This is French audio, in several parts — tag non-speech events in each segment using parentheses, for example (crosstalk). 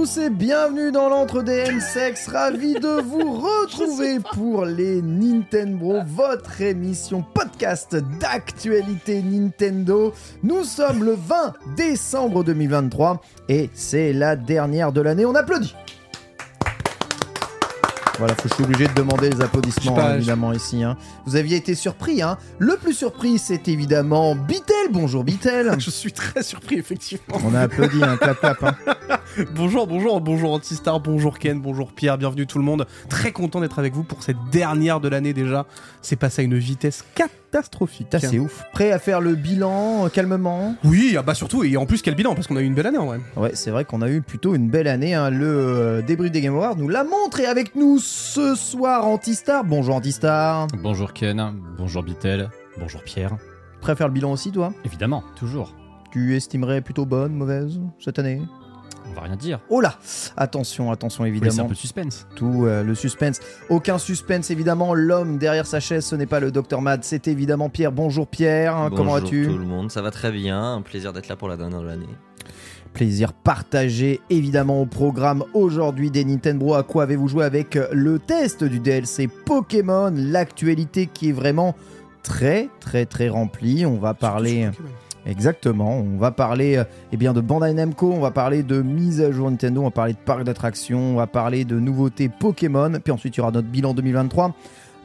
Et bienvenue dans l'entre des N-Sex. Ravi de vous retrouver pour les Nintendo, votre émission podcast d'actualité Nintendo. Nous sommes le 20 décembre 2023 et c'est la dernière de l'année. On applaudit. Voilà, faut- je suis obligé de demander les applaudissements, hein, évidemment, ici. hein. Vous aviez été surpris, hein Le plus surpris, c'est évidemment Bitel. Bonjour Bitel. (laughs) Je suis très surpris, effectivement. On a applaudi, un clap clap. hein. (laughs) Bonjour, bonjour, bonjour Antistar, bonjour Ken, bonjour Pierre, bienvenue tout le monde. Très content d'être avec vous pour cette dernière de l'année déjà. C'est passé à une vitesse catastrophique. Putain, c'est ouf. Prêt à faire le bilan euh, calmement Oui, ah bah surtout, et en plus quel bilan, parce qu'on a eu une belle année en vrai. Ouais, c'est vrai qu'on a eu plutôt une belle année. hein. Le euh, débrief des Game Awards nous l'a montré avec nous ce soir, Antistar. Bonjour Antistar. Bonjour Ken, bonjour Bitel, bonjour Pierre. Prêt à faire le bilan aussi, toi? Évidemment, toujours. Tu estimerais plutôt bonne, mauvaise cette année? On va rien dire. Oh là Attention, attention évidemment. un peu de suspense. Tout euh, le suspense. Aucun suspense évidemment. L'homme derrière sa chaise, ce n'est pas le Dr Mad, c'est évidemment Pierre. Bonjour Pierre, Hein, comment Bonjour vas-tu tout le monde, ça va très bien, un plaisir d'être là pour la dernière de l'année. Plaisir partagé évidemment au programme aujourd'hui des Nintendo. À quoi avez-vous joué avec le test du DLC Pokémon? L'actualité qui est vraiment très très très remplie. On va parler. Exactement, on va parler euh, eh de Bandai Namco, on va parler de mise à jour Nintendo, on va parler de parcs d'attractions, on va parler de nouveautés Pokémon, puis ensuite il y aura notre bilan 2023,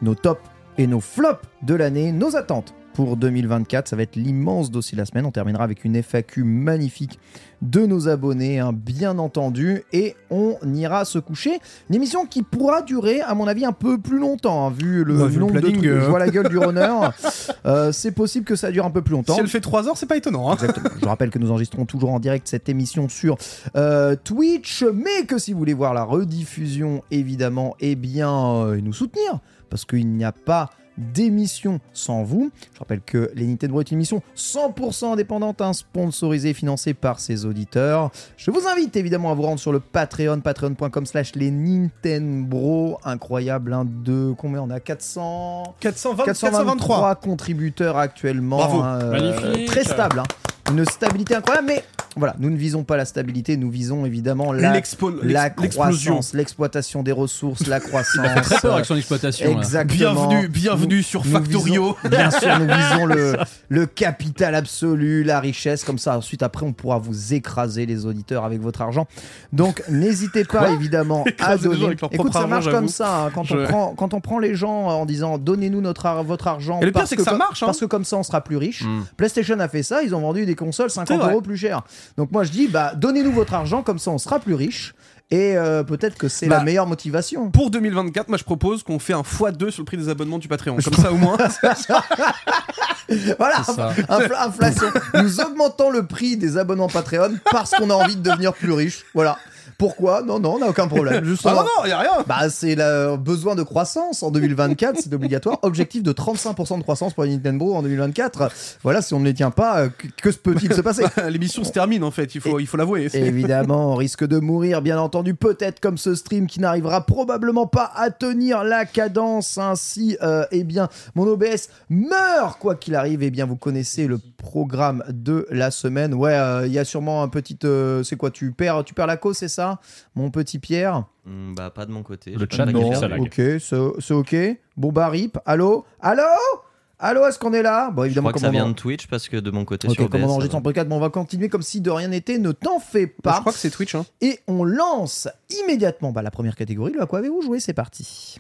nos tops et nos flops de l'année, nos attentes pour 2024. Ça va être l'immense dossier de la semaine. On terminera avec une FAQ magnifique de nos abonnés, hein, bien entendu, et on ira se coucher. Une émission qui pourra durer, à mon avis, un peu plus longtemps, hein, vu le Ouais, le nombre de trucs. euh. Je vois la gueule du (laughs) runner. Euh, c'est possible que ça dure un peu plus longtemps. Si elle fait 3 heures, c'est pas étonnant. Hein. Exactement. Je rappelle que nous enregistrons toujours en direct cette émission sur euh, Twitch, mais que si vous voulez voir la rediffusion, évidemment, eh bien, nous soutenir, parce qu'il n'y a pas d'émission sans vous. Je rappelle que les Nintendo est une émission 100% indépendante, hein, sponsorisée et financée par ses auditeurs. Je vous invite évidemment à vous rendre sur le Patreon, patreon.com slash les Nintendo. Incroyable, hein, de combien on a? 400... 420, 423 423. contributeurs actuellement. Bravo. hein, euh, Magnifique. Très stable. Hein. Une stabilité incroyable, mais voilà, nous ne visons pas la stabilité, nous visons évidemment la, croissance, l'exploitation des ressources, la croissance. Il a fait très peur avec son exploitation. là. Exactement. Bienvenue, bienvenue Nous- sur nous Factorio. visons- (laughs) bien sûr, nous (laughs) visons le, le capital absolu, la richesse, comme ça. Ensuite, après, on pourra vous écraser les auditeurs avec votre argent. Donc, n'hésitez pas, évidemment, (laughs) à Écraser donner. avec leur Écoute, propre ça marche argent, comme ça. hein, quand, Je- on prend, quand on prend les gens en disant donnez-nous notre votre argent. Et le pire, parce c'est que ça comme- marche, hein. Parce que comme ça, on sera plus riche. Mm. PlayStation a fait ça, ils ont vendu des consoles 50 vrai. euros plus cher. Donc moi je dis, bah donnez-nous votre argent, comme ça on sera plus riche. Et euh, peut-être que c'est Bah, la meilleure motivation. Pour 2024, moi je propose qu'on fait un x2 sur le prix des abonnements du Patreon. Comme ça au moins. (laughs) Voilà, inflation. Nous augmentons le prix des abonnements Patreon parce qu'on a envie de devenir plus riche. Voilà. Pourquoi? Non, non, on n'a aucun problème. (laughs) Ah Justement. non, non, y a rien. Bah, c'est le besoin de croissance en 2024, c'est obligatoire. Objectif de 35% de croissance pour Nintendo en 2024. Voilà, si on ne les tient pas, euh, que, que peut-il se passer? (laughs) L'émission se termine en fait, il faut, il faut l'avouer. (laughs) Évidemment, on risque de mourir, bien entendu, peut-être comme ce stream qui n'arrivera probablement pas à tenir la cadence. Ainsi, euh, eh bien, mon OBS meurt, quoi qu'il arrive. Eh bien, vous connaissez le programme de la semaine. Ouais, euh, il y a sûrement un petit. euh, c'est quoi Tu perds, tu perds la cause, c'est ça, mon petit Pierre Hmm, bah, pas de mon côté. Le chat non. Ok, c'est ok. Bon bah rip. Allô? Allô? Allô, est-ce qu'on est là? Bon, Je évidemment, crois que ça on vient en- de Twitch parce que de mon côté Ok, sur comme on enregistre en podcast, bon, on va continuer comme si de rien n'était. Ne t'en fais pas. Je crois que c'est Twitch. Hein. Et on lance immédiatement bah, la première catégorie. Le à quoi avez-vous joué? C'est parti.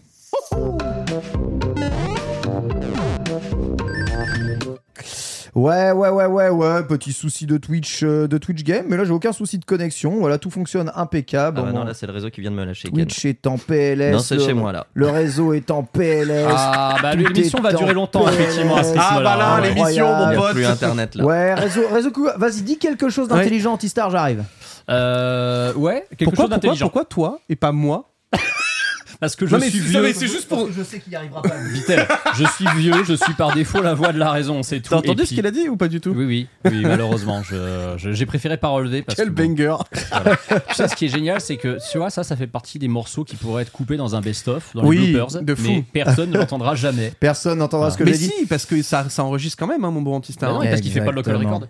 Ouais, ouais, ouais, ouais, ouais, petit souci de Twitch, euh, de Twitch Game, mais là j'ai aucun souci de connexion, voilà, tout fonctionne impeccable. Ah bah non, là c'est le réseau qui vient de me lâcher. Ken. Twitch est en PLS. Non, c'est le- chez moi là. Le réseau est en PLS. Ah, bah l'émission va durer longtemps, effectivement, à ce PLS. Ah bah là, l'émission, mon pote. plus internet là. Ouais, réseau, réseau cou- Vas-y, dis quelque chose d'intelligent, Antistar, j'arrive. Euh, ouais, quelque Pourquoi, chose pourquoi, d'intelligent. pourquoi toi et pas moi? Parce que je Non, mais suis c'est- vieux. mais c'est juste pour. Je sais qu'il n'y arrivera pas. (laughs) Vitel, je suis vieux, je suis par défaut la voix de la raison, c'est tout. T'as entendu puis- ce qu'il a dit ou pas du tout? Oui, oui, oui, malheureusement, j'ai préféré pas relever parce Quel que bon, banger sais, ce qui est génial, c'est que tu vois, ça, ça fait partie des morceaux qui pourraient être coupés dans un best-of, dans Oui, les bloopers, de fou. mais personne ne l'entendra jamais. Personne n'entendra Ah. ce que Mais j'ai dit. si, parce que ça, ça enregistre quand même, hein, mon bon Antistar. Bah non, parce qu'il fait pas de local record.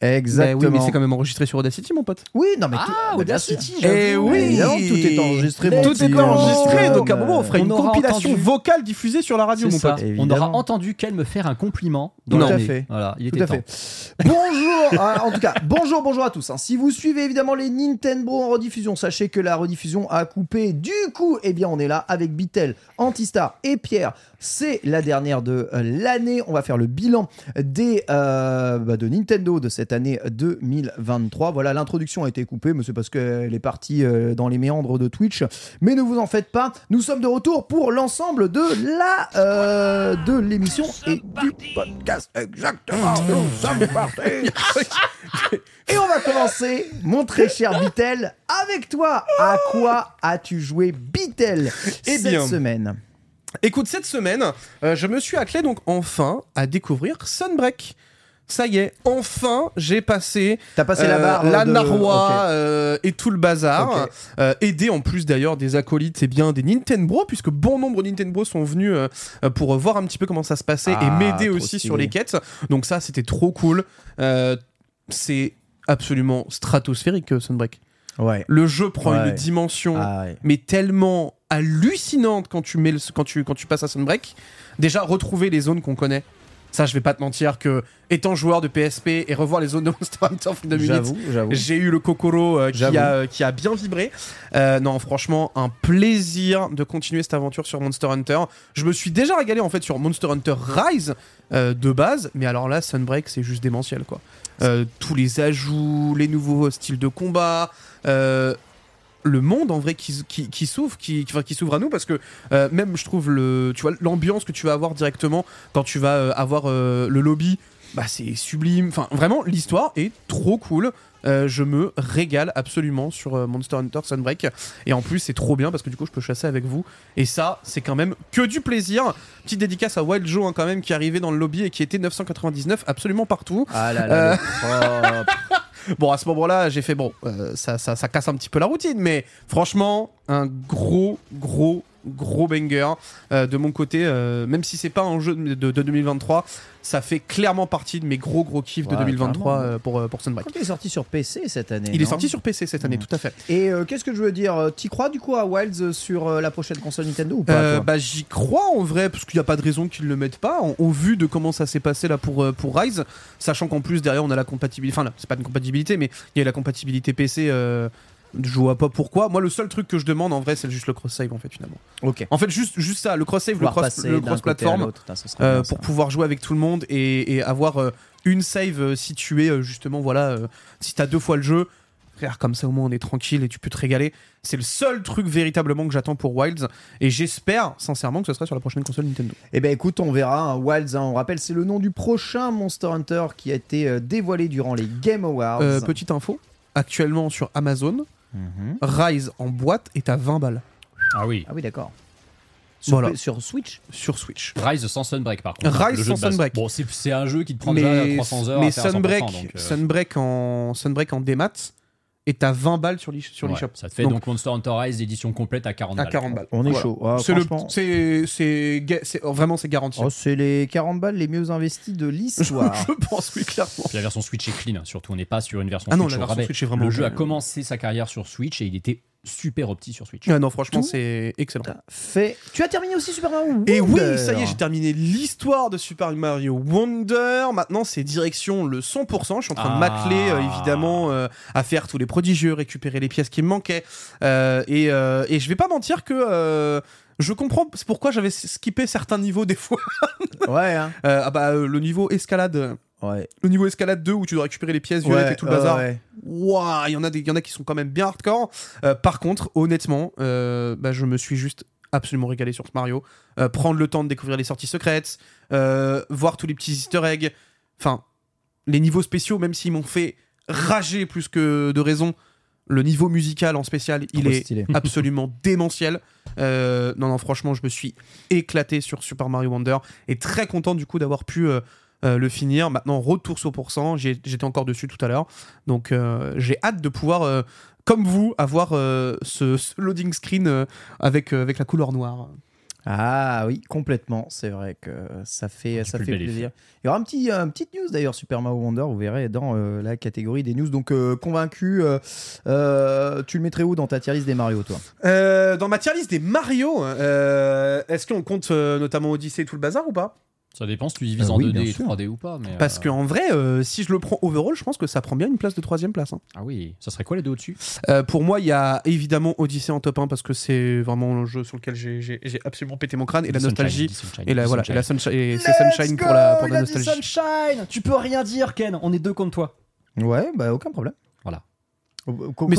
Exactement. Oui, mais c'est quand même enregistré sur Audacity, mon pote. Oui, non, mais tout, Ah, mais bien sûr. Audacity, Eh oui Évidemment, tout est enregistré. mon Tout est enregistré, euh, donc à un moment on fera on une aura compilation entendu. vocale diffusée sur la radio, mon ça. pote. On aura entendu qu'elle me faire un compliment. Tout dans à l'année. fait. Voilà, il Tout était à temps. fait. Bonjour, (laughs) euh, en tout cas, bonjour, bonjour à tous. hein. Si vous suivez évidemment les Nintendo en rediffusion, sachez que la rediffusion a coupé. Du coup, eh bien, on est là avec Bitel, Antistar et Pierre. C'est la dernière de euh, l'année. On va faire le bilan des euh, bah, de Nintendo de cette année 2023. Voilà, l'introduction a été coupée, mais c'est parce qu'elle est partie euh, dans les méandres de Twitch. Mais ne vous en faites pas, nous sommes de retour pour l'ensemble de la euh, de l'émission et du podcast. Exactement, nous (laughs) sommes partis. et on va commencer, mon très cher Bitel, avec toi. À quoi as-tu joué Bitel Eh cette bien, semaine? Écoute, cette semaine, euh, je me suis attelé donc enfin à découvrir Sunbreak. Ça y est, enfin, j'ai passé T'as passé la euh, barre la de- narwa Ok. euh, et tout le bazar. Ok. Euh, aidé en plus d'ailleurs des acolytes et bien des Nintendo, puisque bon nombre de Nintendo sont venus euh, euh, pour voir un petit peu comment ça se passait et Ah, m'aider trop aussi stylé. sur les quêtes. Donc ça, c'était trop cool. Euh, c'est absolument stratosphérique, euh, Sunbreak. Ouais. Le jeu prend Ouais. une dimension Ah ouais. mais tellement hallucinante quand tu, mets le- quand tu, quand tu passes à Sunbreak. Déjà, retrouver les zones qu'on connaît. Ça, je vais pas te mentir que, étant joueur de PSP et revoir les zones de Monster Hunter Freedom Unit, j'ai eu le Kokoro euh, qui, a, euh, qui a bien vibré. Euh, non, franchement, un plaisir de continuer cette aventure sur Monster Hunter. Je me suis déjà régalé en fait sur Monster Hunter Rise de base, mais alors là, Sunbreak, c'est juste démentiel quoi. Tous les ajouts, les nouveaux styles de combat. Le monde en vrai qui, qui, qui s'ouvre qui, qui, enfin, qui s'ouvre à nous parce que euh, même je trouve le tu vois l'ambiance que tu vas avoir directement quand tu vas euh, avoir euh, le lobby bah c'est sublime. Enfin vraiment l'histoire est trop cool. Je me régale absolument sur Monster Hunter Sunbreak. Et en plus c'est trop bien parce que du coup je peux chasser avec vous. Et ça c'est quand même que du plaisir. Petite dédicace à Wild Joe hein, quand même qui est arrivé dans le lobby et qui était 999 absolument partout. Ah là là. Le propre. (laughs) Bon, à ce moment-là, j'ai fait bon, euh, ça, ça, ça casse un petit peu la routine, mais franchement, un gros, gros, gros banger euh, de mon côté. euh, même si c'est pas un jeu de, de 2023, ça fait clairement partie de mes gros, gros kiffs de Ouais, 2023 clairement. euh, pour, pour Sunbreak. qu'il est sorti sur PC cette année. Il est sorti sur PC cette année, Ouais. tout à fait. Et qu'est-ce que je veux dire T'y crois du coup à Wilds sur la prochaine console Nintendo ou pas bah j'y crois en vrai parce qu'il n'y a pas de raison qu'ils le mettent pas en- au vu de comment ça s'est passé là pour pour Rise sachant qu'en plus derrière on a la compatibilité enfin là, c'est pas une compatibilité mais il y a la compatibilité PC je vois pas pourquoi moi le seul truc que je demande en vrai c'est juste le cross save en fait finalement Ok. en fait juste juste ça le cross save le cross le cross putain, serait euh, bien, pour pouvoir jouer avec tout le monde et, et avoir euh, une save euh, située justement voilà si t'as deux fois le jeu frère comme ça au moins on est tranquille et tu peux te régaler c'est le seul truc véritablement que j'attends pour Wilds et j'espère sincèrement que ce sera sur la prochaine console Nintendo Eh ben écoute, on verra. hein. Wilds, hein, on rappelle, c'est le nom du prochain Monster Hunter qui a été dévoilé durant les Game Awards. Petite info actuellement sur Amazon Mhm. Rise en boîte est à 20 balles Ah oui. Ah oui, d'accord. Sur, Voilà. sur Switch sur Switch. Rise sans Sunbreak par contre. Rise Le jeu sans de base. Sunbreak. Bon, c'est c'est un jeu qui te prend déjà Mais, 300 heures mais à faire à 100%, Sunbreak, donc, euh, Sunbreak en Sunbreak en démat est à 20 balles sur l'e- sur ouais, l'eShop. Ça te fait donc, Monster Hunter Rise édition complète à 40 à balles. 40 balles. On est Voilà. chaud. Ah, C'est oh, vraiment c'est garanti. Oh, c'est les 40 balles les mieux investis de l'histoire. (laughs) Je pense oui clairement. Puis la version Switch est clean, surtout on n'est pas sur une version Ah non, Switch la au version rabais. Switch est vraiment Le jeu a commencé sa carrière sur Switch et il était super opti sur Switch. Ah non franchement c'est excellent. T'as fait. Tu as terminé aussi Super Mario Et oui, Wonder. ça y est, j'ai terminé l'histoire de Super Mario Wonder. Maintenant, c'est direction le 100%. Je suis en train de Ah. m'atteler, euh, évidemment, euh, à faire tous les prodigieux, récupérer les pièces qui me manquaient. Euh, et, euh, et je vais pas mentir que euh, je comprends pourquoi j'avais skippé certains niveaux des fois. Ouais, hein. (laughs) Euh, ah bah, euh, le niveau escalade. Ouais. Le niveau escalade 2 où tu dois récupérer les pièces violettes Ouais, et tout le bazar. ouais. Waouh, il y en a des, il y en a qui sont quand même bien hardcore. Euh, par contre, honnêtement, euh, bah, je me suis juste absolument régalé sur ce Mario. Euh, prendre le temps de découvrir les sorties secrètes, voir tous les petits Easter eggs. Enfin, les niveaux spéciaux, même s'ils m'ont fait rager plus que de raison, le niveau musical en spécial, il est stylé. (laughs) absolument démentiel. Non, non, franchement, je me suis éclaté sur Super Mario Wonder et très content du coup d'avoir pu euh, le finir. Maintenant, retour sur pourcent, j'étais encore dessus tout à l'heure. Donc, euh, j'ai hâte de pouvoir, euh, comme vous, avoir euh, ce, ce loading screen euh, avec, euh, avec la couleur noire. Ah oui, complètement. C'est vrai que ça fait, ça fait plaisir. Il y aura un petit, un petit news d'ailleurs, Super Mario Wonder, vous verrez dans euh, la catégorie des news. Donc euh, convaincu, euh, euh, tu le mettrais où dans ta tier list des Mario, toi? Euh, dans ma tier list des Mario, euh, est-ce qu'on compte euh, notamment Odyssey et tout le bazar ou pas? Ça dépend si tu divises Ah en oui, 2D bien et sûr. 3D ou pas. Mais Parce euh, qu'en vrai, euh, si je le prends overall, je pense que ça prend bien une place de troisième place. hein. Ah oui, ça serait quoi les deux au-dessus? Euh, pour moi, il y a évidemment Odyssey en top 1 parce que c'est vraiment le jeu sur lequel j'ai- absolument pété mon crâne et la nostalgie. Sunshine, Et la, dis voilà, et Sunshine. la sunshine, et c'est Sunshine pour la, pour la nostalgie. Sunshine Tu peux rien dire, Ken. On est deux contre toi. Ouais, bah aucun problème. Voilà. Mais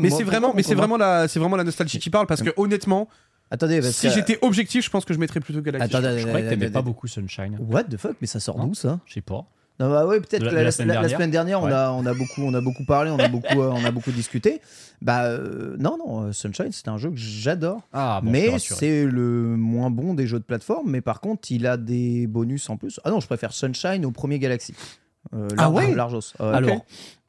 Mais c'est vraiment mais c'est vraiment la c'est vraiment la nostalgie qui parle parce que honnêtement Attendez, parce si que- j'étais objectif je pense que je mettrais plutôt Galaxy. Attendez, Je croyais que t'aimais pas beaucoup Sunshine. What the fuck? Mais ça sort Non. d'où ça? Je sais pas. Non bah ouais peut-être De la- la, de la la- semaine la- la dernière semaine dernière on Ouais. a on a beaucoup on a beaucoup parlé on a beaucoup euh, on a beaucoup discuté bah euh, non non euh, Sunshine c'est un jeu que j'adore Ah bon, je mais rassuré. c'est le moins bon des jeux de plateforme mais par contre il a des bonus en plus ah non je préfère Sunshine au premier Galaxy Euh, Ah Lar- ouais? Largos Euh, Alors,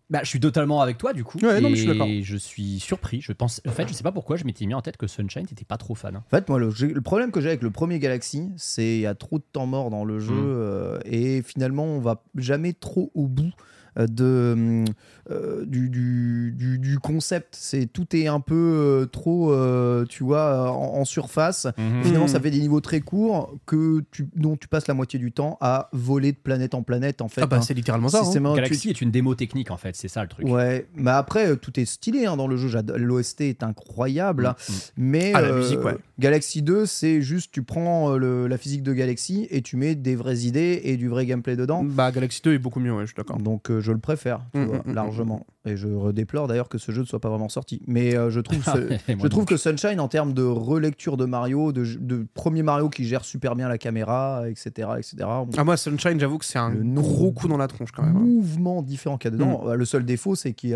bah, je suis totalement avec toi du coup. Ouais, non, mais je et suis d'accord. je suis surpris. Je pense, en fait, je sais pas pourquoi je m'étais mis en tête que Sunshine, t'étais pas trop fan. hein. En fait, moi, le, le problème que j'ai avec le premier Galaxy, c'est il y a trop de temps mort dans le jeu Mm. euh, et finalement, on va jamais trop au bout euh, de euh, du, du, du- du concept. C'est tout est un peu euh, trop, euh, tu vois, en, en surface. Finalement, Mm. ça fait des niveaux très courts que tu, dont tu passes la moitié du temps à voler de planète en planète. En fait, Ah bah hein. c'est littéralement ça. hein. Tu- Galaxy est une démo technique en fait, c'est ça le truc. Ouais, mais après, tout est stylé hein, dans le jeu. L'OST est incroyable. Mm, mm. Mais Ah, la euh, musique, ouais. Galaxy 2, c'est juste tu prends le- la physique de Galaxy et tu mets des vraies idées et du vrai gameplay dedans. Bah Galaxy 2 est beaucoup mieux ouais, je suis d'accord. Donc euh, je le préfère, tu vois, mm, largement. Et je redéplore d'ailleurs que ce jeu ne soit pas vraiment sorti. Mais euh, je trouve, (laughs) ce- je que Sunshine, en termes de relecture de Mario, de, de premier Mario qui gère super bien la caméra, etc., etc. Ah moi Sunshine j'avoue que c'est un gros coup dans la tronche quand même. hein. mouvement différent qu'il y a dedans. Mm. Bah, Le seul défaut, c'est qu'il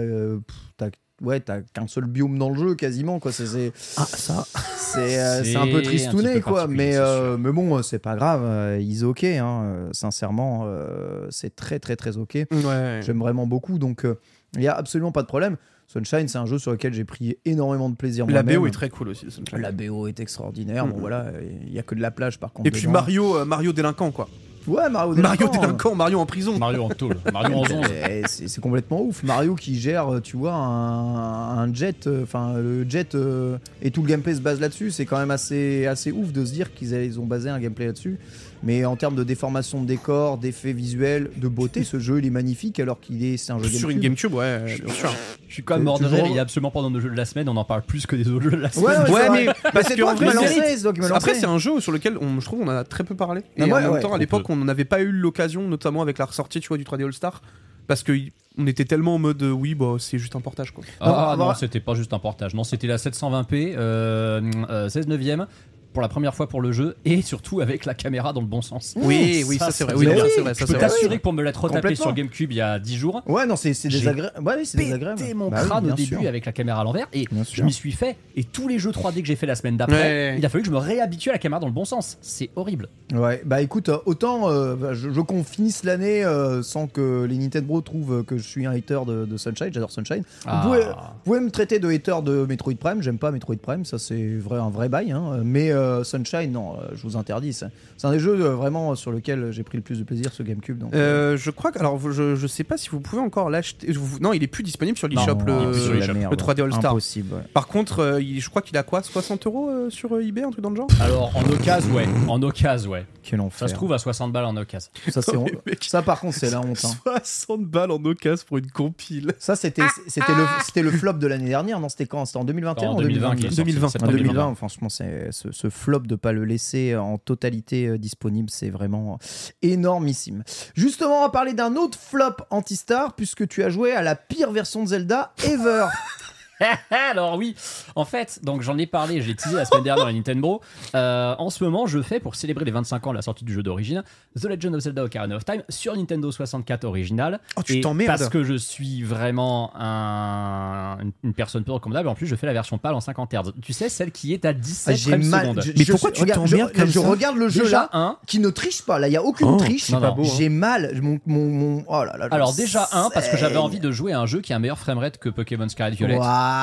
ouais, t'as qu'un seul biome dans le jeu quasiment. Quoi. C'est, c'est, Ah ça. c'est, euh, un peu un tristouné, peu quoi. Mais, c'est euh, mais bon, euh, c'est pas grave. Ils ok. Hein. Sincèrement, euh, c'est très, très, très ok. Ouais. J'aime vraiment beaucoup. Donc, euh, il y a absolument pas de problème. Sunshine, c'est un jeu sur lequel j'ai pris énormément de plaisir. La moi-même. BO est très cool aussi. Sunshine. La BO est extraordinaire. Bon, Mm. voilà, il y a que de la plage par contre. Et puis. Mario euh, Mario délinquant quoi. Ouais, Mario Mario délinquant. délinquant, Mario en prison. Mario en tôle, Mario en (laughs) 11. Eh, C'est complètement ouf. Mario qui gère, euh, tu vois, un, un jet, euh, enfin le jet euh, et tout le gameplay se base là-dessus. C'est quand même assez, assez ouf de se dire qu'ils ils ont basé un gameplay là-dessus. Mais en termes de déformation de décor, d'effets visuels, de beauté, ce jeu il est magnifique alors qu'il est, c'est un jeu Sur une GameCube. GameCube ouais bien sûr. Je suis quand même mort de rire, il est absolument pas dans nos jeux de la semaine, on en parle plus que des autres jeux de la Ouais, semaine. ouais, mais parce c'est que toi en lancé. Après, c'est un jeu sur lequel on, je trouve on en a très peu parlé. Et Ah en ouais, même ouais. temps, à l'époque, on n'avait pas eu l'occasion, notamment avec la ressortie tu vois, du 3D All-Star, parce que on était tellement en mode euh, oui, bah, c'est juste un portage. Quoi. Ah non, c'était pas juste un portage. Non, c'était la 720p, euh, euh, 16 neuvième, pour la première fois pour le jeu et surtout avec la caméra dans le bon sens. Oui, oui, ça, c'est vrai. Oui, Mais non, oui, c'est vrai, ça, Je peux t'assurer que pour me retapé Complètement. sur GameCube il y a 10 jours, Ouais, non, c'est désagréable. Ouais, c'est désagréable. mon Bah crâne au début sûr. avec la caméra à l'envers et je m'y suis fait et tous les jeux 3D que j'ai fait la semaine d'après, Ouais. il a fallu que je me réhabitue à la caméra dans le bon sens. C'est horrible. Ouais, bah écoute, euh, autant euh, je, je qu'on finisse l'année euh, sans que les Nintendo trouvent que je suis un hater de, de Sunshine, j'adore Sunshine. Ah. Vous, pouvez, vous pouvez me traiter de hater de Metroid Prime, j'aime pas Metroid Prime, ça c'est vrai, un vrai bail, hein. mais euh, Sunshine, non, euh, je vous interdis. C'est c'est un des jeux euh, vraiment sur lequel j'ai pris le plus de plaisir, ce GameCube. Donc, Euh, je crois que. Alors, je, je sais pas si vous pouvez encore l'acheter. Vous- Non, il est plus disponible sur non, l'eShop, il est le, plus sur la le merde. 3D All-Star. Impossible, ouais. Par contre, euh, il- je crois qu'il a quoi 60 euros euh, sur euh, eBay, un truc dans le genre? Alors en occasion, ouais, en occasion, ouais. Quel enfer. Ça se trouve à 60 balles en occasion. Ça, c'est (laughs) Non, honte. mais mec. Ça, par contre, c'est la honte. hein. 60 balles en occasion pour une compile. Ça, c'était c'était le, c'était le flop de l'année dernière. Non, c'était quand C'était en 2021 En ou en 2020, qui est sorti, 2020. En septembre 2020, franchement, c'est ce, ce flop de pas le laisser en totalité euh, disponible, c'est vraiment énormissime. Justement, on va parler d'un autre flop anti-star puisque tu as joué à la pire version de Zelda ever. (laughs) (laughs) Alors oui, en fait, donc j'en ai parlé, j'ai teasé la semaine dernière à Nintendo. Euh, en ce moment, je fais pour célébrer les 25 ans de la sortie du jeu d'origine, The Legend of Zelda Ocarina of Time sur Nintendo 64 original. Oh, tu t'emmerdes. Parce que je suis vraiment un- une, personne peu recommandable. En plus, je fais la version PAL en 50 Hz. Tu sais, celle qui est à 17 Ah, mal. secondes. je- Mais je pourquoi tu t'emmerdes je, comme je ça regarde le jeu Déjà, là, un. qui ne triche pas. Là, il y a aucune Oh, triche. hein. J'ai mal. Mon, mon, mon- oh là là. je Alors déjà un parce que j'avais envie de jouer à un jeu qui a un meilleur framerate que Pokémon Scarlet Violet.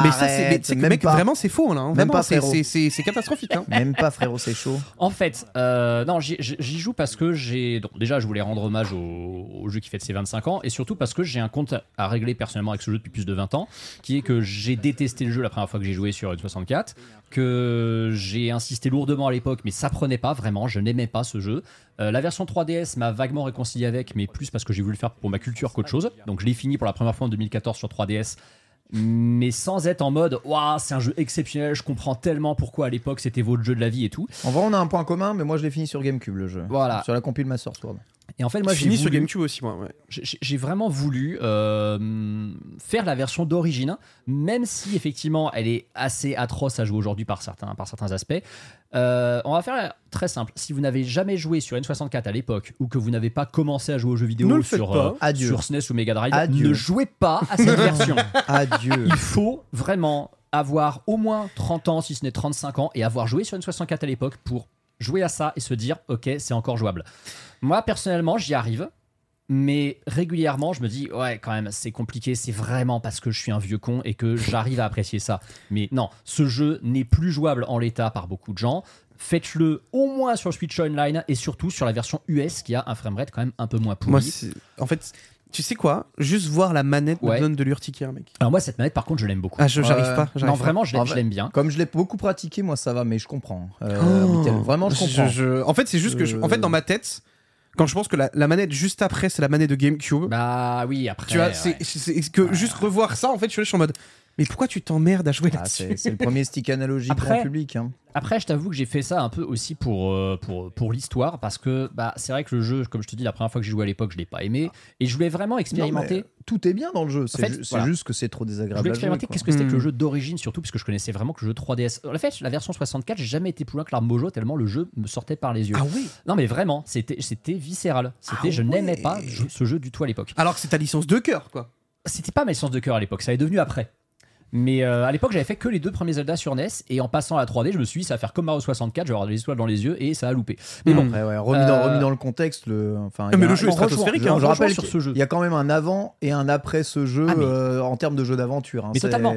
Mais ça, c'est. Mais que, mec, pas. vraiment, c'est faux, là. hein. Même Vraiment, pas, c'est- frérot. c'est- c'est c'est catastrophique. Hein. Même pas, frérot, c'est chaud. En fait, euh, non, j'y j'y- j'y joue parce que j'ai. donc, déjà, je voulais rendre hommage au, au jeu qui fête ses 25 ans et surtout parce que j'ai un compte à régler personnellement avec ce jeu depuis plus de 20 ans, qui est que j'ai détesté le jeu la première fois que j'ai joué sur une 64, que j'ai insisté lourdement à l'époque, mais ça prenait pas vraiment, je n'aimais pas ce jeu. Euh, la version 3DS m'a vaguement réconcilié avec, mais plus parce que j'ai voulu le faire pour ma culture qu'autre chose. Donc je l'ai fini pour la première fois en 2014 sur 3DS mais sans être en mode waouh c'est un jeu exceptionnel je comprends tellement pourquoi à l'époque c'était votre jeu de la vie et tout En vrai, on a un point commun, mais moi je l'ai fini sur GameCube le jeu. Voilà. Sur la compile Master Sword. et en fait Moi, j'ai j'ai fini sur GameCube aussi, moi. Ouais. j'ai j'ai vraiment voulu euh, faire la version d'origine, même si effectivement elle est assez atroce à jouer aujourd'hui par certains, par certains aspects. Euh, on va faire très simple. Si vous n'avez jamais joué sur N64 à l'époque ou que vous n'avez pas commencé à jouer aux jeux vidéo le sur, pas. euh, sur SNES ou Mega Drive, Adieu. ne jouez pas à cette (laughs) version. Adieu. Il faut vraiment avoir au moins 30 ans, si ce n'est 35 ans, et avoir joué sur une 64 à l'époque pour jouer à ça et se dire, ok, c'est encore jouable. Moi, personnellement, j'y arrive. Mais régulièrement, je me dis, ouais, quand même, c'est compliqué. C'est vraiment parce que je suis un vieux con et que j'arrive à apprécier ça. Mais non, ce jeu n'est plus jouable en l'état par beaucoup de gens. Faites-le au moins sur Switch Online et surtout sur la version US qui a un framerate quand même un peu moins pourri. Moi, en fait, tu sais quoi? Juste voir la manette Ouais. me donne de l'urticaire, mec. Alors moi, cette manette, par contre, je l'aime beaucoup. Ah, je- j'arrive Ouais. pas. non, j'arrive pas. vraiment, je l'aime- bien. Comme je l'ai beaucoup pratiqué, moi ça va, mais je comprends. Euh, Oh. Vraiment, je comprends. je- En fait, c'est juste que, je- en fait, dans ma tête, quand je pense que la, la manette juste après, c'est la manette de GameCube. Bah oui, après. tu vois, c'est ouais. c'est- c'est que juste revoir ça, en fait, je suis en mode. Mais pourquoi tu t'emmerdes à jouer Ah, là-dessus c'est le premier stick analogique Après- grand public. hein. Après, je t'avoue que j'ai fait ça un peu aussi pour, euh, pour, pour l'histoire, parce que bah, c'est vrai que le jeu, comme je te dis, la première fois que j'ai joué à l'époque, je l'ai pas aimé, et je voulais vraiment expérimenter. tout est bien dans le jeu. C'est fait, ju- voilà. juste que c'est trop Je désagréable. voulais à jouer, expérimenter qu'est-ce que c'était que Hmm. le jeu d'origine, surtout puisque je connaissais vraiment que le jeu 3DS. En fait, la version 64, j'ai jamais été plus loin que l'arme Mojo, tellement le jeu me sortait par les yeux. Ah oui Non, mais vraiment, c'était c'était viscéral. C'était, Ah je ouais. n'aimais pas je- ce jeu du tout à l'époque. Alors que c'est ta licence de cœur, quoi. C'était pas ma licence de cœur à l'époque, ça est devenu après. Mais euh, à l'époque, j'avais fait que les deux premiers Zelda sur NES, et en passant à la 3D, je me suis dit, ça va faire comme Mario 64, je vais avoir des étoiles dans les yeux, et ça a loupé. Mais bon, Après, ouais, remis, dans, Euh, remis dans le contexte, le, enfin, Ah, il y mais a le un- jeu est stratosphérique, je- hein, je rappelle sur ce jeu. Il y a quand même un avant et un après ce jeu Ah, mais- euh, en termes de jeu d'aventure. hein. Mais C'est- totalement.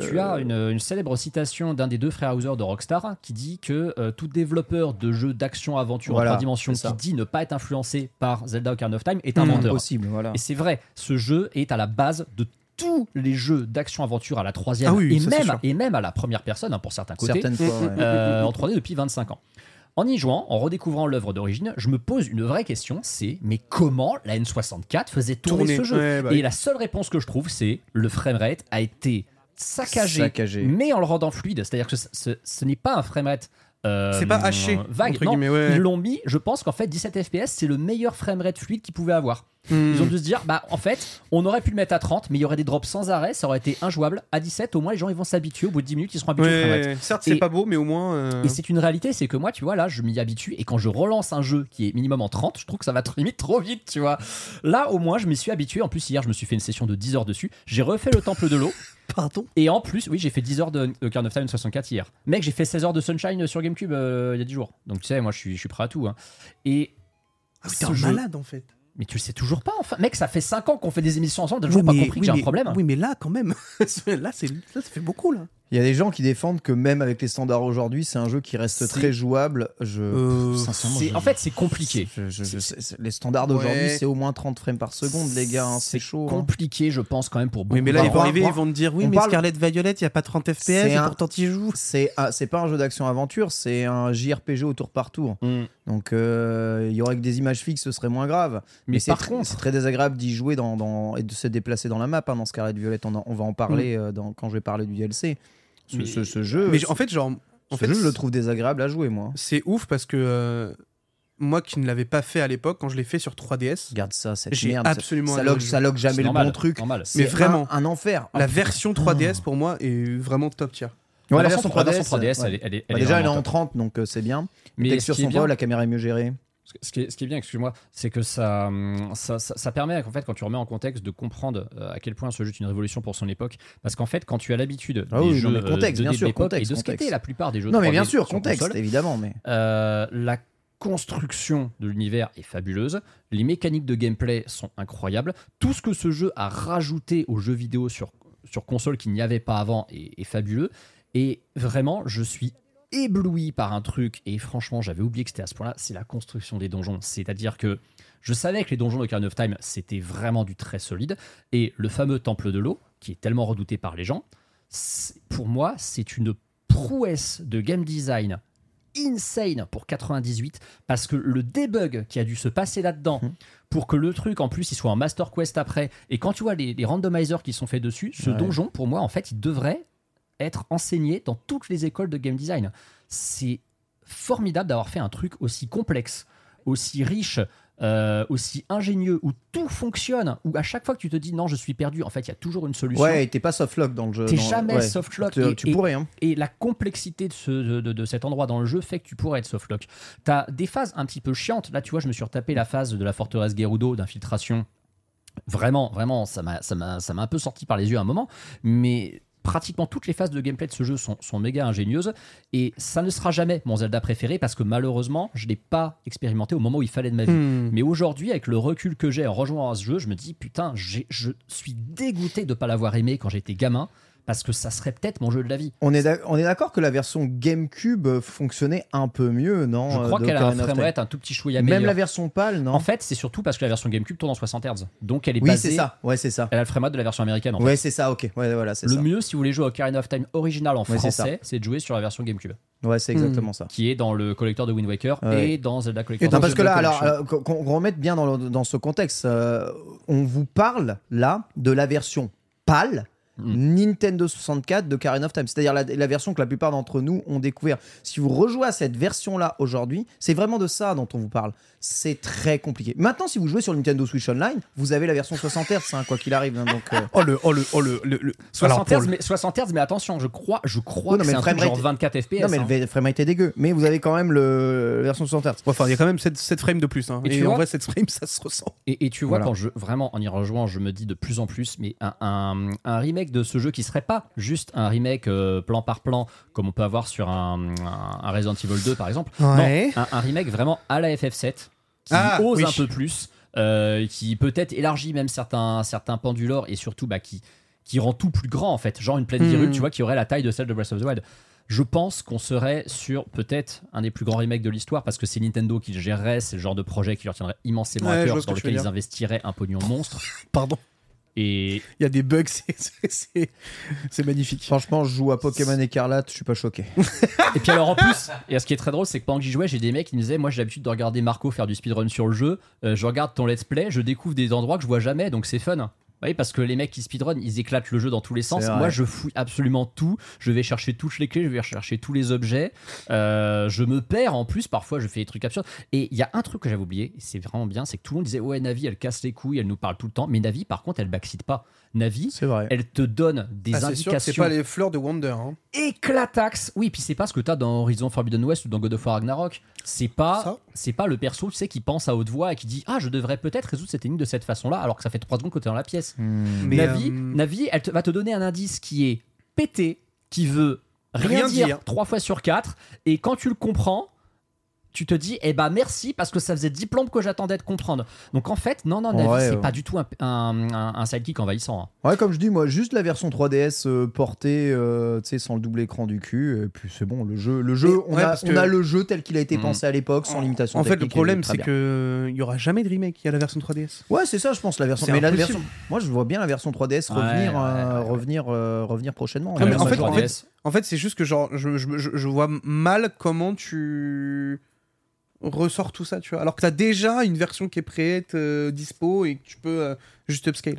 Tu as une, une célèbre citation d'un des deux frères Hauser de Rockstar qui dit que euh, tout développeur de jeux d'action-aventure Voilà, en trois dimensions qui dit ne pas être influencé par Zelda Ocarina of Time est un Hmm, menteur. Impossible, voilà. Et c'est vrai, ce jeu est à la base de tous les jeux d'action-aventure à la troisième Ah oui, et, même, et même à la première personne hein, pour certains côtés, Certaines fois, ouais. euh, en 3D depuis 25 ans. En y jouant, en redécouvrant l'œuvre d'origine, je me pose une vraie question, c'est mais comment la N64 faisait tourner, Tourner, ce jeu ouais, bah Et la seule réponse que je trouve, c'est le framerate a été saccagé, Saccagé. mais en le rendant fluide. C'est-à-dire que ce, ce- ce n'est pas un framerate euh, C'est pas haché, vague. entre Non, ouais. Ils l'ont mis, je pense qu'en fait 17 FPS c'est le meilleur framerate fluide qu'ils pouvaient avoir. Hmm. Ils ont dû se dire, bah en fait, on aurait pu le mettre à 30, mais il y aurait des drops sans arrêt, ça aurait été injouable. À 17, au moins les gens ils vont s'habituer, au bout de 10 minutes ils seront habitués au framerate. Ouais, certes, c'est pas beau, mais au moins. euh, Et c'est une réalité, c'est que moi, tu vois, là, je m'y habitue et quand je relance un jeu qui est minimum en 30, je trouve que ça va trop limite trop vite, tu vois. Là, au moins, je m'y suis habitué. En plus, hier, je me suis fait une session de 10 heures dessus. J'ai refait le temple de l'eau. Pardon? Et en plus, oui, j'ai fait 10 heures de, de Ocarina of Time 64 hier. Mec, j'ai fait 16 heures de Sunshine sur GameCube euh, il y a 10 jours. Donc, tu sais, moi, je suis, je suis prêt à tout. hein. Et. Ah, ce t'es un jeu- malade en fait. Mais tu le sais toujours pas, enfin. Mec, ça fait 5 ans qu'on fait des émissions ensemble, t'as toujours pas mais, compris que j'ai oui, un problème. Oui, mais là, quand même. (laughs) là, c'est, là, ça fait beaucoup, là. Il y a des gens qui défendent que même avec les standards aujourd'hui, c'est un jeu qui reste très jouable. Je, Euh, sincèrement, C'est- je- en fait, c'est compliqué. je- je- je- c'est- c'est- les standards d'aujourd'hui, Ouais. c'est au moins 30 frames par seconde, les gars. hein, c'est chaud. hein. compliqué, je pense, quand même, pour beaucoup Oui, mais là, ils vont arriver, ils vont te dire Oui, on mais parle- Scarlet Violet, il y a pas 30 FPS, C'est et un- pourtant tu y joues. C'est c'est pas un jeu d'action-aventure, c'est un JRPG au tour par tour. Mm. Donc euh, il y aurait que des images fixes, ce serait moins grave. Mais Mais, c'est par tr- contre- c'est très désagréable d'y jouer dans, dans- et de se déplacer dans la map. hein, dans Scarlet Violet, on, en- on va en parler euh, dans- quand je vais parler du DLC. Ce, Mais- ce- ce jeu, Mais en fait, genre. En ce fait, jeu, je le trouve désagréable à jouer, moi. c'est ouf parce que euh, moi qui ne l'avais pas fait à l'époque, quand je l'ai fait sur 3DS, Regarde ça, cette merde. absolument ça, log, ça log jamais le normal, bon truc. normal. Mais vraiment, un, un enfer. la Oh, version 3DS pour moi est vraiment top tier. Ouais, la la version version 3DS, 3DS, elle est, elle est- elle Bah, est déjà, elle est en top. 30, donc euh, c'est bien. Mais est sont bien- pas, la caméra est mieux gérée. Ce qui est, ce qui est bien, excuse-moi, c'est que ça, hum, ça, ça, ça permet, en fait, quand tu remets en contexte, de comprendre euh, à quel point ce jeu est une révolution pour son époque. Parce qu'en fait, quand tu as l'habitude Ah des oui, non, jeux mais contexte, euh, bien 2D de sûr, contexte, et de ce qu'étaient la plupart des jeux Non, mais 3D bien sûr, contexte, console, évidemment. Mais... euh, la construction de l'univers est fabuleuse, les mécaniques de gameplay sont incroyables, tout ce que ce jeu a rajouté aux jeux vidéo sur, sur console qu'il n'y avait pas avant est, est fabuleux, et vraiment je suis ébloui par un truc, et franchement j'avais oublié que c'était à ce point-là, c'est la construction des donjons, c'est-à-dire que je savais que les donjons d'Ocarina of Time c'était vraiment du très solide, et le fameux temple de l'eau, qui est tellement redouté par les gens, pour moi c'est une prouesse de game design insane pour 98 parce que le debug qui a dû se passer là-dedans Mhm. pour que le truc en plus il soit en Master Quest après et quand tu vois les, les randomizers qui sont faits dessus ce Ouais. donjon pour moi en fait il devrait être enseigné dans toutes les écoles de game design c'est formidable d'avoir fait un truc aussi complexe aussi riche euh, aussi ingénieux où tout fonctionne où à chaque fois que tu te dis non je suis perdu en fait il y a toujours une solution Ouais, et t'es pas softlock dans le jeu. T'es jamais ouais. softlock. Tu, et- tu pourrais, hein. et la complexité de, ce, de, de- cet endroit dans le jeu fait que tu pourrais être softlock. T'as des phases un petit peu chiantes. Là, tu vois, je me suis retapé la phase de la forteresse Gerudo d'infiltration. Vraiment, vraiment, ça m'a un peu sorti par les yeux à un moment. Mais pratiquement toutes les phases de gameplay de ce jeu sont, sont méga ingénieuses. Et ça ne sera jamais mon Zelda préféré parce que malheureusement, je ne l'ai pas expérimenté au moment où il fallait de ma vie. Hmm. Mais aujourd'hui, avec le recul que j'ai en rejoignant ce jeu, je me dis putain, je suis dégoûté de ne pas l'avoir aimé quand j'étais gamin parce que ça serait peut-être mon jeu de la vie. On est d'accord que la version GameCube euh, fonctionnait un peu mieux, non Je euh, crois de qu'elle a un framerate un tout petit chouïa Même meilleur. la version PAL, non? En fait, c'est surtout parce que la version GameCube tourne en 60 Hz. Donc elle est Oui, basée. c'est ça. Ouais, c'est ça. Elle a le framerate de la version américaine. En fait. Ouais, c'est ça, ok. Ouais, voilà, c'est Le ça. mieux, si vous voulez jouer à Ocarina of Time original en Ouais, français, c'est de jouer sur la version GameCube, Ouais, c'est exactement ça. qui est dans le collecteur de Wind Waker Ouais. et dans Zelda Collector. Non, parce que là, alors, euh, qu'on qu'on remette bien dans, le- dans ce contexte, euh, on vous parle là de la version PAL. Mm. Nintendo 64 de Karen of Time, c'est-à-dire la, la version que la plupart d'entre nous ont découvert. Si vous rejouez à cette version-là aujourd'hui, c'est vraiment de ça dont on vous parle. C'est très compliqué. Maintenant, si vous jouez sur le Nintendo Switch Online, vous avez la version 60 Hz, hein, quoi qu'il arrive. hein, donc, euh, Oh le, oh le, oh le, le, le- Alors, 60 pour Hz, mais, 60 Hz, mais attention, je crois, je crois non, que mais c'est le un truc framerate- genre 24 FPS. non, mais hein. le frame était dégueu. Mais vous avez quand même le, la version 60 Hz. Enfin, il y a quand même 7, 7 frames de plus. hein. Et Et, tu en vois- vrai, 7 frames, ça se ressent. Et, et tu vois, Voilà. quand je vraiment en y rejoignant, je me dis de plus en plus, mais un, un- un remake de ce jeu qui serait pas juste un remake euh, plan par plan, comme on peut avoir sur un, un- un Resident Evil 2 par exemple. Ouais. Non, un, un remake vraiment à la FF7, qui Ah, ose oui. un peu plus, euh, qui peut-être élargit même certains, certains pans du lore et surtout bah, qui, qui rend tout plus grand en fait. Genre une plaine Hmm. virule, tu vois, qui aurait la taille de celle de Breath of the Wild. Je pense qu'on serait sur peut-être un des plus grands remakes de l'histoire parce que c'est Nintendo qui le gérerait, c'est le genre de projet qui leur tiendrait immensément Ouais, à cœur, dans lequel ils investiraient un pognon monstre. Pardon. Et Il y a des bugs, (laughs) c'est- magnifique. Franchement, je joue à Pokémon Écarlate, je suis pas choqué. (laughs) Et puis alors en plus, et ce qui est très drôle, c'est que pendant que j'y jouais, j'ai des mecs qui me disaient Moi j'ai l'habitude de regarder Marco faire du speedrun sur le jeu, Euh, je regarde ton let's play, je découvre des endroits que je vois jamais, donc c'est fun. Oui, parce que les mecs qui speedrun, ils éclatent le jeu dans tous les sens. Moi, je fouille absolument tout. Je vais chercher toutes les clés, je vais chercher tous les objets. Euh, je me perds en plus. Parfois, je fais des trucs absurdes. Et il y a un truc que j'avais oublié, et c'est vraiment bien, c'est que tout le monde disait Ouais, Navi, elle casse les couilles, elle nous parle tout le temps. Mais Navi, par contre, elle backseat pas. Navi, C'est vrai. elle te donne des Ah, que c'est indications pas les fleurs de Wonder. hein. éclatax. Oui, puis c'est pas ce que t'as dans Horizon Forbidden West ou dans God of War Ragnarok. C'est Ça. pas, c'est pas le perso, tu sais, qui pense à haute voix et qui dit ah je devrais peut-être résoudre cette énigme de cette façon-là, alors que ça fait trois secondes que t'es dans la pièce. Mais, Navi, euh, Navi, elle te- va te donner un indice qui est pété, qui veut rien, Rien dire, dire. trois fois sur quatre, et quand tu le comprends. Tu te dis, eh ben merci parce que ça faisait 10 plombes que j'attendais de comprendre. Donc en fait, non, non, Navi, Ouais, c'est ouais. pas du tout un, un, un- un sidekick envahissant. hein. Ouais, comme je dis, moi, juste la version 3DS euh, portée, euh, tu sais, sans le double écran du cul, et puis c'est bon, le jeu, le jeu, on, ouais, a, on que- a le jeu tel qu'il a été Mm. pensé à l'époque, sans limitation En fait, le problème, c'est bien. que il y aura jamais de remake. Il y a la version 3DS. Ouais, c'est ça, je pense, la version. Mais la version, moi, je vois bien la version 3DS Ouais, revenir, ouais, euh, ouais, ouais. revenir, euh, revenir prochainement. Ah, mais en fait, en fait, 3DS. En fait, c'est juste que genre, je, je- je- je vois mal comment tu ressors tout ça, tu vois. Alors que t'as déjà une version qui est prête, euh, dispo, et que tu peux euh, juste upscale.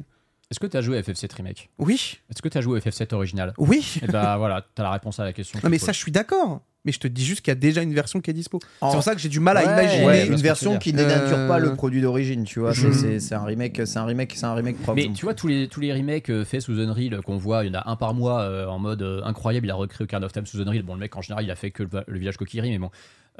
Est-ce que tu as joué à FF7 Remake? Oui, Est-ce que tu as joué au FF7 original? Oui. Et bah (laughs) voilà, t'as la réponse à la question. Non, mais ça, je suis d'accord. Mais je te dis juste qu'il y a déjà une version qui est dispo. C'est pour ça que j'ai du mal à Ouais, imaginer. Ouais, je vois ce une que tu veux version dire. qui dénature Euh, pas le produit d'origine, tu vois. c'est-. C'est c'est un remake, c'est un remake, c'est un remake propre. Mais tu vois, tous les, tous les remakes euh, faits sous Unreal qu'on voit, il y en a un par mois euh, en mode euh, incroyable. Il a recréé Ocarina of Time sous Unreal. Bon, le mec, en général, il a fait que le, le village Kokiri, mais bon.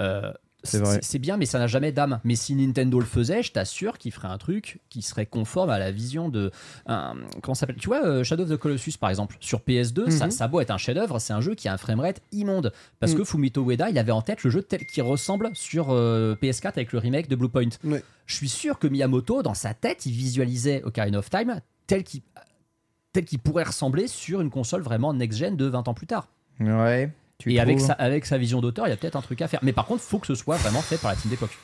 euh, C'est vrai. C'est bien, mais ça n'a jamais d'âme. Mais si Nintendo le faisait, je t'assure qu'il ferait un truc qui serait conforme à la vision de. un- comment ça s'appelle? Tu vois, euh, Shadow of the Colossus, par exemple, sur PS2, ça, Mhm. ça a beau être un chef-d'œuvre, c'est un jeu qui a un framerate immonde. Parce Mhm. que Fumito Ueda, il avait en tête le jeu tel qu'il ressemble sur euh, PS4 avec le remake de Bluepoint. Ouais. Je suis sûr que Miyamoto, dans sa tête, il visualisait Ocarina of Time tel qu'il tel qu'il pourrait ressembler sur une console vraiment next-gen de 20 ans plus tard. Ouais. Tu Et avec sa, avec sa vision d'auteur, il y a peut-être un truc à faire. Mais par contre, faut que ce soit vraiment fait par la team d'époque.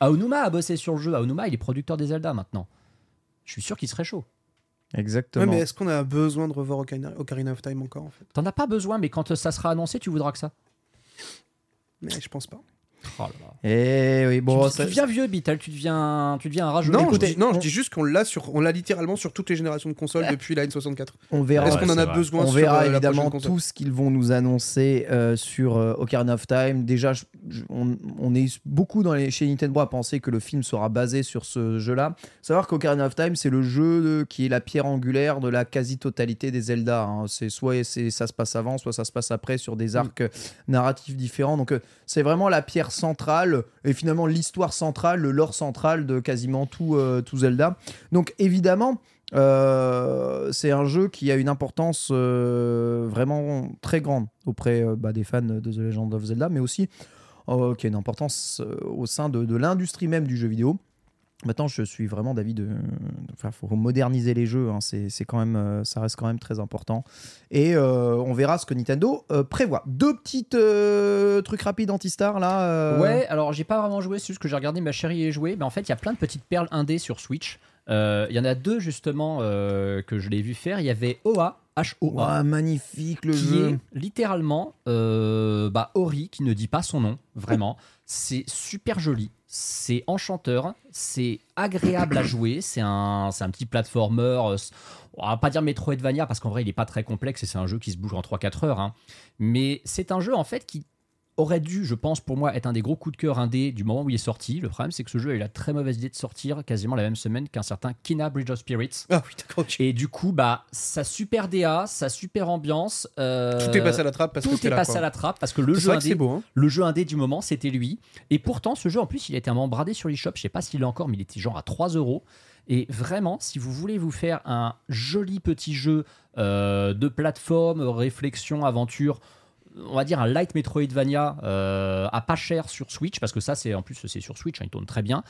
Aonuma a bossé sur le jeu. Aonuma, il est producteur des Zelda maintenant. Je suis sûr qu'il serait chaud. Exactement. Ouais, mais est-ce qu'on a besoin de revoir Ocarina, Ocarina of Time encore en fait? T'en as pas besoin, mais quand ça sera annoncé, tu voudras que ça. Mais je pense pas. Oh là là. Eh oui, bon, tu, ça- tu deviens vieux, Beetle, tu deviens, tu deviens un rageux. Non, écoutez, je dis, non, je on- dis juste qu'on l'a sur, on l'a littéralement sur toutes les générations de consoles depuis la N64. on verra. Est-ce ouais, qu'on en a vrai. besoin On sur verra euh, la évidemment tout ce qu'ils vont nous annoncer euh, sur euh, Ocarina of Time. Déjà, je- je- on, on est beaucoup dans les, chez Nintendo à penser que le film sera basé sur ce jeu-là. Savoir qu'Ocarina of Time, c'est le jeu de- qui est la pierre angulaire de la quasi-totalité des Zelda. hein. C'est soit c'est, ça se passe avant, soit ça se passe après sur des arcs euh, narratifs différents. Donc, euh, c'est vraiment la pierre centrale et finalement l'histoire centrale, le lore central de quasiment tout, euh, Zelda. Donc, évidemment. Euh, c'est un jeu qui a une importance euh, vraiment très grande auprès bah, des fans de The Legend of Zelda, mais aussi qui a une importance au sein de l'industrie même du jeu vidéo. Maintenant, je suis vraiment d'avis de. Enfin, faut moderniser les jeux. hein, c'est quand même, euh, ça reste quand même très important. Et euh, on verra ce que Nintendo euh, prévoit. Deux petites euh, trucs rapides anti-star là. Ouais, alors j'ai pas vraiment joué, c'est juste que j'ai regardé ma chérie y jouer. Mais en fait, il y a plein de petites perles indé sur Switch. Il y en a deux justement que je l'ai vu faire. Il y avait OA, H-O-A, Ouah, magnifique le qui jeu. est littéralement bah, Ori qui ne dit pas son nom, vraiment. (laughs) c'est super joli, c'est enchanteur, c'est agréable à jouer, c'est un, un petit platformer. euh, on va pas dire Metroidvania parce qu'en vrai il est pas très complexe et c'est un jeu qui se bouge en 3-4 heures. hein. Mais c'est un jeu en fait qui aurait dû, je pense, pour moi, être un des gros coups de cœur indé du moment où il est sorti. Le problème, c'est que ce jeu a eu la très mauvaise idée de sortir quasiment la même semaine qu'un certain Kina Bridge of Spirits. Ah oui, d'accord. Et du coup, bah, sa super DA, sa super ambiance. euh, Tout est passé à la trappe parce que tout c'était est là. passé quoi. à la trappe parce que le jeu que indé, beau. Hein. le jeu indé du moment, c'était lui. Et pourtant, ce jeu, en plus, il a été un moment bradé sur l'eShop. Je sais pas s'il est encore, mais il était genre à 3 euros. Et vraiment, si vous voulez vous faire un joli petit jeu euh, de plateforme, réflexion, aventure, on va dire un light Metroidvania euh, à pas cher sur Switch, parce que ça, c'est en plus, c'est sur Switch, hein, il tourne très bien.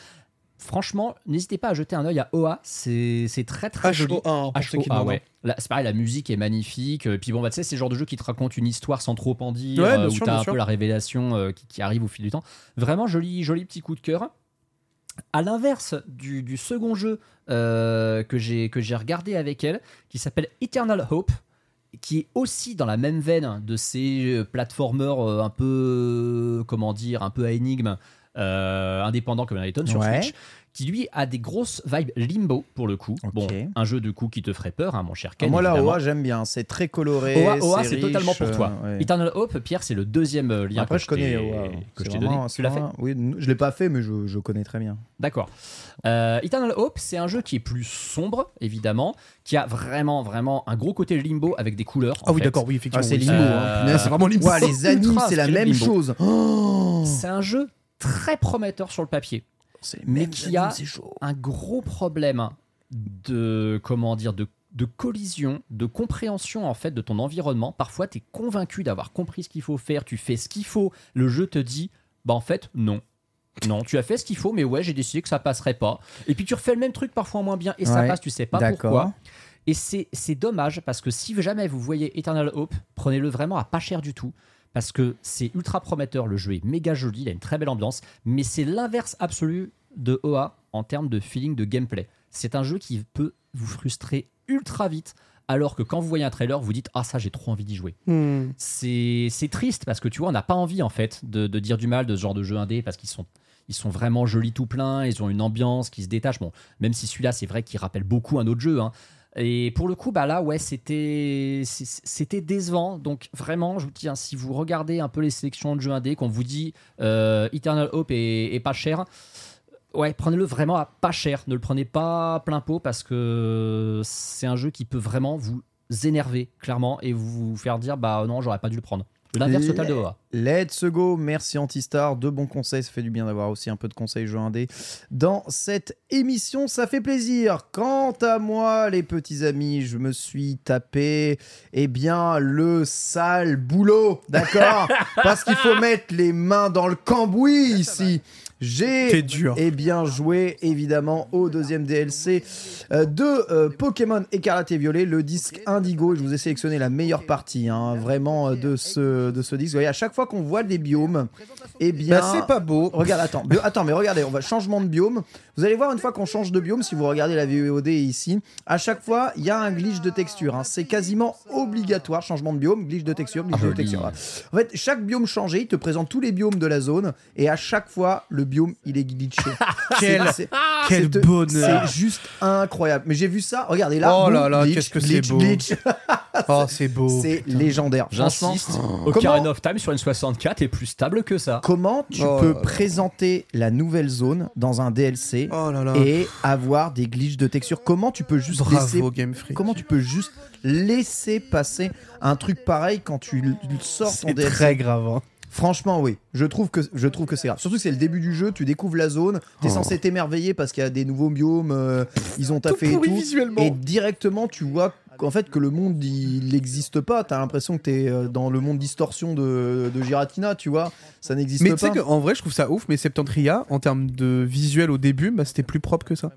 Franchement, n'hésitez pas à jeter un œil à OA, c'est très très joli. HO1, pour ceux qui HOA, demandent. ouais. C'est pareil, la musique est magnifique. Et puis bon, bah, tu sais, c'est le genre de jeu qui te raconte une histoire sans trop en dire, Ouais, euh, où t'as un sûr. peu la révélation euh, qui, qui arrive au fil du temps. Vraiment joli, joli petit coup de cœur. À l'inverse du, du second jeu euh, que j'ai regardé avec elle, qui s'appelle Eternal Hope, qui est aussi dans la même veine de ces euh, platformers euh, un peu, euh, comment dire, un peu à énigme, euh, indépendant comme Lighton sur Ouais. Switch, qui lui a des grosses vibes limbo pour le coup. Bon, un jeu de coup qui te ferait peur, hein, mon cher Ah, Ken. moi, là. OA, j'aime bien. C'est très coloré. Oa, Oa, c'est totalement pour toi. euh, ouais. Eternal Hope, Pierre, c'est le deuxième euh, lien Après, que je connais t'ai- Oa. que je C'est t'ai donné. Tu l'as fait Oui, je l'ai pas fait, mais je, je connais très bien. D'accord. Euh, Eternal Hope, c'est un jeu qui est plus sombre, évidemment, qui a vraiment, vraiment un gros côté limbo avec des couleurs. Ah en oui, d'accord, oui, effectivement. Ah, c'est oui. limbo, hein, c'est vraiment limbo. Les animes, c'est la même chose. Oh C'est un jeu très prometteur sur le papier, mais qui a un gros problème de comment dire de de collision, de compréhension en fait de ton environnement. Parfois, tu es convaincu d'avoir compris ce qu'il faut faire, tu fais ce qu'il faut. Le jeu te dit, bah en fait, non. Non, tu as fait ce qu'il faut, mais ouais, j'ai décidé que ça passerait pas. Et puis tu refais le même truc parfois moins bien et ça Ouais, passe, tu sais pas pourquoi. Et c'est c'est dommage parce que si jamais vous voyez Eternal Hope, prenez-le vraiment à pas cher du tout. Parce que c'est ultra prometteur, le jeu est méga joli, il a une très belle ambiance, mais c'est l'inverse absolu de OA en termes de feeling de gameplay. C'est un jeu qui peut vous frustrer ultra vite, alors que quand vous voyez un trailer, vous dites Ah, ça, j'ai trop envie d'y jouer. Hmm. C'est c'est triste parce que tu vois, on n'a pas envie en fait de, de dire du mal de ce genre de jeu indé parce qu'ils sont, ils sont vraiment jolis tout plein, ils ont une ambiance qui se détache. Bon, même si celui-là, c'est vrai qu'il rappelle beaucoup un autre jeu. hein. Et pour le coup, bah là, ouais, c'était décevant. Donc vraiment, je vous dis, hein, si vous regardez un peu les sélections de jeux indé, qu'on vous dit euh, Eternal Hope est, est pas cher, ouais, prenez-le vraiment à pas cher. Ne le prenez pas plein pot parce que c'est un jeu qui peut vraiment vous énerver clairement et vous faire dire bah non, j'aurais pas dû le prendre. L'inverse total de OA. Let's go, merci Antistar, de bons conseils, ça fait du bien d'avoir aussi un peu de conseils jeux indés dans cette émission, ça fait plaisir. Quant à moi, les petits amis, je me suis tapé, eh bien, le sale boulot, d'accord? (laughs) Parce qu'il faut mettre les mains dans le cambouis ici. J'ai eh bien joué évidemment au deuxième DLC euh, de euh, Pokémon Écarlate et Violet, le disque Indigo. Et je vous ai sélectionné la meilleure partie, hein, vraiment euh, de ce de ce disque. Vous voyez, à chaque fois qu'on voit des biomes, eh bien, Bah, c'est pas beau. Regarde, attends, bio- attends, mais regardez, on va changement de biome. Vous allez voir une fois qu'on change de biome, si vous regardez la VOD ici, à chaque fois il y a un glitch de texture. hein. C'est quasiment obligatoire, changement de biome, glitch de texture, glitch Ah, de joli. texture. En fait, chaque biome changé, il te présente tous les biomes de la zone, et à chaque fois le biome il est glitché. Quel- (laughs) C'est- c'est- Quel c'est- bonheur. C'est juste incroyable. Mais j'ai vu ça, regardez là. Oh boum, là là, glitch, qu'est-ce que c'est glitch, beau. glitch. (laughs) Oh, c'est beau. C'est légendaire. J'insiste, comment- Ocarina of Time sur une 64 est plus stable que ça. Comment tu Oh peux là là. présenter la nouvelle zone dans un DLC Oh là là. et avoir des glitches de texture? Comment tu peux juste laisser Bravo, Game Freak. Comment tu peux juste laisser passer un truc pareil quand tu sors ton C'est DLC très grave. hein. Franchement, oui. Je trouve que je trouve que c'est grave. Surtout que c'est le début du jeu. Tu découvres la zone. T'es Oh. censé t'émerveiller parce qu'il y a des nouveaux biomes. euh, ils ont taffé et pourri tout. visuellement. Et directement, tu vois qu'en fait que le monde il n'existe pas. T'as l'impression que t'es euh, dans le monde distorsion de, de Giratina. Tu vois, ça n'existe Mais pas. tu sais qu'en vrai, je trouve ça ouf, mais Septentria, en termes de visuel au début, bah, c'était plus propre que ça.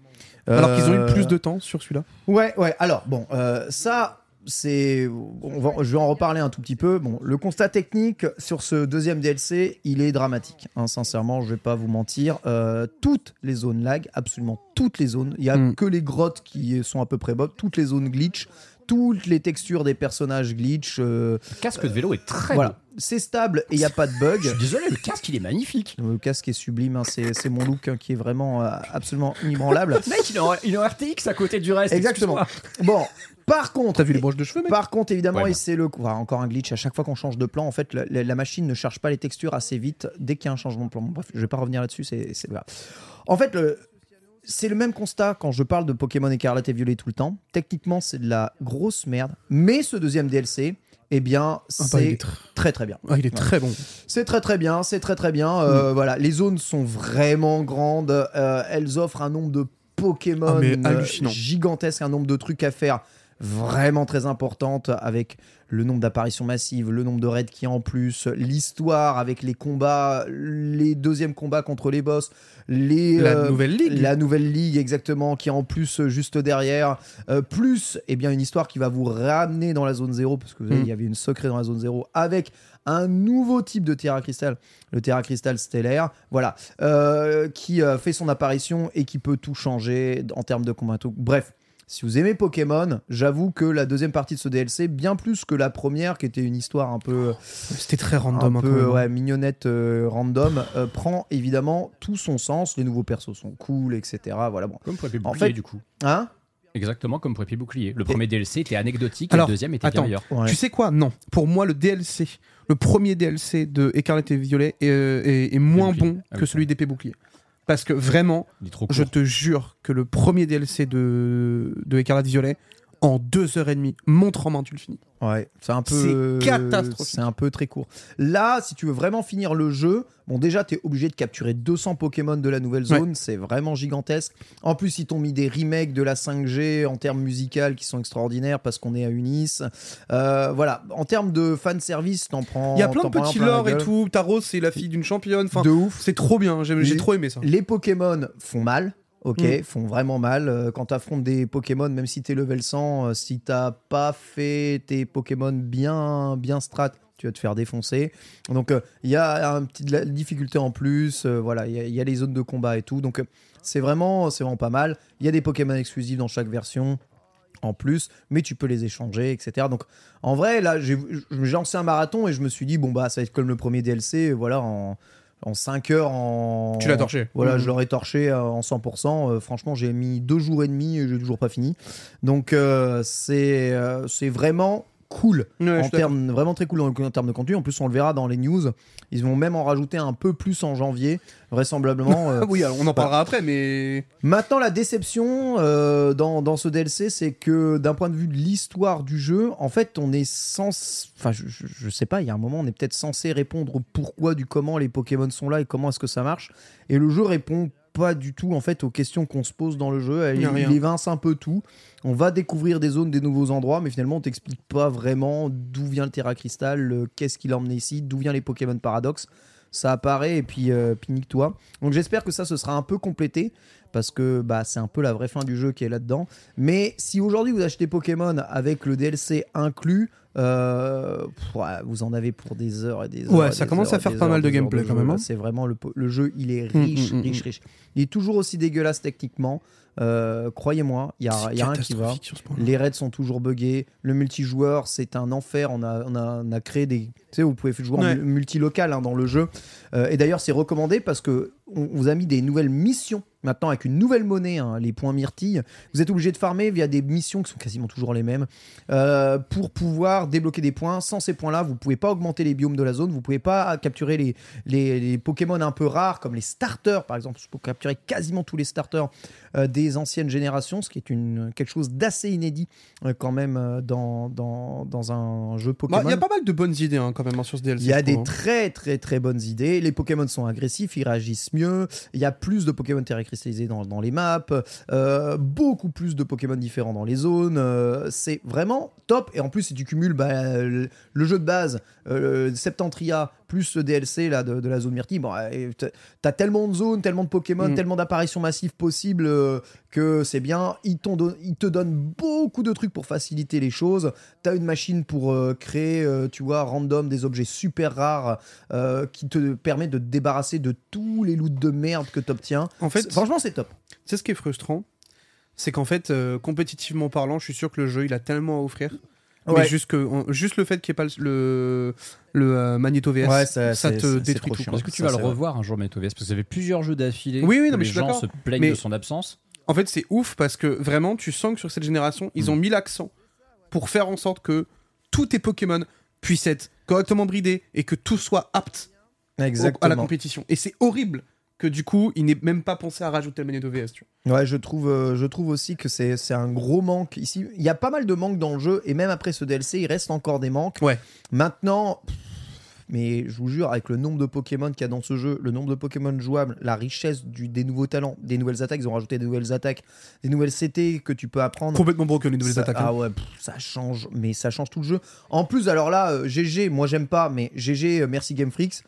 Alors qu'ils ont eu Euh, plus de temps sur celui-là. Ouais, ouais. Alors, bon, euh, ça, c'est. on va- Je vais en reparler un tout petit peu. Bon, le constat technique sur ce deuxième DLC, il est dramatique. hein, sincèrement, je vais pas vous mentir. Euh, toutes les zones lag, absolument toutes les zones. Il y a Mm. que les grottes qui sont à peu près bonnes. Toutes les zones glitch. Toutes les textures des personnages glitch. euh, Le casque de vélo est très voilà. beau. C'est stable et il n'y a pas de bug. Je suis désolé, le casque il est magnifique. Le casque est sublime, hein, c'est c'est mon look hein, qui est vraiment euh, absolument inébranlable. (laughs) Mec, il est, en, il est en RTX à côté du reste. Exactement. excuse-moi. Bon, par contre, T'as vu les broches de cheveux, mec Par contre, évidemment, Ouais, et bah. c'est le enfin, encore un glitch. À chaque fois qu'on change de plan, en fait, la, la- la machine ne charge pas les textures assez vite dès qu'il y a un changement de plan. Bon, bref, je vais pas revenir là-dessus, c'est grave. En fait, c'est le même constat quand je parle de Pokémon Écarlate et Violet tout le temps. Techniquement, c'est de la grosse merde, mais ce deuxième DLC, eh bien, Ah bah, c'est est tr- très très bien. Ah, il est très bon. C'est très très bien, c'est très très bien. Euh, Voilà, les zones sont vraiment grandes. euh, elles offrent un nombre de Pokémon Ah, euh, hallucinant. gigantesque, un nombre de trucs à faire vraiment très importante avec le nombre d'apparitions massives, le nombre de raids qui en plus, l'histoire avec les combats, les deuxièmes combats contre les boss, les La euh, nouvelle ligue. la nouvelle ligue exactement qui est en plus euh, juste derrière euh, plus eh bien une histoire qui va vous ramener dans la zone 0 parce que vous savez, Mm. il y avait une secret dans la zone 0 avec un nouveau type de Terra Crystal le Terra Crystal stellaire voilà euh, qui fait son apparition et qui peut tout changer en termes de combat bref Si vous aimez Pokémon, j'avoue que la deuxième partie de ce DLC, bien plus que la première, qui était une histoire un peu, C'était très random. un hein, peu même. ouais, mignonnette, euh, random, euh, prend évidemment tout son sens. Les nouveaux persos sont cool, etc. Voilà bon. Comme pour Épée En Bouclier, fait- du coup. Hein? Exactement comme pour Épée Bouclier. Le premier DLC était anecdotique Alors, et le deuxième était attends. bien meilleur. Ouais. Tu sais quoi? Non. Pour moi, le DLC, le premier DLC de Écarlate et Violet est, euh, est- est moins bon Ah que celui d'Épée Bouclier. Parce que vraiment, je te jure que le premier DLC de, de Écarlate Violet, en deux heures et demie, montre en main, tu le finis. Ouais, c'est un peu. C'est catastrophique. C'est un peu très court. Là, si tu veux vraiment finir le jeu, bon, déjà, tu es obligé de capturer 200 Pokémon de la nouvelle zone. C'est vraiment gigantesque. En plus, ils t'ont mis des remakes de la 5G en termes musicaux qui sont extraordinaires parce qu'on est à Unis. Euh, voilà, en termes de fan service, t'en prends. Il y a plein de petits lore et tout. Taros, c'est la fille d'une championne. Enfin, de ouf. c'est trop bien. J'ai trop aimé ça. Les Pokémon font mal. Ok, Mm. font vraiment mal. Euh, Quand tu affrontes des Pokémon, même si t'es level 100, euh, si t'as pas fait tes Pokémon bien, bien strat, tu vas te faire défoncer. Donc euh, il y a un petit de la difficulté en plus. euh, voilà, il y, a- il y a les zones de combat et tout. Donc euh, c'est vraiment, c'est vraiment pas mal. Il y a des Pokémon exclusifs dans chaque version en plus, mais tu peux les échanger, etc. Donc en vrai, là, j'ai j'ai lancé un marathon et je me suis dit, bon, bah, ça va être comme le premier DLC, voilà, en, en 5 heures, en. Tu l'as torché. Voilà, Mhm. je l'aurais torché euh, en 100%. Euh, franchement, j'ai mis deux jours et demi et j'ai toujours pas fini. Donc euh, c'est euh, c'est vraiment cool Ouais, en termes vraiment très cool en, en termes de contenu. En plus, on le verra dans les news. Ils vont même en rajouter un peu plus en janvier, vraisemblablement. (laughs) euh, oui, on en parlera après, mais. Maintenant, la déception euh, dans, dans ce DLC, c'est que d'un point de vue de l'histoire du jeu, en fait, on est sans. Enfin, je, je, je sais pas, il y a un moment, on est peut-être censé répondre au pourquoi, du comment les Pokémon sont là et comment est-ce que ça marche. Et le jeu répond pas du tout, en fait, aux questions qu'on se pose dans le jeu. Il, a évince un peu tout. On va découvrir des zones, des nouveaux endroits, mais finalement, on t'explique pas vraiment d'où vient le Terra Crystal, euh, qu'est-ce qui l'a emmené ici, d'où vient les Pokémon Paradox. Ça apparaît et puis, euh, puis nique-toi. Donc j'espère que ça, ce sera un peu complété parce que bah, c'est un peu la vraie fin du jeu qui est là-dedans. Mais si aujourd'hui vous achetez Pokémon avec le DLC inclus, euh, pff, ouais, vous en avez pour des heures et des heures. Ouais, ça commence à faire pas heures, mal de gameplay quand même, hein. C'est vraiment le, jeu, il est Mm, riche, mm, mm, riche, riche. Il est toujours aussi dégueulasse techniquement. Euh, Croyez-moi, il y a, y a rien qui va. Les raids sont toujours buggés. Le multijoueur, c'est un enfer. On a, on a, on a créé des. Tu sais, vous pouvez jouer Ouais. en mu- multilocal hein, dans le jeu. Euh, et d'ailleurs, c'est recommandé parce que on vous a mis des nouvelles missions maintenant avec une nouvelle monnaie, hein, les points myrtilles. Vous êtes obligé de farmer via des missions qui sont quasiment toujours les mêmes euh, pour pouvoir débloquer des points. Sans ces points-là, vous pouvez pas augmenter les biomes de la zone. Vous pouvez pas capturer les, les, les Pokémon un peu rares comme les starters, par exemple. Vous pouvez capturer quasiment tous les starters euh, des anciennes générations, ce qui est une, quelque chose d'assez inédit euh, quand même dans, dans, dans un jeu Bah, Pokémon. Il y a pas mal de bonnes idées hein, quand même hein, sur ce DLC. Il y a des très très très bonnes idées. Les Pokémon sont agressifs, ils réagissent mieux. Il y a plus de Pokémon terra cristallisés dans, les maps. Euh, beaucoup plus de Pokémon différents dans les zones. Euh, c'est vraiment top. Et en plus, si tu cumules bah, le, le jeu de base, euh, Septentria, plus ce DLC là, de, de la zone Myrtille, bon, t'as- tellement de zones, tellement de Pokémon, Mm. tellement d'apparitions massives possibles euh, que c'est bien. Ils, ils te donnent beaucoup de trucs pour faciliter les choses. T'as une machine pour euh, créer, euh, tu vois, random des objets super rares qui te permet de te débarrasser de tous les loots de merde que t'obtiens. En fait, Franchement, c'est top. c'est ce qui est frustrant? C'est qu'en fait, compétitivement parlant, je suis sûr que le jeu, il a tellement à offrir. Ouais. Mais juste, que, juste le fait qu'il n'y ait pas le, le, le, euh, Magneto VS, Ouais, ça- te détruit trop tout. Est-ce que tu Ça, vas le vrai. revoir un jour, Météo Parce que ça fait plusieurs jeux d'affilée. Oui, oui, non, mais les je suis gens se plaignent Mais- de son absence. En fait, c'est ouf parce que vraiment, tu sens que sur cette génération, ils ont mis l'accent pour faire en sorte que tous tes Pokémon puissent être correctement bridés et que tout soit apte au- à la compétition. Et c'est horrible que du coup, il n'ait même pas pensé à rajouter le Magneto VS. Tu vois. Ouais, je trouve, euh, je trouve aussi que c'est c'est un gros manque ici. Il y a pas mal de manques dans le jeu et même après ce DLC, il reste encore des manques. Ouais. Maintenant, pff, mais je vous jure, avec le nombre de Pokémon qu'il y a dans ce jeu, le nombre de Pokémon jouables, la richesse du, des nouveaux talents, des nouvelles attaques, ils ont rajouté des nouvelles attaques, des nouvelles CT que tu peux apprendre. Complètement broken les nouvelles Ça- attaques. Ah hein. ouais, pff, ça change, mais ça change tout le jeu. En plus, alors là, euh, GG, moi j'aime pas, mais GG, euh, merci Game Freaks,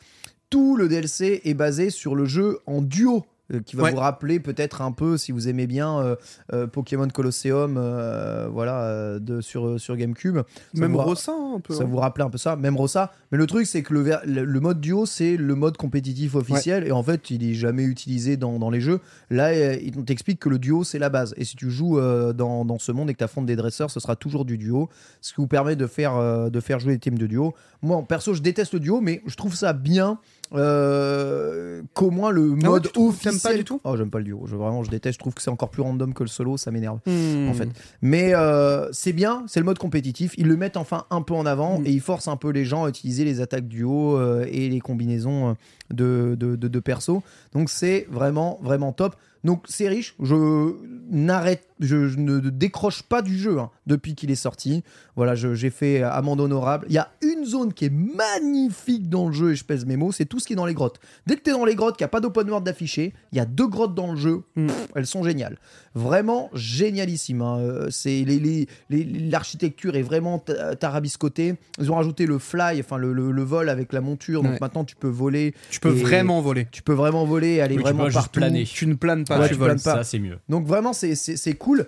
tout le DLC est basé sur le jeu en duo. euh, qui va Ouais. vous rappeler peut-être un peu, si vous aimez bien euh, euh, Pokémon Colosseum, euh, voilà, de, sur, sur GameCube. Ça Même vous Rossa, un peu. Ça hein. vous rappelait un peu ça, même Rossa. Mais le truc, c'est que le, le, le mode duo, c'est le mode compétitif officiel. Et en fait, il est jamais utilisé dans, dans les jeux. Là, il t'explique que le duo, c'est la base. Et si tu joues dans, dans ce monde et que tu affrontes des dresseurs, ce sera toujours du duo. Ce qui vous permet de faire, de faire jouer des teams de duo. Moi, en perso, je déteste le duo, mais je trouve ça bien. Euh, qu'au moins le Ah ouais, mode trouves- officiel. t'aimes pas du tout? Oh, j'aime pas le duo. Je, vraiment, je déteste. Je trouve que c'est encore plus random que le solo. Ça m'énerve Hmm. en fait. Mais euh, c'est bien, c'est le mode compétitif. Ils le mettent enfin un peu en avant Mm. et ils forcent un peu les gens à utiliser les attaques duo euh, et les combinaisons de, de, de, de persos. Donc c'est vraiment, vraiment top. Donc c'est riche. Je n'arrête, je, je ne décroche pas du jeu hein, depuis qu'il est sorti. Voilà, j'ai fait amende honorable. Il y a une zone qui est magnifique dans le jeu et je pèse mes mots. C'est tout ce qui est dans les grottes. Dès que tu es dans les grottes, qu'il n'y a pas d'open world d'affiché, il y a deux grottes dans le jeu. Mm. Pff, elles sont géniales. Vraiment génialissime. hein. Euh, C'est les- les- les- l'architecture est vraiment ta- tarabiscotée. Ils ont rajouté le fly, enfin le, le- le vol avec la monture. Donc Ouais. maintenant tu peux voler. Tu peux vraiment voler. Tu peux vraiment voler, aller Oui, tu vraiment peux juste partout. planer. Tu ne planes pas, Ouais, tu tu voles. planes pas. Ça, c'est mieux. Donc vraiment, c'est- c'est c'est cool.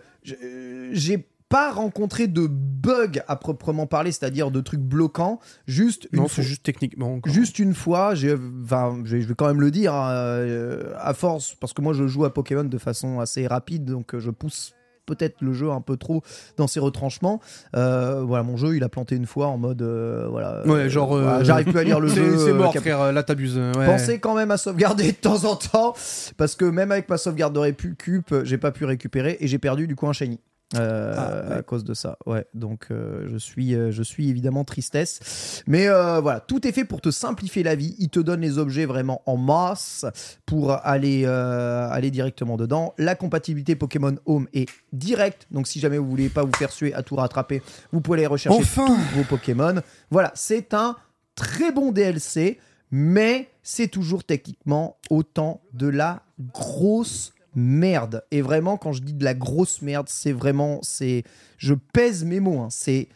J'ai pas rencontré de bugs à proprement parler, c'est-à-dire de trucs bloquants. Juste une Non, fois- c'est juste techniquement. encore. Juste une fois, j'ai, enfin, je je vais quand même le dire, hein, euh, à force, parce que moi je joue à Pokémon de façon assez rapide, donc euh, je pousse peut-être le jeu un peu trop dans ses retranchements. Euh, voilà, mon jeu, il a planté une fois en mode, euh, voilà, Ouais, genre. voilà, euh, j'arrive plus à lire le (laughs) jeu. C'est euh, mort, frère. Là, t'abuses. ouais. Pensez quand même à sauvegarder de temps en temps, parce que même avec ma sauvegarde de récup, j'ai pas pu récupérer et j'ai perdu du coup un shiny. Euh, Ah, ouais. à cause de ça ouais. Donc euh, je suis euh, je suis évidemment tristesse. Mais voilà tout est fait pour te simplifier la vie. Il te donne les objets vraiment en masse pour aller aller directement dedans. La compatibilité Pokémon Home est directe. Donc si jamais vous voulez pas vous faire suer à tout rattraper vous pouvez aller rechercher Enfin vos Pokémon. Voilà, c'est un très bon DLC, mais c'est toujours techniquement autant de la grosse merde. Et vraiment, quand je dis de la grosse merde, c'est vraiment, c'est, je pèse mes mots, hein, c'est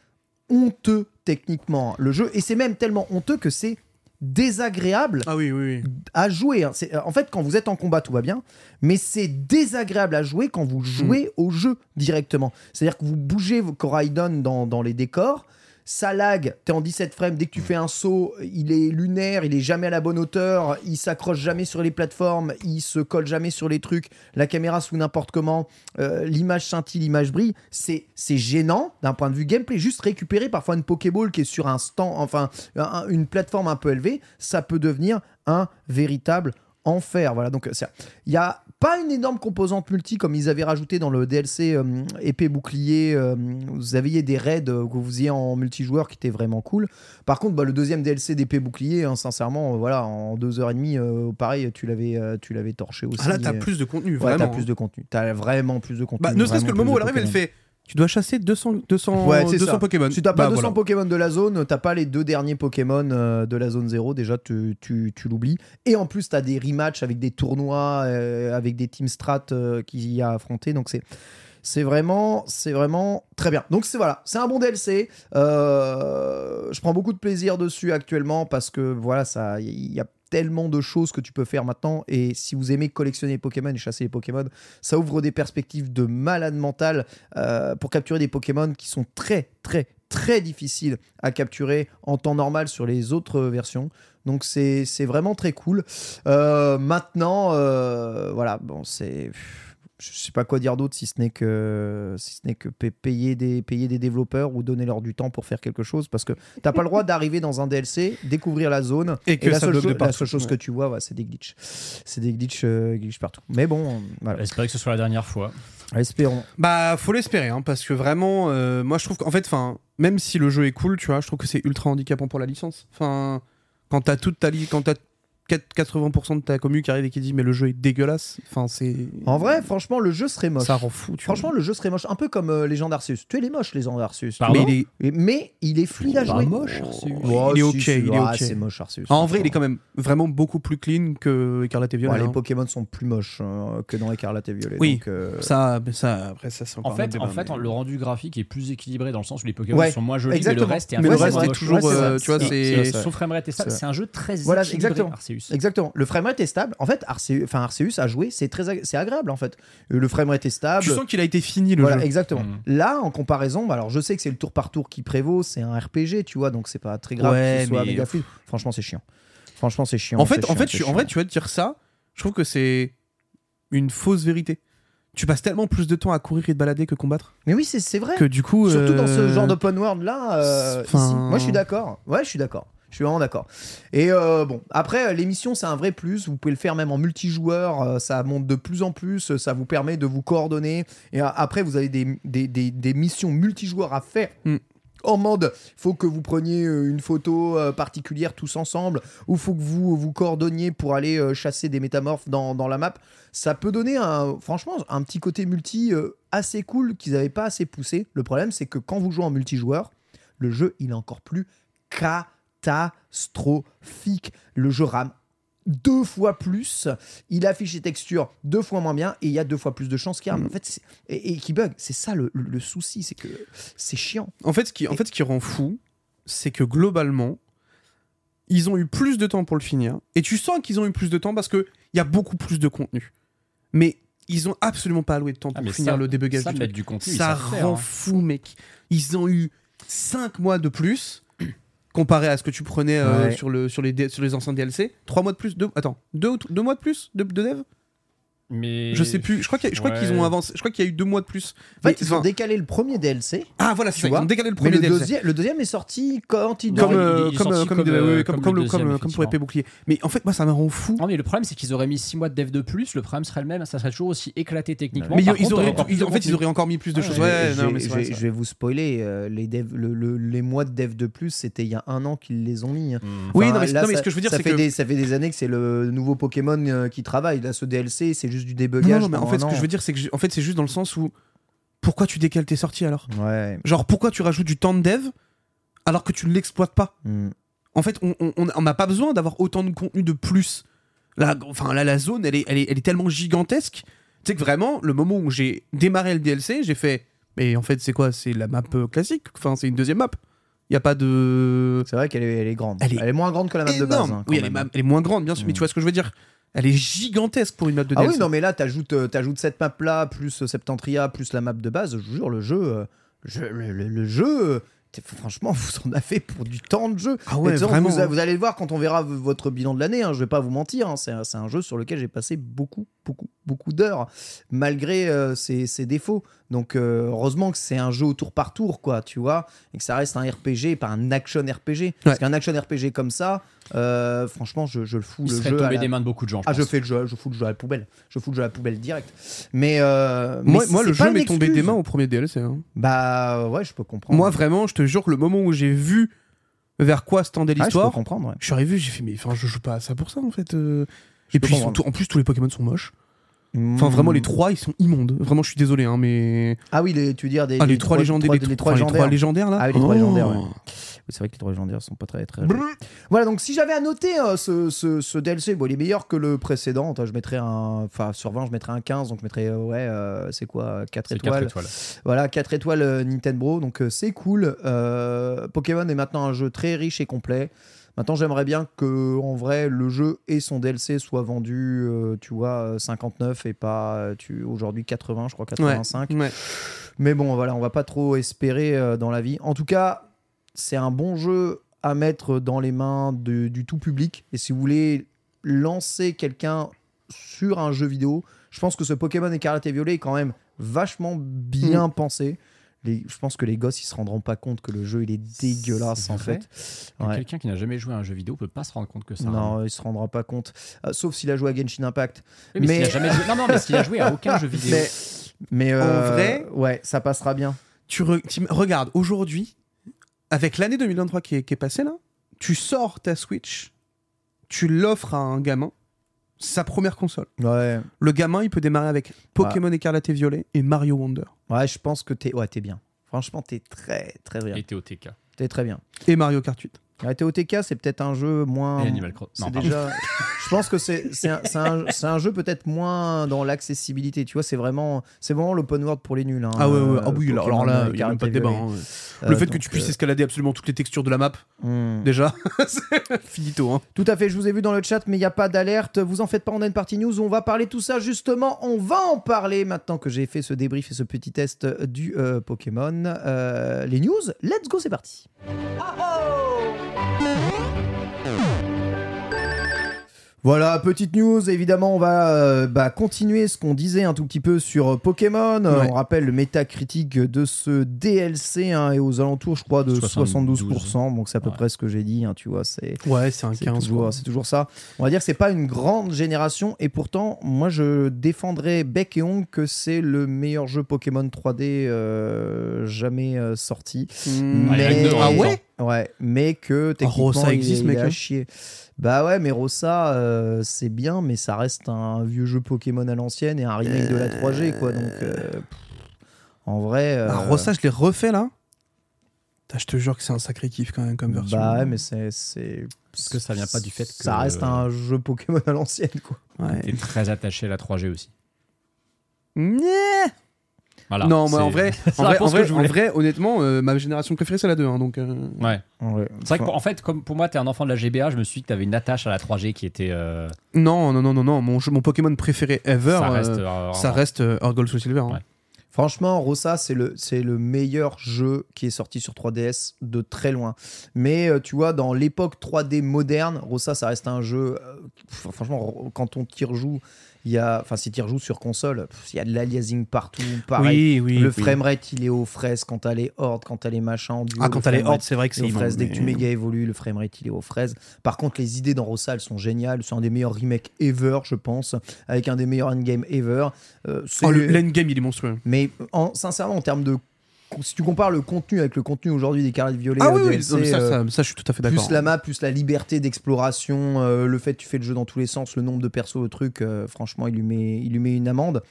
honteux techniquement le jeu, et c'est même tellement honteux que c'est désagréable Ah oui, oui, oui. à jouer. hein. En fait, quand vous êtes en combat, tout va bien, mais c'est désagréable à jouer quand vous jouez au jeu directement. C'est-à-dire que vous bougez vos Coraidon dans, dans les décors, ça lag, t'es en 17 frames, dès que tu fais un saut, il est lunaire, il est jamais à la bonne hauteur, il s'accroche jamais sur les plateformes, il se colle jamais sur les trucs, la caméra sous n'importe comment, euh, l'image scintille, l'image brille, c'est gênant d'un point de vue gameplay. Juste récupérer parfois une Pokéball qui est sur un stand, enfin un- une plateforme un peu élevée, ça peut devenir un véritable enfer. Voilà, donc il n'y a pas une énorme composante multi comme ils avaient rajouté dans le DLC euh, épée bouclier. euh, vous aviez des raids euh, que vous faisiez en multijoueur qui étaient vraiment cool. Par contre, bah, le deuxième DLC d'épée bouclier, hein, sincèrement, voilà, en deux heures et demie, pareil, tu l'avais, tu l'avais torché aussi. Ah là, t'as plus de contenu, Ouais, vraiment. t'as plus de contenu. T'as vraiment plus de contenu. Bah, ne serait-ce que le moment où elle arrive, elle fait Tu dois chasser 200, 200, Ouais, c'est 200 ça. Pokémon. Si t'as pas Bah, 200 voilà. Pokémon de la zone, t'as pas les deux derniers Pokémon euh, de la zone 0, déjà tu, tu, tu l'oublies. Et en plus, t'as des rematchs avec des tournois, euh, avec des team strat euh, qui y a affronté. Donc c'est. C'est vraiment, c'est vraiment très bien. Donc c'est voilà, c'est un bon DLC. Euh, je prends beaucoup de plaisir dessus actuellement parce que voilà, ça, il y a tellement de choses que tu peux faire maintenant. Et si vous aimez collectionner les Pokémon et chasser les Pokémon, ça ouvre des perspectives de malade mental euh, pour capturer des Pokémon qui sont très, très, très difficiles à capturer en temps normal sur les autres versions. Donc c'est vraiment très cool. Euh, maintenant, euh, voilà, bon, c'est je sais pas quoi dire d'autre si ce n'est que si ce n'est que pa- payer des payer des développeurs ou donner leur du temps pour faire quelque chose parce que t'as pas le droit d'arriver dans un DLC découvrir la zone Et que la, seule cho- la seule chose ouais. que tu vois ouais, c'est des glitches c'est des glitches, euh, glitches partout mais bon voilà que ce soit la dernière fois. espérons Bah, faut l'espérer, hein, parce que vraiment, euh, moi je trouve qu'en fait, enfin, même si le jeu est cool, tu vois, je trouve que c'est ultra handicapant pour la licence. Enfin, quand t'as toute ta li- quand t'as 4- 80% de ta commu qui arrive et qui dit mais le jeu est dégueulasse, enfin c'est. en vrai franchement le jeu serait moche ça rend fou. Tu vois. franchement le jeu serait moche un peu comme euh, les gens d'Arceus tu es les moches les gens d'Arceus Pardon mais il est, mais il est fluide à jouer moche, Arceus. Oh, il est si, ok, si, il est ah, ok. c'est moche Arceus en vrai, il est quand même vraiment beaucoup plus clean que Écarlate et Ouais, Violet. les hein. Pokémon sont plus moches euh, que dans Écarlate et Violet Oui. donc, euh, Ça, mais ça, après ça, c'est encore En fait, débat, en fait mais- le rendu graphique est plus équilibré dans le sens où les Pokémon Ouais, sont moins jolis, mais le reste est un Mais peu le reste moche. est toujours, euh, tu vois, c'est. Sauf Framerate et ça, C'est un jeu très Voilà, exactement. Arceus. Exactement. Le framerate est stable. En fait, Arceus, enfin, Arceus à jouer, c'est très ag- c'est agréable en fait. Euh, Le framerate est stable. Tu sens qu'il a été fini le voilà, jeu. exactement. Mm. Là, en comparaison, bah, alors je sais que c'est le tour par tour qui prévaut, c'est un RPG, tu vois, donc c'est pas très grave Ouais, que ce soit mais- méga fluide. Franchement, c'est chiant. Franchement, c'est chiant. En fait, en fait, en vrai, tu vas te dire ça. Je trouve que c'est une fausse vérité. Tu passes tellement plus de temps à courir et te balader que combattre Mais oui, c'est vrai. que du coup. Surtout dans ce euh, genre d'open world là. euh, ici. Moi, je suis d'accord. Ouais, je suis d'accord. Je suis vraiment d'accord. Et euh, bon, après, euh, l'émission, c'est un vrai plus. Vous pouvez le faire même en multijoueur. euh, ça monte de plus en plus. Ça vous permet de vous coordonner. Et euh, après, vous avez des, des, des- des missions multijoueurs à faire. Mm. En mode, faut que vous preniez une photo particulière tous ensemble, ou faut que vous vous coordonniez pour aller chasser des métamorphes dans, dans la map. Ça peut donner un, franchement un petit côté multi assez cool qu'ils n'avaient pas assez poussé. Le problème, c'est que quand vous jouez en multijoueur, le jeu il est encore plus catastrophique. Le jeu rame deux fois plus, il affiche ses textures deux fois moins bien et il y a deux fois plus de chances qu'il rame. En fait, et, et qui bug. C'est ça le, le- le souci, c'est que c'est chiant. En fait, ce qui, en fait, ce qui rend fou, c'est que globalement, ils ont eu plus de temps pour le finir. Et tu sens qu'ils ont eu plus de temps parce qu'il y a beaucoup plus de contenu. Mais ils ont absolument pas alloué de temps Ah, pour finir ça- le débugage ça, du contenu, Ça faire, rend hein. fou, mec. Ils ont eu 5 mois de plus comparé à ce que tu prenais euh, Ouais. sur, le, sur, les, sur les anciens DLC. 3 mois de plus deux, Attends, 2 deux, deux mois de plus de, de dev? Mais Je sais plus. Je crois qu'il y a- je crois Ouais. qu'ils ont avancé. Je crois qu'il y a eu 2 mois de plus. En fait, Mais, ils ont décalé le premier DLC. Ah voilà, c'est tu ça. Ils vois. ont décalé le Mais premier le, DLC. deuxième, le deuxième est sorti quand il comme, il- euh, il est comme, sorti euh, comme, comme, euh, comme, comme comme comme, pour épée bouclier. Mais en fait, moi, ça me rend fou. Non, mais le problème, c'est qu'ils auraient mis 6 mois de dev de plus. Le problème serait le même, ça serait toujours aussi éclaté techniquement. Mais Par ils contre, auraient, ils- en fait, ils auraient encore mis plus de choses. ouais. Ouais, je, non, vais- mais vrai, je vous spoiler. les, le- le- les mois de dev de plus, c'était il y a un an qu'ils les ont mis. hein. Mm. Oui, non, mais, ce que je veux dire, ça c'est fait que. des, ça fait des années que c'est le nouveau Pokémon qui travaille. Là, ce DLC, c'est juste du débugage. non, mais en fait, ce que je veux dire, c'est que je- en fait, c'est juste dans le sens où pourquoi tu décales tes sorties alors? Ouais. Genre, pourquoi tu rajoutes du temps de dev alors que tu ne l'exploites pas? Mm. En fait, on n'a pas besoin d'avoir autant de contenu de plus. Là, enfin, là, la zone, elle est, elle est, elle est tellement gigantesque. Tu sais que vraiment, le moment où j'ai démarré le DLC, j'ai fait. Mais en fait, c'est quoi? C'est la map euh, classique? Enfin, c'est une deuxième map. Il y a pas de. C'est vrai qu'elle est, elle est grande. Elle est moins grande que la map de base. hein, oui, elle est, elle moins grande, bien sûr, mais Mm. tu vois ce que je veux dire? Elle est gigantesque pour une map de Ah DLC. oui, non, mais là, t'ajoutes, euh, t'ajoutes cette map-là, plus euh, Septentria, plus la map de base. Je vous jure, le jeu, euh, le, le- le jeu, franchement, (laughs) vous en avez pour du temps de jeu. Ah ouais, vraiment. Vous, vous allez le voir quand on verra votre bilan de l'année. hein, je vais pas vous mentir. hein, c'est, un- jeu sur lequel j'ai passé beaucoup, beaucoup, beaucoup d'heures, malgré euh, ses, ses défauts. Donc, euh, heureusement que c'est un jeu au tour par tour, quoi, tu vois, et que ça reste un RPG, pas un action RPG. Parce qu'un action RPG comme ça, euh, franchement, je, je le fous Il le serait jeu. tombé la- des mains de beaucoup de gens. ah, je fais le jeu, je fous le jeu à la poubelle. Je fous le jeu à la poubelle direct. Mais, euh, Moi, mais moi le jeu m'est tombé des mains au premier DLC. hein. Bah ouais, je peux comprendre. Moi, vraiment, je te jure que le moment où j'ai vu vers quoi se tendait je peux l'histoire, comprendre. ouais. je suis arrivé, j'ai fait, mais enfin, je joue pas à ça pour ça en fait. euh. Et puis, sont en plus, tous les Pokémon sont moches. Enfin, vraiment, les trois, ils sont immondes. Vraiment, je suis désolé, hein, mais. Ah oui, les, tu veux dire des Ah, les, trois légendaires, les, les trois, les trois légendaires là. Ah oui, les trois Oh. légendaires, ouais. C'est vrai que les trois légendaires sont pas très très. Voilà, donc si j'avais à noter euh, ce, ce, ce DLC, bon, il est meilleur que le précédent. Je mettrais un. Enfin, sur 20, je mettrais un 15, donc je mettrais, euh, ouais, euh, c'est quoi 4 C'est quatre étoiles. étoiles. Voilà, 4 étoiles euh, Nintendo, donc euh, c'est cool. Euh, Pokémon est maintenant un jeu très riche et complet. Maintenant, j'aimerais bien que, en vrai, le jeu et son DLC soient vendus, euh, tu vois, euh, 59 et pas tu aujourd'hui 80, je crois 85. Ouais. Mais bon, voilà, on va pas trop espérer euh, dans la vie. En tout cas, c'est un bon jeu à mettre dans les mains de- du tout public. Et si vous voulez lancer quelqu'un sur un jeu vidéo, je pense que ce Pokémon Écarlate et Violet est quand même vachement Mm. bien pensé. Les- je pense que les gosses ils se rendront pas compte que le jeu il est dégueulasse en fait. Ouais. Quelqu'un qui n'a jamais joué à un jeu vidéo peut pas se rendre compte que ça. Non, il se rendra pas compte. Euh, sauf s'il a joué à Genshin Impact. Oui, mais, mais- s'il a jamais joué... Non, non, mais s'il a joué à (laughs) aucun jeu vidéo. Mais, mais euh, vrai ouais, ça passera bien. Tu re- regardes, aujourd'hui, avec l'année 2023 qui est, qui est passée là, tu sors ta Switch, tu l'offres à un gamin, sa première console. Ouais, Le gamin, il peut démarrer avec Pokémon Écarlate et Violet et Mario Wonder. Ouais, je pense que t'es, ouais, t'es bien. Franchement, t'es très, très bien. Et t'es au TK. T'es très bien. Et Mario Kart 8. Ouais, TOTK, c'est peut-être un jeu moins. Et Animal Crossing. C'est déjà. (laughs) je pense que c'est un, jeu peut-être moins dans l'accessibilité. Tu vois, c'est vraiment, l'open world pour les nuls. hein, Ah ouais, ouais, euh, ah oui, alors, Pokémon, alors là, euh, il n'y a même pas de débat. Hein. Euh, Le fait que tu puisses euh, escalader absolument toutes les textures de la map, hmm. déjà, (laughs) c'est finito. Hein. Tout à fait, je vous ai vu dans le chat, mais il n'y a pas d'alerte. Vous en faites pas, on a une partie news. On va parler tout ça justement. On va en parler maintenant que j'ai fait ce débrief et ce petit test du euh, Pokémon. Euh, les news, let's go, c'est parti. Voilà, petite news, évidemment, on va euh, bah, continuer ce qu'on disait un tout petit peu sur euh, Pokémon. Euh, Ouais. On rappelle le métacritique de ce DLC hein, et aux alentours, je crois, de 72%. 72%. donc c'est à peu Ouais. près ce que j'ai dit, hein, tu vois, c'est... Ouais, c'est un C'est 15. toujours, c'est toujours ça. On va dire que c'est pas une grande génération et pourtant, moi je défendrais bec et ongle que c'est le meilleur jeu Pokémon 3D euh, jamais euh, sorti. A mais Ah même ouais? Ouais, mais que techniquement Rossa il- existe, il, mec, est à hein. chier. Bah ouais, mais Rossa euh, c'est bien, mais ça reste un vieux jeu Pokémon à l'ancienne et un remake de la 3G quoi. Donc euh, pff, en vrai. euh, Ah, Rossa, je l'ai refait là. Putain, je te jure que c'est un sacré kiff quand même comme version. Bah ouais, mais c'est c'est. Parce que ça vient pas du fait que- ça reste un jeu Pokémon à l'ancienne quoi. Ouais. T'es très attaché à la 3G aussi. Nyeh. Voilà. non, moi en vrai, en vrai, en réponse que vrai, je en voulais. vrai, honnêtement, euh, ma génération préférée c'est la 2. hein, donc, euh, Ouais. Ouais. C'est vrai que pour- en fait, comme pour moi, t'es un enfant de la GBA, je me suis dit que t'avais une attache à la 3G qui était. euh, Non, non, non, non, non. Mon, mon Pokémon préféré ever, ça euh, reste. euh, ça reste euh, Gold Soul Silver. hein. Ouais. Franchement, Rossa, c'est le, c'est le meilleur jeu qui est sorti sur 3DS de très loin. Mais euh, tu vois, dans l'époque 3D moderne, Rossa, ça reste un jeu. euh, franchement, quand on t'y rejoue, il y a. Enfin, si tu rejoues sur console, il y a de l'aliasing partout. Pareil. Oui, oui. le oui. framerate, il est aux fraises quand t'as les hordes, quand t'as les machins en duo. Ah, quand t'as les hordes, c'est vrai que c'est fraises. Dès que tu méga évolues, le framerate, il est aux fraises. Par contre, les idées dans Rossa, elles sont géniales. C'est un des meilleurs remakes ever, je pense, avec un des meilleurs endgame ever. Euh, Oh, le l'endgame, il est monstrueux. mais en, sincèrement, en termes de. Si tu compares le contenu avec le contenu aujourd'hui des carrés violets Ah euh, oui, oui, DLC, non, mais ça, euh, ça, ça, je suis tout à fait d'accord. plus la map, plus la liberté d'exploration, euh, le fait que tu fais le jeu dans tous les sens, le nombre de persos, le truc, euh, franchement, il lui, met, il lui met une amende.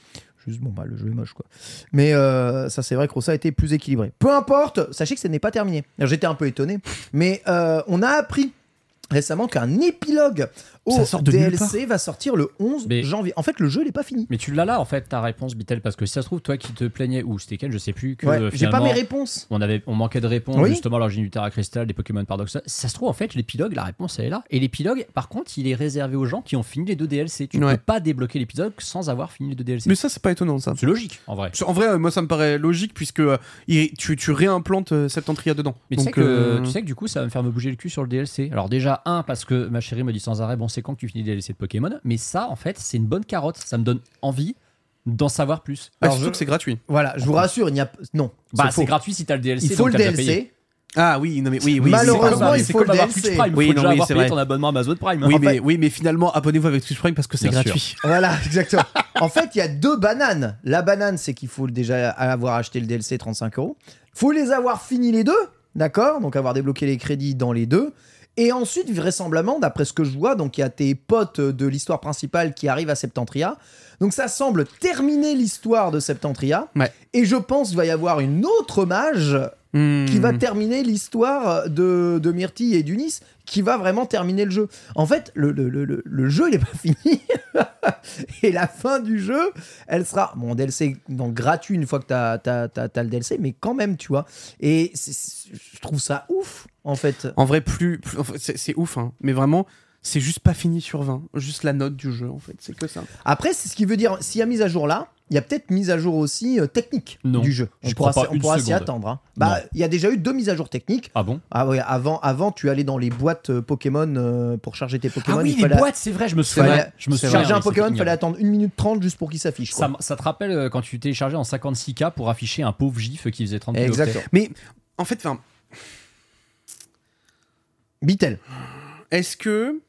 Juste, bon, bah, le jeu est moche, quoi. Mais euh, ça, c'est vrai que Rossa a été plus équilibré. Peu importe, sachez que ce n'est pas terminé. J'étais un peu étonné, mais on a appris récemment qu'un épilogue au Ça sort de nulle DLC va sortir le 11 Mais- janvier. En fait, le jeu, il n'est pas fini. Mais tu l'as là, en fait, ta réponse, Bitel, parce que si ça se trouve, toi qui te plaignais, ou c'était Ken, je sais plus, que Ouais, J'ai pas mes réponses. On, avait, on manquait de réponses Oui. justement à l'origine du Terra Crystal, des Pokémon Paradox. Si ça se trouve, en fait, l'épilogue, la réponse, elle est là. Et l'épilogue, par contre, il est réservé aux gens qui ont fini les deux DLC. Tu ne Ouais. peux pas débloquer l'épilogue sans avoir fini les deux DLC. Mais ça, c'est pas étonnant, ça. C'est logique, en vrai. En vrai, euh, moi, ça me paraît logique puisque euh, il- tu, tu réimplantes euh, Septentria dedans. Mais tu, sais que, euh, tu sais que du coup, ça va me faire me bouger le cul sur le DLC. Alors, déjà, un, parce que ma chérie me dit sans arrêt, bon, c'est quand que tu finis les DLC de Pokémon. Mais ça, en fait, c'est une bonne carotte. Ça me donne envie d'en savoir plus. ah, Alors, surtout je- que c'est gratuit. Voilà, je vous rassure, il n'y a non. Bah, c'est gratuit si t'as le DLC. Il faut donc le t'as déjà payé. DLC. Ah oui, non mais oui, oui. Malheureusement, comme- il faut comme le avoir DLC. Prime. Oui, faut non, déjà oui, avoir c'est payé vrai. ton abonnement Amazon Prime. Oui, En mais, fait- oui, mais finalement, abonnez-vous avec Twitch Prime parce que c'est gratuit. Voilà, (laughs) exactement. en fait, il y a deux bananes. La banane, c'est qu'il faut déjà avoir acheté le DLC 35 euros. faut les avoir fini les deux, d'accord? Donc avoir débloqué les crédits dans les deux. Et ensuite, vraisemblablement, d'après ce que je vois, donc il y a tes potes de l'histoire principale qui arrivent à Septentria. Donc ça semble terminer l'histoire de Septentria. Ouais. Et je pense qu'il va y avoir une autre mage qui va Hmm. terminer l'histoire de, de Myrtille et d'Unis, qui va vraiment terminer le jeu. En fait, le, le, le, le- jeu, il n'est pas (laughs) fini. et la fin du jeu, elle sera, bon, DLC donc gratuit une fois que tu as, le DLC, mais quand même, tu vois. Et je trouve ça ouf, en fait. En vrai, plus, c'est c'est ouf, hein. mais vraiment, c'est juste pas fini sur 20. Juste la note du jeu, en fait, c'est que ça. Après, c'est ce qui veut dire, s'il y a mise à jour là, il y a peut-être mise à jour aussi euh, technique Non, du jeu. On j'y pourra, crois s'y- pas on pourra s'y attendre. hein. Bah, il y a déjà eu deux mises à jour techniques. Ah bon? Ah ouais, avant, avant, tu allais dans les boîtes euh, Pokémon euh, pour charger tes Pokémon. Ah oui, il les fallait- boîtes, c'est vrai, je me souviens. Je me souviens. charger un Pokémon, il fallait attendre 1 minute 30 juste pour qu'il s'affiche. quoi. Ça, te rappelle quand tu téléchargeais en 56K pour afficher un pauvre gif qui faisait 30 kilooctets. Exactement. Mais en fait, enfin, Bitel. est-ce que.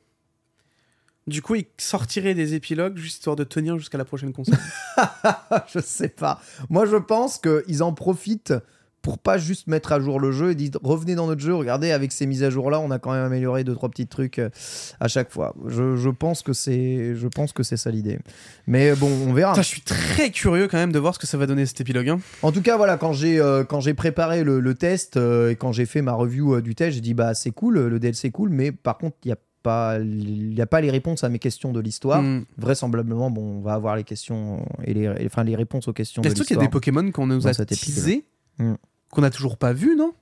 Du coup, il sortirait des épilogues juste histoire de tenir jusqu'à la prochaine console? (laughs) je sais pas. Moi, je pense qu'ils en profitent pour pas juste mettre à jour le jeu et dire revenez dans notre jeu, regardez avec ces mises à jour là, on a quand même amélioré deux trois petits trucs euh, à chaque fois. Je, je pense que c'est je pense que c'est ça l'idée. Mais bon, on verra. Putain, je suis très curieux quand même de voir ce que ça va donner cet épilogue. hein. En tout cas, voilà, quand j'ai euh, quand j'ai préparé le, le test euh, et quand j'ai fait ma review euh, du test, j'ai dit bah c'est cool, le DLC est cool, mais par contre il y a pas il y a pas les réponses à mes questions de l'histoire. Hmm. Vraisemblablement, bon, on va avoir les questions et les, enfin les réponses aux questions de Est-ce qu'il y a l'histoire. des Pokémon qu'on nous a cet épisode. Qu'on a toujours pas vu, non?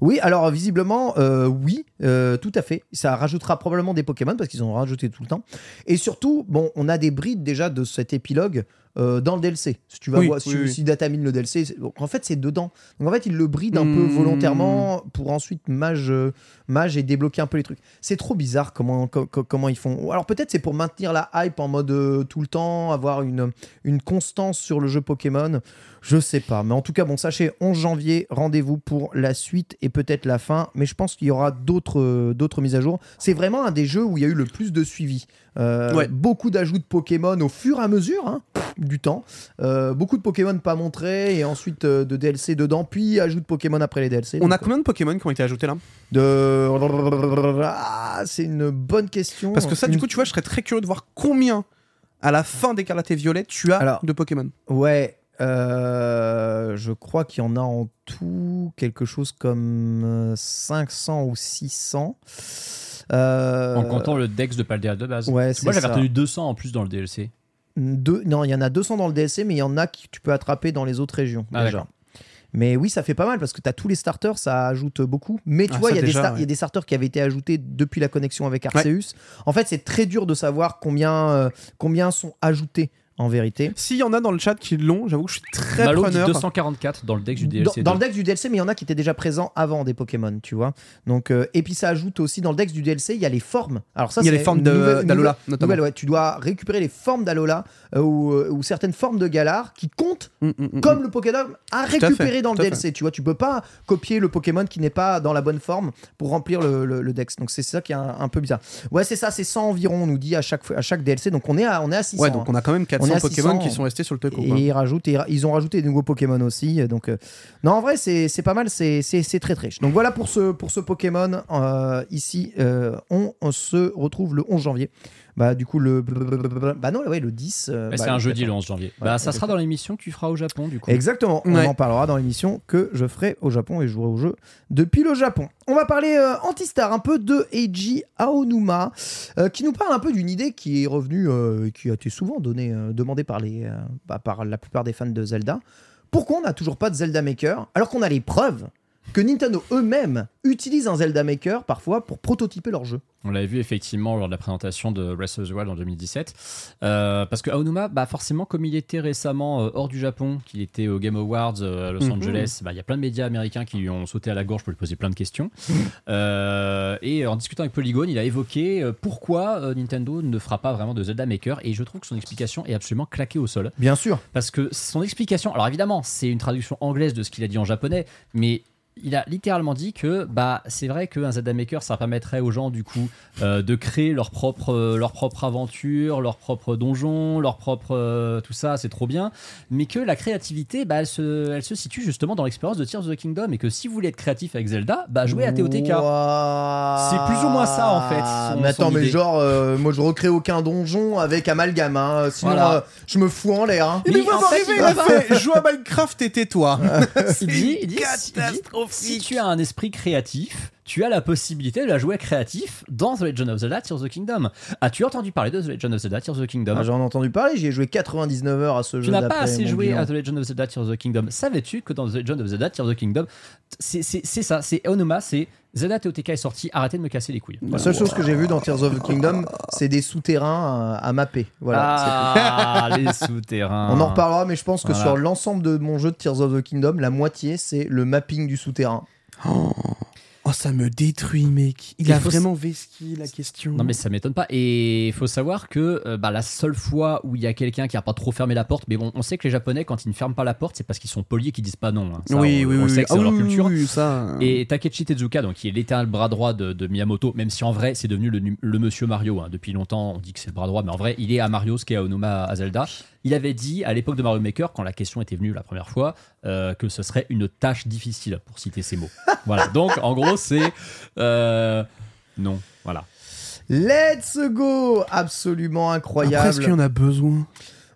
Oui, alors visiblement, euh, oui, euh, tout à fait. Ça rajoutera probablement des Pokémon parce qu'ils ont rajouté tout le temps. Et surtout, bon, on a des brides déjà de cet épilogue euh, dans le DLC. Si tu vas Oui, voir, si, oui, oui. si Datamine le DLC, donc, en fait, c'est dedans. Donc en fait, il le bride un peu Hmm. volontairement pour ensuite mage, euh, mage et débloquer un peu les trucs. C'est trop bizarre comment, co- co- comment ils font. Alors peut-être c'est pour maintenir la hype en mode euh, tout le temps, avoir une, une constance sur le jeu Pokémon. Je sais pas. Mais en tout cas, bon, sachez, 11 janvier, rendez-vous pour la suite et peut-être la fin. Mais je pense qu'il y aura d'autres d'autres mises à jour. C'est vraiment un des jeux où il y a eu le plus de suivi. Euh, Ouais. Beaucoup d'ajouts de Pokémon au fur et à mesure hein, du temps. Euh, beaucoup de Pokémon pas montrés et ensuite euh, de DLC dedans, puis ajout de Pokémon après les DLC. On Donc, a combien de Pokémon qui ont été ajoutés là de... Ah, c'est une bonne question. Parce que ça, du coup, tu vois, je serais très curieux de voir combien à la fin d'Écarlate et Violet tu as Alors, de Pokémon. Ouais, euh, je crois qu'il y en a en tout quelque chose comme euh, 500 ou 600. Euh, En comptant le Dex de Paldea de base. Ouais, Moi j'avais retenu 200 en plus dans le DLC. deux- non, il y en a 200 dans le DLC, mais il y en a que tu peux attraper dans les autres régions Ah, déjà. Mais oui, ça fait pas mal parce que tu as tous les starters, ça ajoute beaucoup. Mais tu Ah, vois, ouais. il y a des starters qui avaient été ajoutés depuis la connexion avec Arceus. En fait, c'est très dur de savoir combien, euh, combien sont ajoutés en vérité. S'il y en a dans le chat qui l'ont, j'avoue que je suis très Malo dit preneur. 244 dans le Dex du DLC. dans le dex du DLC, mais il y en a qui étaient déjà présents avant des Pokémon, tu vois. Donc, euh, et puis ça ajoute aussi dans le dex du DLC, il y a les formes. Alors ça, Il y a les formes d'Alola, nouvelle- notamment. nouvelle, ouais. Tu dois récupérer les formes d'Alola euh, ou, euh, ou certaines formes de Galar qui comptent Mm, mm, mm, comme mm. le Pokédom à fait, récupérer dans le fait. DLC. Tu vois, tu peux pas copier le Pokémon qui n'est pas dans la bonne forme pour remplir le, le- le dex. Donc c'est ça qui est un, un peu bizarre. Ouais, c'est ça, c'est 100 environ, on nous dit à chaque, à chaque DLC. Donc on est à, on est à 600. Ouais, donc on a quand même On 400 est à Pokémon 600, qui sont restés sur le Teco. Et quoi. ils, rajoutent, et ils ont rajouté des nouveaux Pokémon aussi. euh, Donc, euh, non, en vrai, c'est pas mal, c'est très très. Donc voilà pour ce, pour ce Pokémon. euh, ici, euh, on, on se retrouve le 11 janvier. Bah, du coup, le. Bah, non, ouais, le 10. euh, Bah, bah, c'est un jeudi le exactement. 11 janvier. Ouais, bah, ça sera dans l'émission que tu feras au Japon du coup. Exactement, on Ouais. en parlera dans l'émission que je ferai au Japon et je jouerai au jeu depuis le Japon. On va parler euh, Antistar, un peu de Eiji Aonuma, euh, qui nous parle un peu d'une idée qui est revenue, euh, et qui a été souvent donnée, euh, demandée par, les, euh, bah, par la plupart des fans de Zelda. Pourquoi on n'a toujours pas de Zelda Maker alors qu'on a les preuves que Nintendo eux-mêmes utilisent un Zelda Maker parfois pour prototyper leur jeu On l'avait vu effectivement lors de la présentation de Breath of the Wild en 2017. Euh, parce que Aonuma, bah forcément, comme il était récemment euh, hors du Japon, qu'il était au Game Awards euh, à Los Mhm. Angeles, bah, il y a plein de médias américains qui lui ont sauté à la gorge pour lui poser plein de questions. (laughs) Et en discutant avec Polygon, il a évoqué pourquoi Nintendo ne fera pas vraiment de Zelda Maker. Et je trouve que son explication est absolument claquée au sol. Bien sûr. Parce que son explication, alors évidemment, c'est une traduction anglaise de ce qu'il a dit en japonais, mais il a littéralement dit que bah c'est vrai qu'un Zelda Maker ça permettrait aux gens du coup euh, de créer leur propre euh, leur propre aventure, leur propre donjon, leur propre euh, tout ça, c'est trop bien, mais que la créativité bah elle se, elle se situe justement dans l'expérience de Tears of the Kingdom et que si vous voulez être créatif avec Zelda, bah jouez à TOTK. C'est plus ou moins ça, en fait, son- mais attends, mais idée. genre, euh, moi je recrée aucun donjon avec amalgame. Hein. Sinon, Voilà. euh, je me fous en l'air. hein. Il en fait, il il a fait joue à Minecraft et tais-toi. (laughs) il dit, il dit, dit, si tu as un esprit créatif, tu as la possibilité de la jouer créatif dans The Legend of Zelda Tears of the Kingdom. As-tu entendu parler de The Legend of Zelda Tears of the Kingdom Ah, J'en ai entendu parler, j'y ai joué 99 heures à ce jeu. Tu n'as pas assez joué bilan. à The Legend of Zelda Tears of the Kingdom. Savais-tu que dans The Legend of Zelda Tears of the Kingdom, c'est ça, c'est Onoma, c'est Zelda TOTK est sorti, arrêtez de me casser les couilles. La seule chose que j'ai vue dans Tears of the Kingdom, c'est des souterrains à, à mapper. Voilà. ah, (laughs) les souterrains. On en reparlera, mais je pense que Voilà. sur l'ensemble de mon jeu de Tears of the Kingdom, la moitié, c'est le mapping du souterrain. Oh, ça me détruit, mec. Il Il a vraiment vesqui la question. Non mais ça m'étonne pas. Et il faut savoir que euh, bah, la seule fois où il y a quelqu'un qui a pas trop fermé la porte, mais bon, on sait que les Japonais quand ils ne ferment pas la porte, c'est parce qu'ils sont polis et qu'ils disent pas non. hein. Ça, oui, on, oui, on oui. sait que c'est Ah leur oui, culture. oui, ça. Et Takechi Tezuka, donc qui est l'éternel bras droit de, de Miyamoto, même si en vrai c'est devenu le, monsieur Mario. hein. Depuis longtemps, on dit que c'est le bras droit, mais en vrai, il est à Mario ce qu'est à Onuma à Zelda. Il avait dit à l'époque de Mario Maker, quand la question était venue la première fois, euh, que ce serait une tâche difficile, pour citer ces mots. (laughs) voilà. Donc, en gros, c'est euh, non. Voilà. Let's go Absolument Après, est-ce qu'il y incroyable. en a besoin?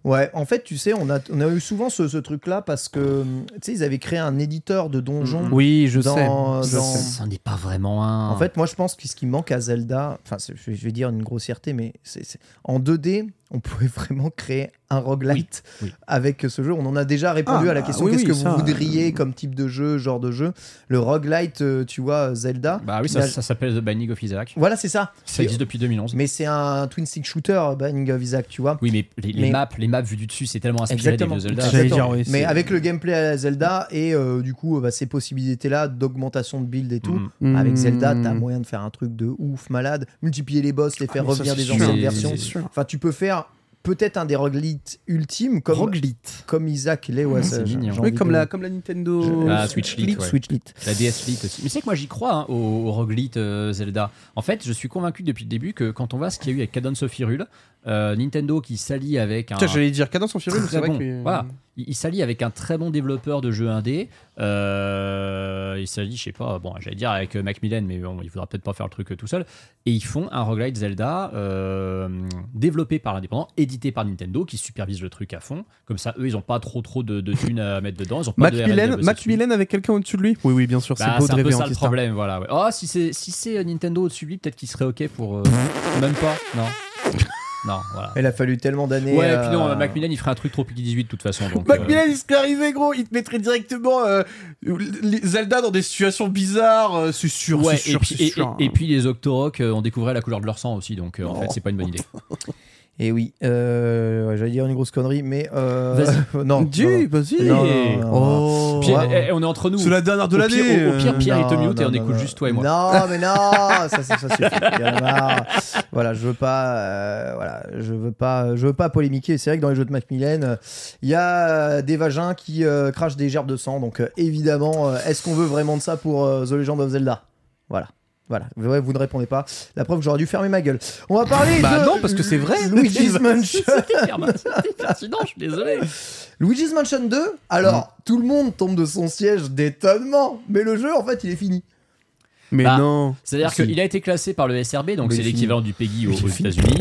Ouais, en fait, tu sais, on a, on a eu souvent ce, ce truc-là parce que, tu sais, ils avaient créé un éditeur de donjons. Oui, je Dans- sais. dans-. Ça n'est pas vraiment un. En fait, moi, je pense que ce qui manque à Zelda, enfin, je vais- dire une grossièreté, mais c'est c'est- en 2D, on pouvait vraiment créer un roguelite Oui, oui. avec ce jeu. On en a déjà répondu Ah, à la bah, question oui, qu'est-ce oui, que ça, vous voudriez euh, comme type de jeu, genre de jeu? Le roguelite, euh, tu vois, Zelda. Bah oui, ça, a- ça s'appelle The Binding of Isaac. Voilà, c'est ça. Ça existe depuis 2011. Mais c'est un twin stick shooter, Binding of Isaac, tu vois. Oui, mais les, les Mais- maps, les maps vues du dessus, c'est tellement inspiré Exactement. des vieux Zelda. Exactement. dire, oui, mais avec le gameplay à la Zelda et euh, du coup bah, ces possibilités-là d'augmentation de build et tout, Mhm. avec Zelda, t'as Hmm. moyen de faire un truc de ouf, malade, multiplier les boss, les faire ça, revenir des sûr. anciennes versions. Enfin, tu peux faire peut-être un des roguelites ultimes comme, Roguelite. comme Isaac. Ouais, Mmh, c'est mignon. j'ai Oui, comme de- la, comme la Nintendo. Je- Ah, Switch Lite, ouais. Switch Lite. La DS Lite aussi. Mais c'est que moi j'y crois hein, au, au roguelite euh, Zelda. En fait, je suis convaincu depuis le début que quand on voit ce qu'il y a eu avec Cadence of Hyrule, euh, Nintendo qui s'allie avec un. J'allais dire Cadence en Furieux, c'est vrai bon. que. Voilà. Il, il s'allie avec un très bon développeur de jeux indé. Euh, il s'allie, je sais pas, bon, j'allais dire avec euh, Macmillan, mais bon, il faudra peut-être pas faire le truc euh, tout seul. Et ils font un roguelite Zelda euh, développé par l'indépendant, édité par Nintendo, qui supervise le truc à fond. Comme ça, eux, ils ont pas trop trop de, de thunes à mettre dedans. Ils ont pas de Macmillan, dessus. Macmillan avec quelqu'un au-dessus de lui? Oui, oui, bien sûr, Bah, c'est beau c'est de un peu rêver ça le problème, voilà. ouais. Oh, si c'est si Nintendo au-dessus de lui, peut-être qu'il serait ok pour. même pas, non. Non, voilà. Il a fallu tellement d'années. Ouais, et euh, puis non, Macmillan, il ferait un truc trop Piki 18 de toute façon. Donc, euh, Macmillan, il serait arrivé, gros, il te mettrait directement euh, les Zelda dans des situations bizarres, euh, c'est sûr, Ouais, c'est et sûr, puis, c'est et, sûr. et- et puis les Octorok, euh, on découvrait la couleur de leur sang aussi, donc euh, en fait, c'est pas une bonne idée. (laughs) Et oui, euh, j'allais dire une grosse connerie, mais. euh, Vas-y. (laughs) non. Non, non. vas-y. Non, non, non, non. Oh. Ouais. eh, eh, on est entre nous. C'est la dernière de l'année. au- au pire, Pierre, il te Non, mute et non, on non, écoute non. juste toi et moi. Non, mais non, ça, ça, ça suffit. Voilà, je veux pas, euh, voilà, je veux pas, je veux pas polémiquer. C'est vrai que dans les jeux de Macmillan, euh, il y a euh, des vagins qui euh, crachent des gerbes de sang. Donc euh, évidemment, euh, est-ce qu'on veut vraiment de ça pour euh, The Legend of Zelda? Voilà. Voilà, Ouais, vous ne répondez pas. La preuve que j'aurais dû fermer ma gueule. On va parler Bah de non, parce que c'est vrai. Luigi's (laughs) Mansion. (laughs) C'était pertinent, je suis désolé. Luigi's Mansion 2. Alors, tout le monde tombe de son siège d'étonnement, mais le jeu, en fait, il est fini. Mais Bah, non. C'est-à-dire qu'il a été classé par le SRB, donc Mais c'est l'équivalent du PEGI aux, Mais aux. États-Unis.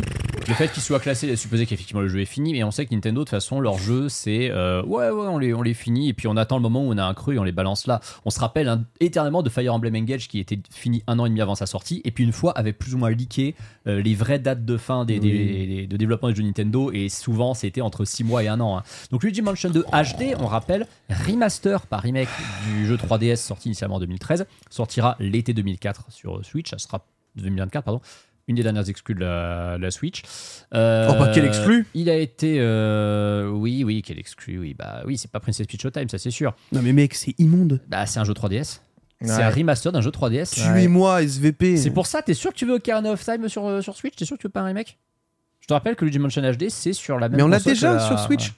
Le fait qu'il soit classé supposer qu'effectivement le jeu est fini, mais on sait que Nintendo, de toute façon, leur jeu, c'est euh, ouais, ouais, on les, on les finit, et puis on attend le moment où on a un creux et on les balance là. On se rappelle hein, éternellement de Fire Emblem Engage qui était fini un an et demi avant sa sortie, et puis une fois avait plus ou moins leaké euh, les vraies dates de fin des, des- des- de développement des jeux Nintendo, et souvent c'était entre 6 mois et un an. hein. Donc Luigi Mansion 2 HD, on rappelle, remaster par remake du jeu 3DS sorti initialement en 2013, sortira l'été 2004 sur Switch, ça sera 2024 pardon, une des dernières exclus de la, la Switch. Euh, Oh, bah, quel exclu Il a été, euh, oui, oui, quel exclu, oui, bah oui, c'est pas Princess Peach Showtime, ça c'est sûr. Non, mais mec, c'est immonde. Bah c'est un jeu 3DS. C'est Ouais. un remaster d'un jeu 3DS. Tuez-moi, SVP. C'est pour ça, t'es sûr que tu veux Ocarina of Time sur, euh, sur Switch? T'es sûr que tu veux pas un remake? Je te rappelle que Luigi Mansion HD, c'est sur la même Mais on l'a déjà la- sur Switch.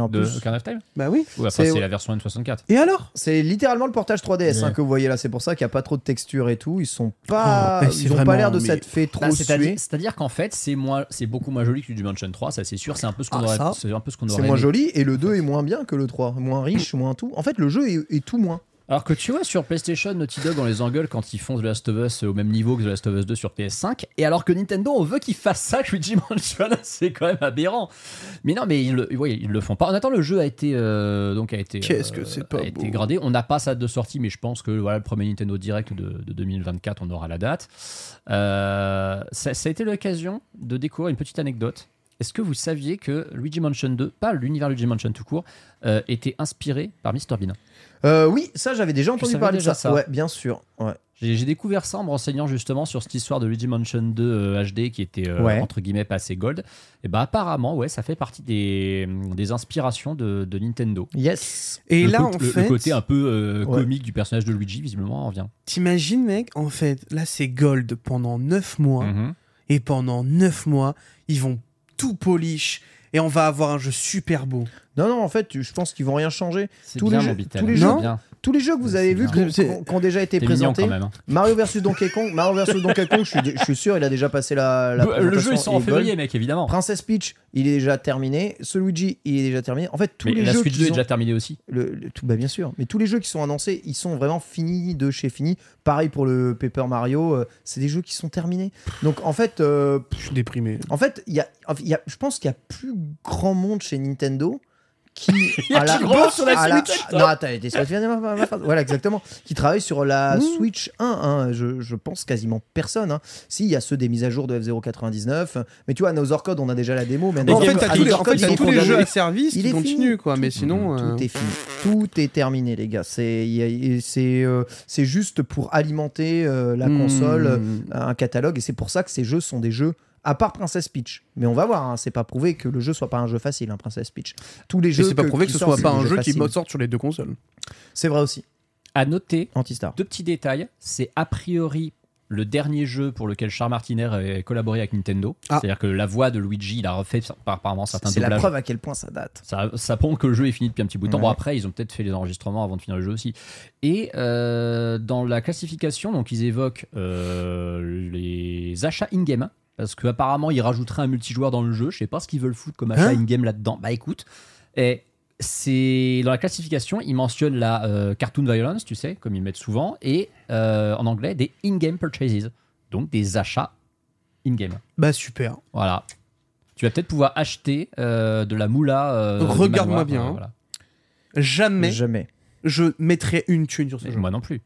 En De plus, Ocarina of Time Bah oui. Ou après C'est- la version N64 Et alors? C'est littéralement le portage 3DS hein, Ouais. que vous voyez là. C'est pour ça qu'il n'y a pas trop de texture et tout. Ils sont pas, Oh, ils ont pas l'air de mais- s'être fait trop Bah, C'est-à-dire suer. c'est-à-dire qu'en fait, c'est moins, c'est beaucoup moins joli que Luigi Mansion 3, ça c'est sûr. C'est un peu ce qu'on Ah, aurait, c'est un peu ce qu'on C'est aurait moins aimé. joli et le 2 est moins bien que le 3. Moins riche, moins tout. En fait, le jeu est, est tout moins. Alors que tu vois, sur PlayStation, Naughty Dog, on les engueule quand ils font The Last of Us au même niveau que The Last of Us 2 sur PS5. Et alors que Nintendo, on veut qu'ils fassent ça (laughs) Luigi Mansion, c'est quand même aberrant. Mais non, mais ils le, ouais, ils le font pas. En attendant, le jeu a été, euh, donc a été, Qu'est-ce que c'est pas a été gradé. On n'a pas sa date de sortie, mais je pense que voilà, le premier Nintendo Direct de, de 2024, on aura la date. Euh, ça, ça a été l'occasion de découvrir une petite anecdote. Est-ce que vous saviez que Luigi Mansion 2, pas l'univers Luigi Mansion tout court, euh, était inspiré par Mr Bean? Euh, oui, ça j'avais déjà entendu parler déjà de ça. ça Ouais, bien sûr. Ouais. J'ai j'ai découvert ça en me renseignant justement sur cette histoire de Luigi Mansion 2 euh, HD qui était euh, Ouais. entre guillemets passé gold. Et bah apparemment, ouais, ça fait partie des, des inspirations de, de Nintendo. Yes. Et le là, co- en le, fait, le côté un peu euh, Ouais. comique du personnage de Luigi, visiblement, en vient. t'imagines, mec, en fait, là, c'est Gold pendant 9 mois. Mhm. Et pendant 9 mois, ils vont tout polish. Et on va avoir un jeu super beau. Non, non, en fait, je pense qu'ils vont rien changer. C'est Tous bien, les mon jeux- tous les c'est jeux- bien. Tous les jeux que vous avez vus, qui ont- déjà été mignon présentés. quand même. hein. Mario versus Donkey Kong, Mario versus Donkey Kong, je suis, je suis sûr, il a déjà passé la. la Le, le jeu présentation il sort en février, mec, évidemment. Princess Peach, il est déjà terminé. Ce Luigi, il est déjà terminé. En fait, tous Mais les la jeux Switch qui 2 est sont- déjà terminée aussi. le, le- tout, bah bien sûr, mais tous les jeux qui sont annoncés, ils sont vraiment finis de chez fini. Pareil pour le Paper Mario, euh, c'est des jeux qui sont terminés. Donc en fait, euh, Je suis déprimé. en fait, il y a, il y a- je pense qu'il y a plus grand monde chez Nintendo qui (laughs) y a à la- qui bosse sur la Switch, non attends voilà exactement qui travaille sur la Mmh. Switch 1 hein. je, je pense quasiment personne hein. si il y a ceux des mises à jour de F099 mais tu vois Another Code on a déjà la démo mais en fait, Another- t'as tous les, en fait, Code, t'as il est tous les jeux à service Il qui est continuent, fini. quoi. Mais sinon. euh, Tout est fini. Tout est terminé, les gars. C'est euh, c'est juste pour alimenter euh, la hmm. console, euh, un catalogue. Et c'est pour ça que ces jeux sont des jeux. À part Princess Peach, mais on va voir, hein, c'est pas prouvé que le jeu soit pas un jeu facile, hein, Princess Peach. Tous les Et jeux c'est pas prouvé que ce soit pas un jeu qui sorte sur les deux consoles. C'est vrai aussi. À noter, Antistar. deux petits détails. C'est a priori le dernier jeu pour lequel Charles Martiner a collaboré avec Nintendo. Ah. C'est-à-dire que la voix de Luigi, il a refait par- apparemment certains C'est la preuve à quel point ça date. Ça, ça prouve que le jeu est fini depuis un petit bout de temps. Ouais. Bon, après, ils ont peut-être fait les enregistrements avant de finir le jeu aussi. Et euh, dans la classification, donc ils évoquent euh, les achats in-game. Parce qu'apparemment, ils rajouteraient un multijoueur dans le jeu. Je sais pas ce qu'ils veulent foutre comme achat Hein in-game là-dedans. Bah écoute, et c'est dans la classification, ils mentionnent la euh, cartoon violence, tu sais, comme ils mettent souvent, et euh, en anglais, des in-game purchases. Donc des achats in-game. Bah super. Voilà. Tu vas peut-être pouvoir acheter euh, de la moula. euh, Regarde-moi bien, euh, hein. voilà. Jamais Jamais. je mettrais une thune sur ce Mais jeu. Moi non plus.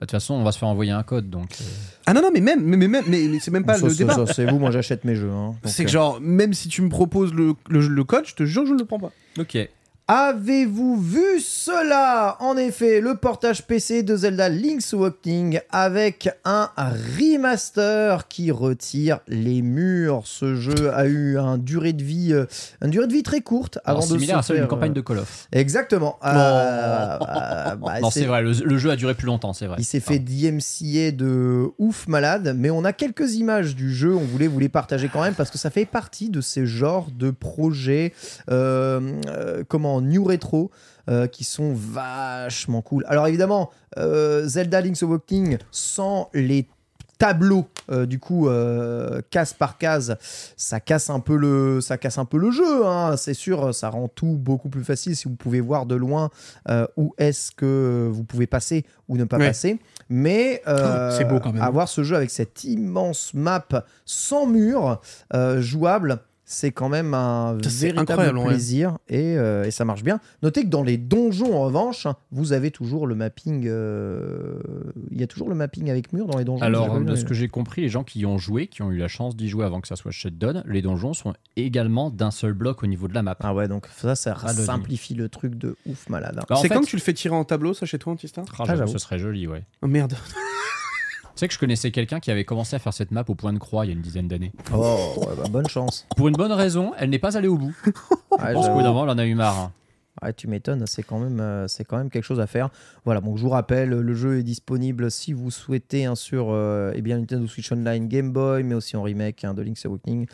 Bah, De toute façon, on va se faire envoyer un code, donc. euh, Ah non, non, mais même, mais, mais, même- mais, mais c'est même pas Ça, le ça, débat. c'est vous, moi j'achète mes jeux. hein. C'est que euh, genre, même si tu me proposes le, le, le code, je te jure, je ne le prends pas. Ok. Avez-vous vu cela? En effet, le portage PC de Zelda Link's Awakening avec un remaster qui retire les murs. Ce jeu a eu un durée de vie, euh, une durée de vie très courte avant de similaire à se faire, campagne euh, de Call of. Exactement. Euh, euh, (laughs) bah, non, c'est- vrai, le, le jeu a duré plus longtemps, c'est vrai. Il s'est fait DMCA de ouf malade, mais on a quelques images du jeu, on voulait vous les partager quand même parce que ça fait partie de ces genres de projets, euh, euh, New Retro, euh, qui sont vachement cool. Alors évidemment, euh, Zelda Link's Awakening sans les tableaux euh, du coup euh, case par case ça casse un peu le ça casse un peu le jeu hein. c'est sûr ça rend tout beaucoup plus facile si vous pouvez voir de loin euh, où est-ce que vous pouvez passer ou ne pas Ouais. passer mais c'est beau quand même. avoir ce jeu avec cette immense map sans mur jouable c'est quand même un véritable ouais. plaisir et, euh, et ça marche bien. Notez que dans les donjons, en revanche, vous avez toujours le mapping. euh, Il y a toujours le mapping avec mur dans les donjons. Alors, de ce que j'ai compris, les gens qui y ont joué, qui ont eu la chance d'y jouer avant que ça soit shutdown, les donjons sont également d'un seul bloc au niveau de la map. Ah ouais, donc ça, ça simplifie le truc de ouf malade. hein. Bah, en c'est fait- quand que tu le fais tirer en tableau, ça, chez toi, Antistar Ah, Ah, ce serait joli, ouais. Oh merde. Sais que je connaissais quelqu'un qui avait commencé à faire cette map au point de croix il y a une dizaine d'années. Oh, ouais, bah, bonne chance. Pour une bonne raison, elle n'est pas allée au bout. Je pense qu'au bout d'un moment, elle en a eu marre. hein. Ouais, tu m'étonnes, c'est quand, même, euh, c'est quand même quelque chose à faire. Voilà, donc je vous rappelle, le jeu est disponible si vous souhaitez hein, sur euh, eh bien, Nintendo Switch Online, Game Boy, mais aussi en remake hein, de Link's Awakening.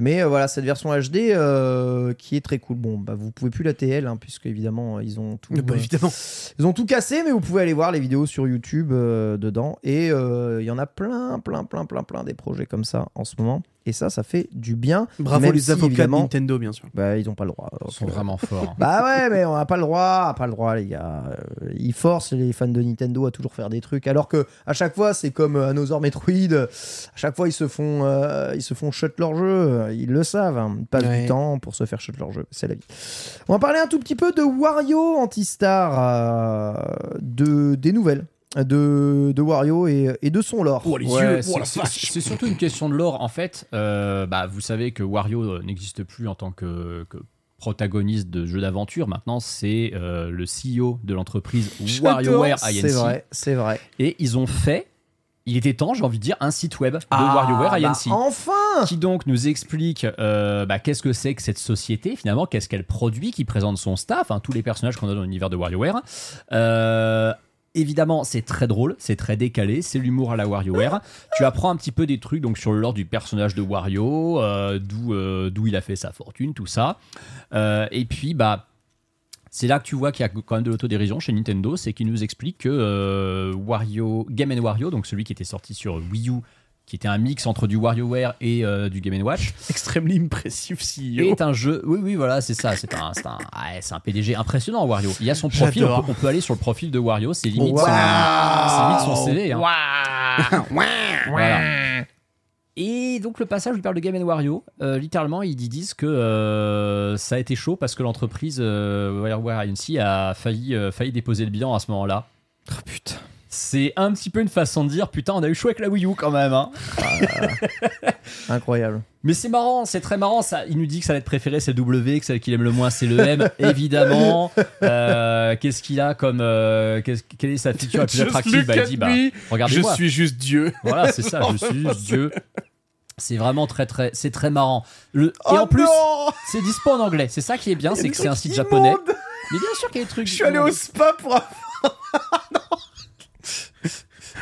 Mais euh, voilà, cette version HD euh, qui est très cool. Bon, bah, vous pouvez plus la TL, hein, puisque évidemment, ils ont tout. Bah, euh, évidemment. Ils ont tout cassé, mais vous pouvez aller voir les vidéos sur YouTube dedans. Et il y en a plein, plein, plein, plein, plein des projets comme ça en ce moment. Et ça, ça fait du bien. Bravo même les si, avocats de Nintendo, bien sûr. bah, ils n'ont pas le droit. Ils sont euh, vraiment forts. (laughs) bah ouais, mais on n'a pas le droit, pas le droit, les gars. Euh, Ils forcent les fans de Nintendo à toujours faire des trucs, alors que à chaque fois, c'est comme euh, Another Metroid. À chaque fois, ils se font, euh, ils se font shut leur jeu. Ils le savent. hein. Ils passent Ouais. du temps pour se faire shut leur jeu. C'est la vie. On va parler un tout petit peu de Wario Antistar, euh, de des nouvelles de, de Wario et, et de son lore. Oh, les Ouais, yeux, c'est- oh la c'est- vache. c'est surtout une question de lore. En fait, euh, bah, vous savez que Wario euh, n'existe plus en tant que, que protagoniste de jeux d'aventure. Maintenant, c'est euh, le CEO de l'entreprise WarioWare C'est INC. vrai, c'est vrai. Et ils ont fait, il était temps, j'ai envie de dire, un site web de Ah, WarioWare bah, INC. enfin qui donc nous explique euh, bah, qu'est-ce que c'est que cette société finalement, qu'est-ce qu'elle produit, qui présente son staff, hein, tous les personnages qu'on a dans l'univers de WarioWare. Euh, évidemment, c'est très drôle, c'est très décalé, c'est l'humour à la WarioWare. tu apprends un petit peu des trucs donc sur le lore du personnage de Wario, euh, d'où euh, d'où il a fait sa fortune, tout ça. Euh, et puis bah C'est là que tu vois qu'il y a quand même de l'autodérision chez Nintendo, c'est qu'ils nous expliquent que Wario, Game Wario, donc celui qui était sorti sur Wii U, qui était un mix entre du WarioWare et euh, du Game Watch, (laughs) Extremely impressive CEO. est un jeu. Oui, oui, voilà, c'est ça. C'est un, c'est un, ouais, c'est un PDG impressionnant, Wario. Il y a son profil. On peut, on peut aller sur le profil de Wario. C'est limite, Waouh. son, c'est limite son CV. hein. (laughs) Voilà. Et donc le passage où il parle de Game Wario, euh, littéralement ils disent que euh, ça a été chaud parce que l'entreprise euh, WarioWare Agency a failli, euh, failli déposer le bilan à ce moment-là. Oh, putain. C'est un petit peu une façon de dire putain on a eu chaud avec la Wii U quand même. hein. Incroyable. (laughs) Mais c'est marrant, c'est très marrant. Ça, il nous dit que sa lettre préférée c'est le W, que celle qu'il aime le moins c'est le M, (laughs) évidemment. Euh, qu'est-ce qu'il a comme. euh, qu'est-ce- quelle est sa feature la plus Just attractive? Bah, il at dit bah, me. Je suis juste Dieu. Voilà, c'est ça, je suis juste Dieu. C'est vraiment très très, c'est très marrant. Le- et Oh en plus, c'est dispo en anglais. C'est ça qui est bien, c'est que c'est un site japonais. Mais bien sûr qu'il y a des trucs. Je suis allé au spa pour avoir.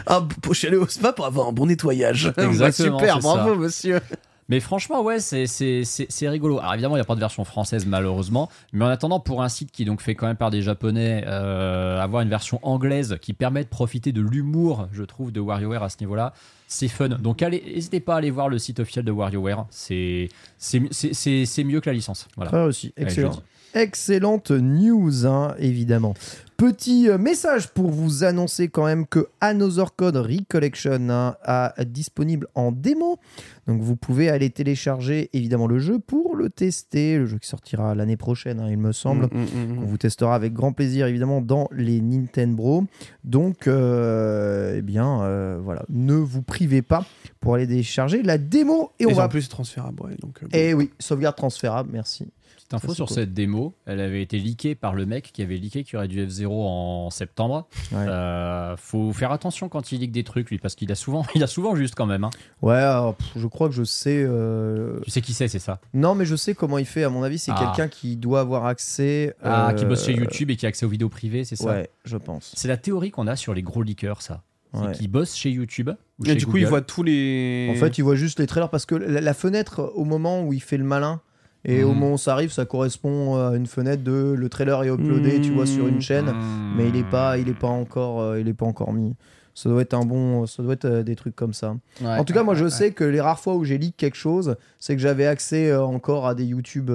Ah, je suis allé au spa pour avoir un bon nettoyage. (laughs) Exactement, Bah, super, bravo ça. monsieur. Mais franchement, ouais, c'est- c'est c'est- c'est rigolo. Alors évidemment, il n'y a pas de version française malheureusement. Mais en attendant, pour un site qui est donc fait quand même par des Japonais, euh, avoir une version anglaise qui permet de profiter de l'humour, je trouve, de WarioWare à ce niveau-là, c'est fun. Donc allez, n'hésitez pas à aller voir le site officiel de WarioWare. C'est c'est- c'est- c'est- c'est mieux que la licence. Voilà. Réussi. Allez, Excellent. Excellente news, hein, évidemment. Petit euh, message pour vous annoncer quand même que Another Code Recollection hein, a disponible en démo. Donc vous pouvez aller télécharger évidemment le jeu pour le tester. Le jeu qui sortira l'année prochaine, hein, il me semble. Mm, mm, mm. On vous testera avec grand plaisir évidemment dans les Nintendo. Donc, euh, eh bien, euh, voilà, ne vous privez pas pour aller télécharger la démo et Et on va. en plus, c'est transférable. Ouais, donc, euh, bon. Eh oui, sauvegarde transférable, merci. Petite info Ça, sur cool. cette démo, elle avait été leakée par le mec qui avait leaké qu'il y aurait du F0 en septembre. Ouais. Euh, faut faire attention quand il leak des trucs, lui, parce qu'il a souvent, (laughs) il a souvent juste quand même. hein. Ouais, alors, pff, je crois que je sais. euh, Tu sais qui c'est, c'est ça? Non, mais je sais comment il fait. À mon avis, c'est Ah. quelqu'un qui doit avoir accès. Ah, euh, qui bosse chez YouTube et qui a accès aux vidéos privées, c'est ça? Ouais, je pense. C'est la théorie qu'on a sur les gros leakers, ça. Ouais. qu'ils bossent chez YouTube. Ou Et chez du coup, il voit tous les. En fait, il voit juste les trailers parce que la, la fenêtre, au moment où il fait le malin, et Mhm. au moment où ça arrive, ça correspond à une fenêtre de le trailer est uploadé, tu vois, sur une chaîne, Mmh. mais il est pas, il est pas encore, euh, il est pas encore mis. Ça doit être un bon, ça doit être euh, des trucs comme ça. Ouais. En tout cas, moi, je sais que les rares fois où j'ai leak quelque chose, c'est que j'avais accès euh, encore à des YouTube,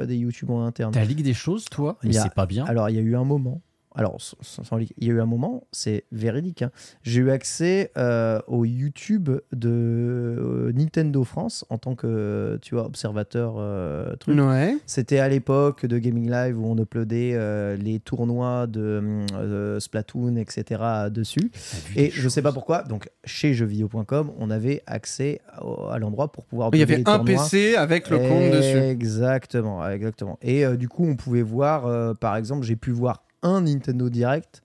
à des YouTube en interne. T'as leak des choses, toi? Mais c'est pas bien. Alors, il y a eu un moment. Alors, il y a eu un moment, c'est véridique. hein. J'ai eu accès euh, au YouTube de euh, Nintendo France en tant que, tu vois, observateur euh, truc. Ouais. C'était à l'époque de Gaming Live où on uploadait euh, les tournois de Splatoon, etc. dessus. Et je sais pas choses. pourquoi, donc chez jeuxvideo.com, on avait accès à l'endroit pour pouvoir Il y avait les un tournois. PC avec le compte dessus. Exactement, exactement. Et du coup, on pouvait voir, par exemple, j'ai pu voir un Nintendo Direct,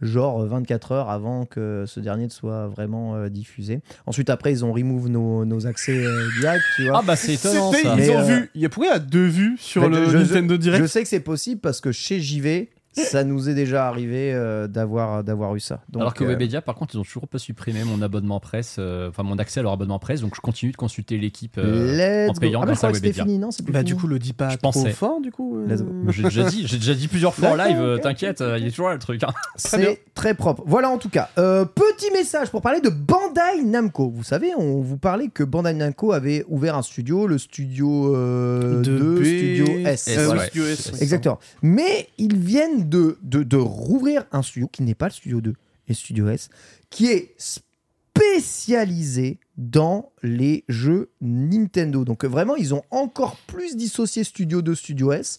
genre euh, 24 heures avant que ce dernier ne soit vraiment euh, diffusé. Ensuite, après, ils ont remove nos, nos accès euh, directs, tu vois. Ah bah c'est étonnant ça. Ils Mais, ont euh, vu. Il y a pourquoi il y a deux vues sur le je- Nintendo Direct Je sais que c'est possible parce que chez JV, ça nous est déjà arrivé euh, d'avoir d'avoir eu ça. Donc, Alors que euh, Webedia, par contre, ils ont toujours pas supprimé mon abonnement presse, euh, enfin mon accès à leur abonnement presse, donc je continue de consulter l'équipe. euh, en go. payant ah, bah, grâce à Webedia. fini, non plus Bah fini du coup le dis pas Je trop pensais. fort du coup. euh. Go. J'ai déjà dit, j'ai déjà dit plusieurs fois en live. euh, T'inquiète, euh, il est toujours là le truc. hein. C'est très propre. Voilà en tout cas. Euh, petit message pour parler de Bandai Namco. Vous savez, on vous parlait que Bandai Namco avait ouvert un studio, le studio euh, 2, B- studio S. S, Euh, oui, ouais. studio S, oui. Exactement. Mais ils viennent de, rouvrir un studio qui n'est pas le studio 2 et studio S, qui est spécialisé dans les jeux Nintendo. Donc vraiment, ils ont encore plus dissocié Studio 2, Studio S.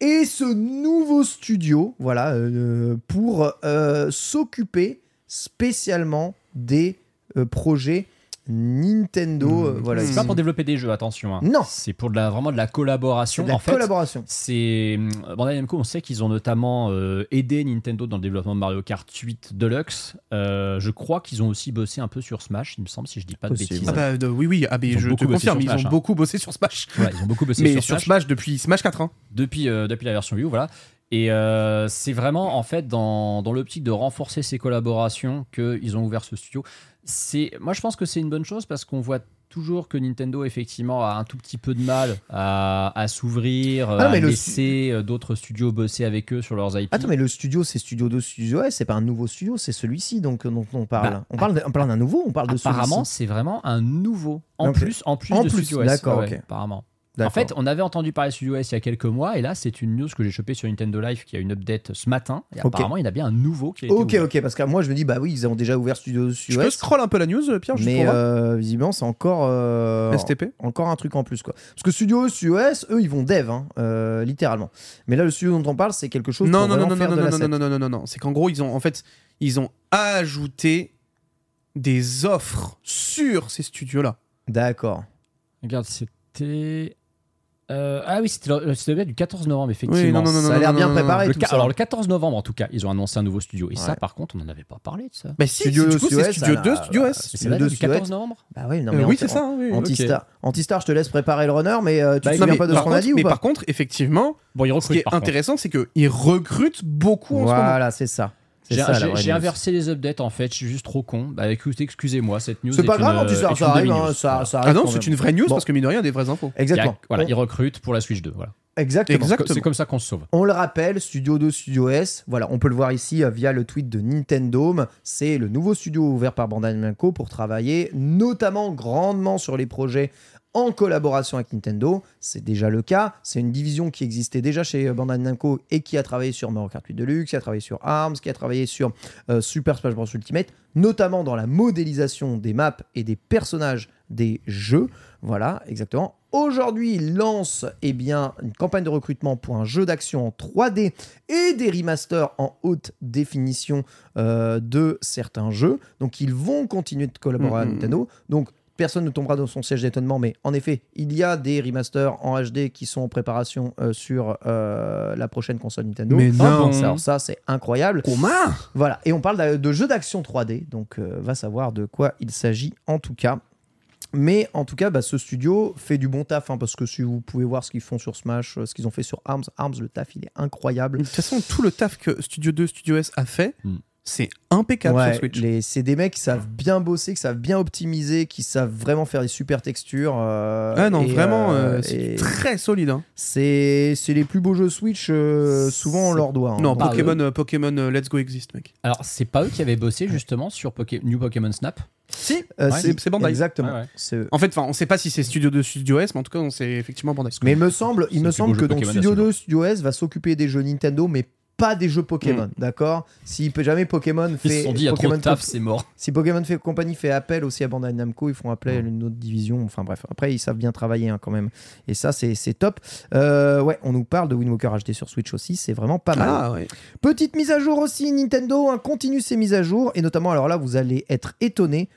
Et ce nouveau studio, voilà, euh, pour euh, s'occuper spécialement des euh, projets Nintendo. euh, voilà, C'est pas pour développer des jeux, attention. hein. Non. C'est pour de la, vraiment de la collaboration. de la en fait, collaboration. c'est euh, Bandai Namco. On sait qu'ils ont notamment euh, aidé Nintendo dans le développement de Mario Kart 8 Deluxe. Euh, je crois qu'ils ont aussi bossé un peu sur Smash, il me semble, si je dis pas de bêtises. Ah bah, oui oui ah, mais je te confirme ils ont hein. beaucoup bossé sur Smash. Ouais, ils ont beaucoup bossé mais sur sur Smash. Smash depuis Smash 4 hein. depuis, euh, depuis la version Wii U, voilà. Et euh, c'est vraiment en fait dans, dans l'optique de renforcer ces collaborations qu'ils ont ouvert ce studio. C'est, moi je pense que c'est une bonne chose parce qu'on voit toujours que Nintendo effectivement a un tout petit peu de mal à, à s'ouvrir, Ah, à laisser euh, d'autres studios bosser avec eux sur leurs IP. Attends, mais le studio, c'est Studio 2, Studio S, c'est pas un nouveau studio, c'est celui-ci donc euh, dont on parle. Bah, on parle, d'un nouveau, on parle de Apparemment, c'est vraiment un nouveau. En plus, en plus En de plus, Studio S. d'accord, Ouais. Apparemment. En fait, on avait entendu parler de Studio S il y a quelques mois, et là, c'est une news que j'ai chopée sur Nintendo Live qui a une update ce matin. Et apparemment, il y en a bien un nouveau qui a été Ok, ouvert. ok, parce que moi je me dis, bah oui, ils ont déjà ouvert Studio 2, Je peux S. scroll un peu la news, Pierre, juste Mais pour euh, visiblement, c'est encore, euh, STP encore un truc en plus. quoi. Parce que Studio, S, eux, ils vont dev, hein, euh, littéralement. Mais là, le studio dont on parle, c'est quelque chose Non, pour non, non, non, non, non, l'asset. non, non, non, non, non, non. C'est qu'en gros, ils ont, en fait, ils ont ajouté des offres sur ces studios-là. D'accord. Regarde, c'était. Euh, ah oui, c'était le- c'était le du 14 novembre, effectivement. Oui, non, non, non, Ça a l'air bien non, non, préparé. Le tout ca- ça. alors, le 14 novembre, en tout cas, ils ont annoncé un nouveau studio. Et ça, par contre, on n'en avait pas parlé de ça. Bah si, Studio du coup, Studio c'est S, Studio ça 2, n'a- Studio S. C'est le la date du Studio 14 S. novembre? Bah oui, non, Euh, mais oui, Anti- c'est ça, oui. Antistar, Antistar, je te laisse préparer le runner, mais euh, tu Bah, te souviens pas de ce qu'on a dit ou mais par contre, effectivement, Bon, ils ce qui est intéressant, c'est qu'ils recrutent beaucoup en ce moment. Voilà, c'est ça. J'ai inversé les updates en fait, je suis juste trop con. Bah écoutez, excusez-moi, cette news C'est est pas une, grave, euh, Antistar, est ça une arrive, hein, ça, Voilà. ça arrive Ah non, c'est une vraie news Bon. parce que mine de rien, il y a des vraies infos. Il y a- Exactement. voilà, On- ils recrutent pour la Switch 2. Voilà. Exactement. Exactement. C'est comme ça qu'on se sauve. On le rappelle, Studio 2, Studio S, voilà, on peut le voir ici euh, via le tweet de Nintendo. C'est le nouveau studio ouvert par Bandai Namco pour travailler notamment grandement sur les projets en collaboration avec Nintendo. C'est déjà le cas. C'est une division qui existait déjà chez euh, Bandai Namco et qui a travaillé sur Mario Kart 8 Deluxe, qui a travaillé sur ARMS, qui a travaillé sur euh, Super Smash Bros Ultimate, notamment dans la modélisation des maps et des personnages des jeux. Voilà, exactement. Aujourd'hui, il lance eh bien, une campagne de recrutement pour un jeu d'action en 3D et des remasters en haute définition euh, de certains jeux. Donc, ils vont continuer de collaborer avec Mhm. Nintendo. Donc, personne ne tombera dans son siège d'étonnement, mais en effet, il y a des remasters en HD qui sont en préparation euh, sur euh, la prochaine console Nintendo. Mais Ah non. bon, alors ça, c'est incroyable. Comment Voilà, et on parle de jeux d'action 3D, donc euh, va savoir de quoi il s'agit en tout cas. Mais en tout cas, bah, ce studio fait du bon taf, hein, parce que si vous pouvez voir ce qu'ils font sur Smash, ce qu'ils ont fait sur ARMS, ARMS, le taf, il est incroyable. De toute façon, tout le taf que Studio 2, Studio S a fait, Hmm. C'est impeccable Ouais, sur Switch. les- c'est des mecs qui savent bien bosser, qui savent bien optimiser, qui savent vraiment faire des super textures. euh, Ah non, et, vraiment, euh, euh, c'est et très solide. hein. c'est c'est les plus beaux jeux Switch, euh, souvent on leur doit. hein. Non, Pokémon, euh, Pokémon euh, Let's Go existe, mec. Alors, c'est pas eux qui avaient bossé justement sur Poké- New Pokémon Snap Si, Euh, Ouais, c'est- c'est Bandai. Exactement. Ouais. C'est. En fait, enfin, on sait pas si c'est Studio 2, Studio S, mais en tout cas, on sait effectivement Bandai. Mais il me semble, il C'est me semble que donc Studio à ce 2, Studio S va s'occuper des jeux Nintendo, mais pas des jeux Pokémon, Mm. d'accord? Si peut jamais Pokémon Ils fait se sont dit, il y a trop Pokémon de taf, fait- c'est mort. si Pokémon fait compagnie fait appel aussi à Bandai Namco, ils font appel à une autre division. Enfin bref, après ils savent bien travailler hein, quand même. Et ça c'est c'est top. Euh, ouais, on nous parle de Wind Walker HD sur Switch aussi, c'est vraiment pas mal. Ah ouais. Petite mise à jour aussi, Nintendo hein, continue ses mises à jour et notamment alors là vous allez être étonné,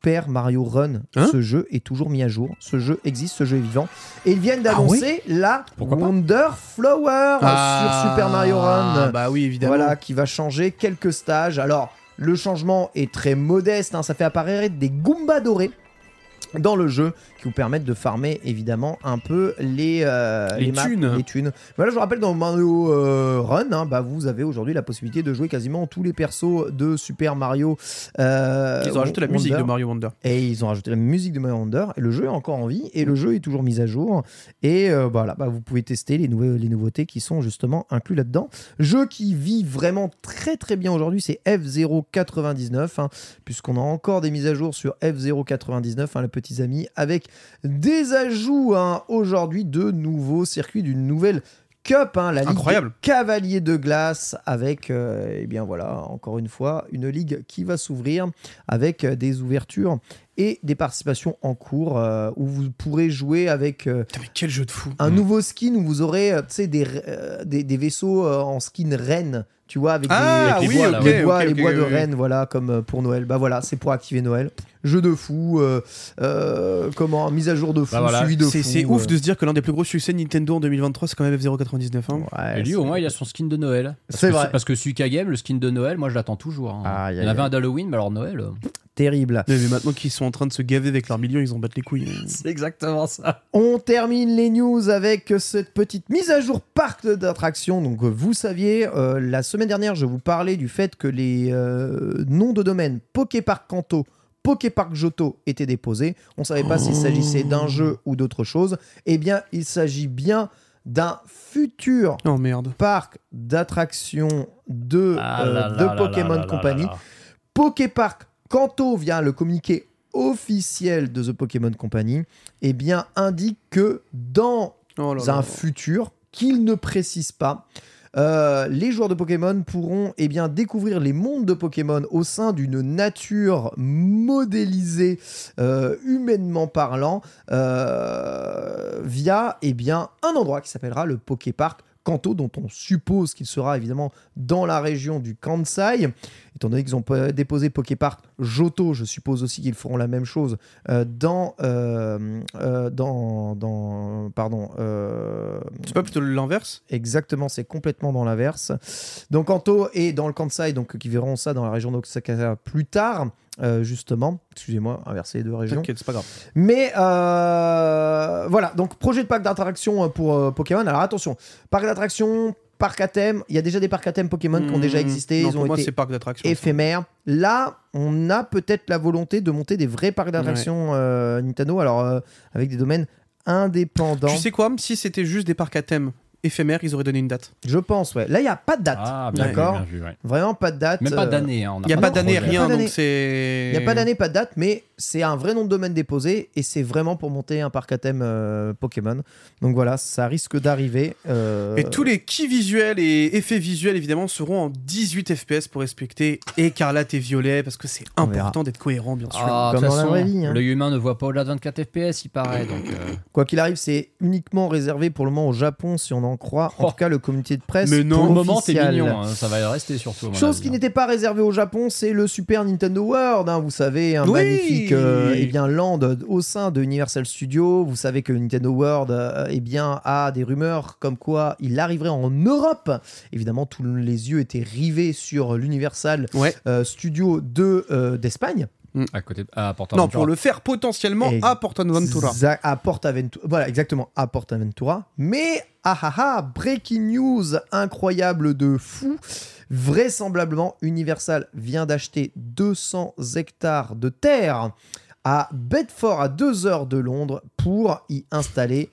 Super Mario Run, Hein ce jeu est toujours mis à jour, ce jeu existe, ce jeu est vivant et ils viennent Ah d'annoncer la Pourquoi Wonder Flower sur Super Mario Run. Bah oui, évidemment. Voilà, qui va changer quelques stages. Alors, le changement est très modeste, hein, ça fait apparaître des Goombas dorés dans le jeu qui vous permettent de farmer évidemment un peu les, euh, Les maps, thunes. les thunes. Je vous rappelle dans Mario euh, Run, hein, bah, vous avez aujourd'hui la possibilité de jouer quasiment tous les persos de Super Mario. euh, Ils ont rajouté la Wonder. musique de Mario Wonder. Et ils ont rajouté la musique de Mario Wonder. Et le jeu est encore en vie. Et le jeu est toujours mis à jour. Et voilà, bah, vous pouvez tester les, les nouveautés qui sont justement inclus là-dedans. Jeu qui vit vraiment très très bien aujourd'hui, c'est F099. hein, Puisqu'on a encore des mises à jour sur F099, hein, les petits amis. Avec des ajouts hein, aujourd'hui de nouveaux circuits, d'une nouvelle. Cup, hein, la ligue Incroyable. Cavaliers de glace, avec, euh, eh bien voilà, encore une fois, une ligue qui va s'ouvrir avec euh, des ouvertures et des participations en cours euh, où vous pourrez jouer avec euh, Putain, mais quel jeu de fou. un nouveau skin où vous aurez euh, tu sais, des, euh, des, des vaisseaux euh, en skin reine, tu vois, avec Ah des, oui, bois, les bois, les de oui, oui. reine, voilà, comme pour Noël. Bah voilà, c'est pour activer Noël. Jeu de fou, euh, euh, comment, mise à jour de fou, Bah voilà, suivi de C'est fou. c'est ouf de se dire que l'un des plus gros succès de Nintendo en 2023, c'est quand même F099. hein. ouais, Et lui, au moins, il a son skin de Noël. C'est vrai. Parce que Suika Game, le skin de Noël, moi, je l'attends toujours. hein. Aïe, il y en avait un d'Halloween, mais alors Noël. Terrible. Mais maintenant qu'ils sont en train de se gaver avec leurs millions, ils en battent les couilles. (laughs) C'est exactement ça. On termine les news avec cette petite mise à jour parc d'attractions. Donc, vous saviez, euh, la semaine dernière, je vous parlais du fait que les euh, noms de domaine Poképark Kanto, Poképark Johto étaient déposés. On ne savait pas s'il s'agissait d'un jeu ou d'autre chose. Eh bien, il s'agit bien d'un futur Oh merde. parc d'attractions de, Ah euh, de Pokémon Company. Poképark Kanto, via le communiqué officiel de The Pokémon Company, eh bien, indique que dans Oh là là. un futur qu'il ne précise pas, euh, les joueurs de Pokémon pourront eh bien, découvrir les mondes de Pokémon au sein d'une nature modélisée, euh, humainement parlant, euh, via eh bien, un endroit qui s'appellera le Poképark Kanto, dont on suppose qu'il sera évidemment dans la région du Kansai. Étant donné qu'ils ont déposé Poképark Johto, je suppose aussi qu'ils feront la même chose euh, dans, euh, euh, dans, dans, pardon, C'est pas plutôt l'inverse? Exactement, c'est complètement dans l'inverse. Donc Kanto est dans le Kansai, donc qui verront ça dans la région d'Osaka plus tard, euh, justement. Excusez-moi, inverser les deux régions. T'inquiète, c'est pas grave. Mais euh, voilà, donc projet de parc d'attractions euh, pour euh, Pokémon. Alors attention, parc d'attractions, parc à thème. Il y a déjà des parcs à thème Pokémon qui ont déjà Hmm, existé. non, ils pour ont moi, été c'est parc d'attraction. éphémères. Là, on a peut-être la volonté de monter des vrais parcs d'attractions euh, Nintendo, alors avec des domaines indépendants. Tu sais quoi? Si c'était juste des parcs à thème éphémères, ils auraient donné une date. Je pense, ouais. Là, il n'y a pas de date. Ah, bien vu, D'accord bien vu, ouais. Vraiment pas de date. Même pas euh, d'année. hein, on Il n'y a pas d'année, projet. Il y a rien, pas d'année. donc c'est. Il n'y a pas d'année, pas de date, mais c'est un vrai nom de domaine déposé et c'est vraiment pour monter un parc à thème euh, Pokémon. Donc voilà, ça risque d'arriver. euh, Et tous les key visuels et effets visuels, évidemment, seront en 18 FPS pour respecter écarlate et violet, parce que c'est important d'être cohérent, bien sûr. Ah, Comme dans la façon, vraie vie, hein. l'œil humain ne voit pas au-delà de 24 FPS, il paraît. Donc, euh, Quoi qu'il arrive, c'est uniquement réservé pour le moment au Japon, si on en croit. En Oh. tout cas, le comité de presse. Mais non. pour le moment, officiel. mignon. hein, ça va rester surtout. Chose avis, qui hein. n'était pas réservée au Japon, c'est le Super Nintendo World. hein. vous savez, un Oui. magnifique euh, eh bien, land au sein de Universal Studios. Vous savez que Nintendo World euh, eh bien, a des rumeurs comme quoi il arriverait en Europe. Évidemment, tous les yeux étaient rivés sur l'Universal Ouais. euh, Studio de, euh, d'Espagne. À côté de... à Porto Non, pour le faire potentiellement Et- à Portaventura. À Portaventura. Voilà, exactement, à Portaventura. Mais, ah ah ah, breaking news incroyable de fou. Vraisemblablement, Universal vient d'acheter 200 hectares de terre à Bedford, à 2 heures de Londres, pour y installer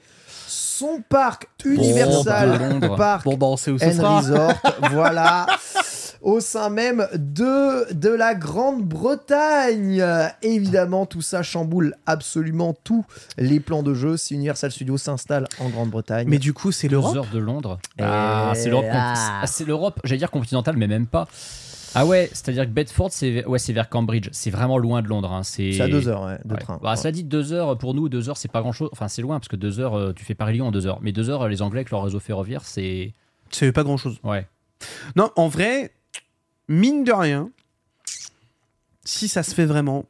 son parc Universal. Park Bon, bah, on sait où ce and sera. Resort. (laughs) voilà. Au sein même de, de la Grande-Bretagne. Évidemment, tout ça chamboule absolument tous les plans de jeu si Universal Studios s'installe en Grande-Bretagne. Mais du coup, c'est Deux l'Europe. heures de Londres. Ah, c'est l'Europe. Ah, c'est l'Europe. J'allais dire continentale, mais même pas. Ah ouais, c'est-à-dire que Bedford, c'est ouais, c'est vers Cambridge. C'est vraiment loin de Londres. hein. C'est à deux heures ouais, de Ouais. train. Bah, Ouais. Cela dit, deux heures pour nous, deux heures, c'est pas grand-chose. Enfin, c'est loin parce que deux heures, euh, tu fais Paris-Lyon en deux heures. Mais deux heures, les Anglais avec leur réseau ferroviaire, c'est C'est pas grand chose. ouais. Non, en vrai, mine de rien, si ça se fait vraiment,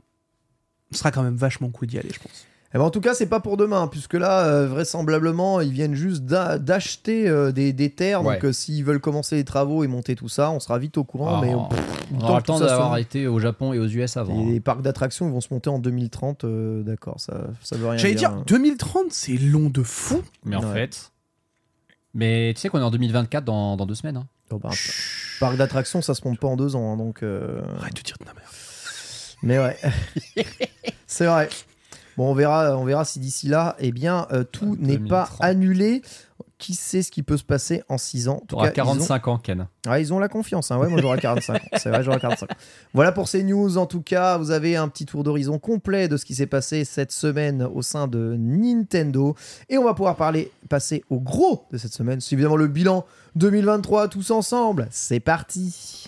ce sera quand même vachement cool d'y aller, je pense. Eh ben, en tout cas, c'est pas pour demain, puisque là, euh, vraisemblablement, ils viennent juste d'a- d'acheter euh, des, des terres. Ouais. Donc, euh, s'ils veulent commencer les travaux et monter tout ça, on sera vite au courant. Oh. mais On le aura le temps d'avoir été au Japon et aux US avant. Et les parcs d'attractions vont se monter en 2030, euh, d'accord, ça, ça veut rien J'allais dire. dire, 2030, c'est long de fou. Mais en Ouais. fait. Mais tu sais qu'on est en 2024 dans, dans deux semaines. hein. Oh, bah, parc d'attractions, ça se monte pas en deux ans, hein, donc. euh, Arrête de dire de la merde. Mais ouais, (laughs) c'est vrai. Bon, on verra, on verra si d'ici là, eh bien, euh, tout n'est pas 2030. annulé. Qui sait ce qui peut se passer en 6 ans ils ont- 45 ans, Ken. Ah, ils ont la confiance, hein. ouais, moi j'aurai 45 ans. C'est vrai, j'aurai 45 ans. Voilà pour ces news. En tout cas, vous avez un petit tour d'horizon complet de ce qui s'est passé cette semaine au sein de Nintendo. Et on va pouvoir parler, passer au gros de cette semaine. C'est évidemment le bilan 2023 tous ensemble. C'est parti.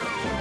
you (laughs)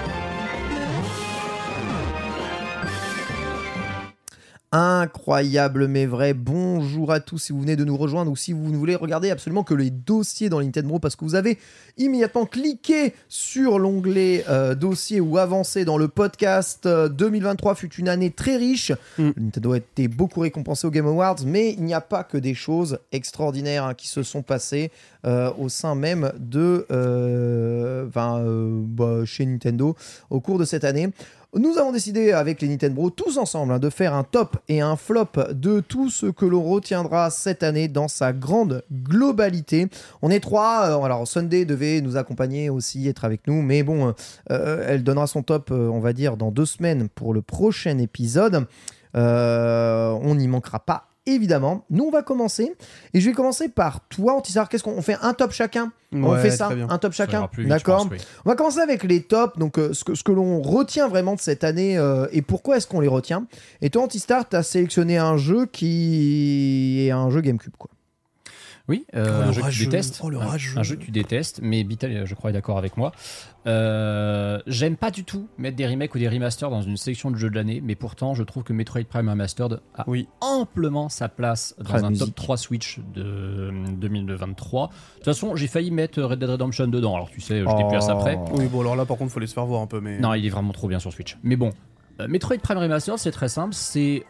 Incroyable mais vrai. Bonjour à tous si vous venez de nous rejoindre ou si vous ne voulez regarder absolument que les dossiers dans Nintendo parce que vous avez immédiatement cliqué sur l'onglet euh, dossier ou avancé dans le podcast. Euh, 2023 fut une année très riche. Nintendo a été beaucoup récompensé au Game Awards, mais il n'y a pas que des choses extraordinaires hein, qui se sont passées euh, au sein même de euh, enfin, euh, bah, chez Nintendo au cours de cette année. Nous avons décidé avec les Nintendo tous ensemble hein, de faire un top et un flop de tout ce que l'on retiendra cette année dans sa grande globalité. On est trois. euh, alors Sunday devait nous accompagner aussi, être avec nous, mais bon, euh, elle donnera son top, euh, on va dire, dans deux semaines pour le prochain épisode. Euh, on n'y manquera pas. Évidemment, nous on va commencer et je vais commencer par toi, Antisar. Qu'est-ce qu'on on fait un top chacun On fait ça, bien. un top chacun, d'accord oui. on va commencer avec les tops, donc euh, ce que, ce que l'on retient vraiment de cette année euh, et pourquoi est-ce qu'on les retient? Et toi, Antistar, tu as sélectionné un jeu qui est un jeu GameCube. Quoi. Oui, euh, Oh, un jeu que tu détestes. Oh, le un, jeu que tu détestes, mais Bital, je crois, est d'accord avec moi. Euh, J'aime pas du tout mettre des remakes ou des remasters dans une sélection de jeux de l'année, mais pourtant, je trouve que Metroid Prime Remastered a Oui. amplement sa place dans un musique. top 3 Switch de 2023. De toute façon, j'ai failli mettre Red Dead Redemption dedans, alors tu sais, j'étais plus à ça près. Oh. Oui, bon, alors là, par contre, faut les se faire voir un peu, mais. Non, il est vraiment trop bien sur Switch. Mais bon, euh, Metroid Prime Remastered, c'est très simple, c'est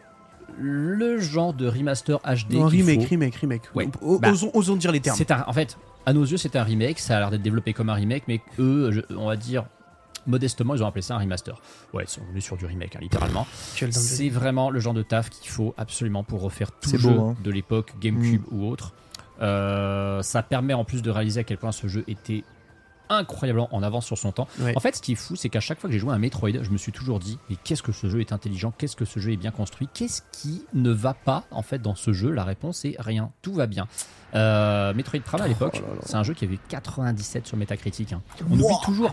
le genre de remaster HD Non, qu'il remake, faut. remake, remake. Ouais. Bah, osons, osons dire les termes. C'est un- en fait, à nos yeux, c'est un remake. Ça a l'air d'être développé comme un remake, mais eux, je- on va dire modestement, ils ont appelé ça un remaster. Ouais, c'est- on est sur du remake, hein, littéralement. C'est vraiment le genre de taf qu'il faut absolument pour refaire tout jeu beau, hein. de l'époque GameCube ou autre. Euh, ça permet en plus de réaliser à quel point ce jeu était incroyablement en avance sur son temps. Ouais. En fait, ce qui est fou, c'est qu'à chaque fois que j'ai joué à un Metroid, je me suis toujours dit mais qu'est-ce que ce jeu est intelligent, qu'est-ce que ce jeu est bien construit, qu'est-ce qui ne va pas en fait dans ce jeu? La réponse est rien, tout va bien. Euh, Metroid Prime à l'époque, Oh là. c'est un jeu qui avait 97 sur Metacritic. hein. On oublie toujours.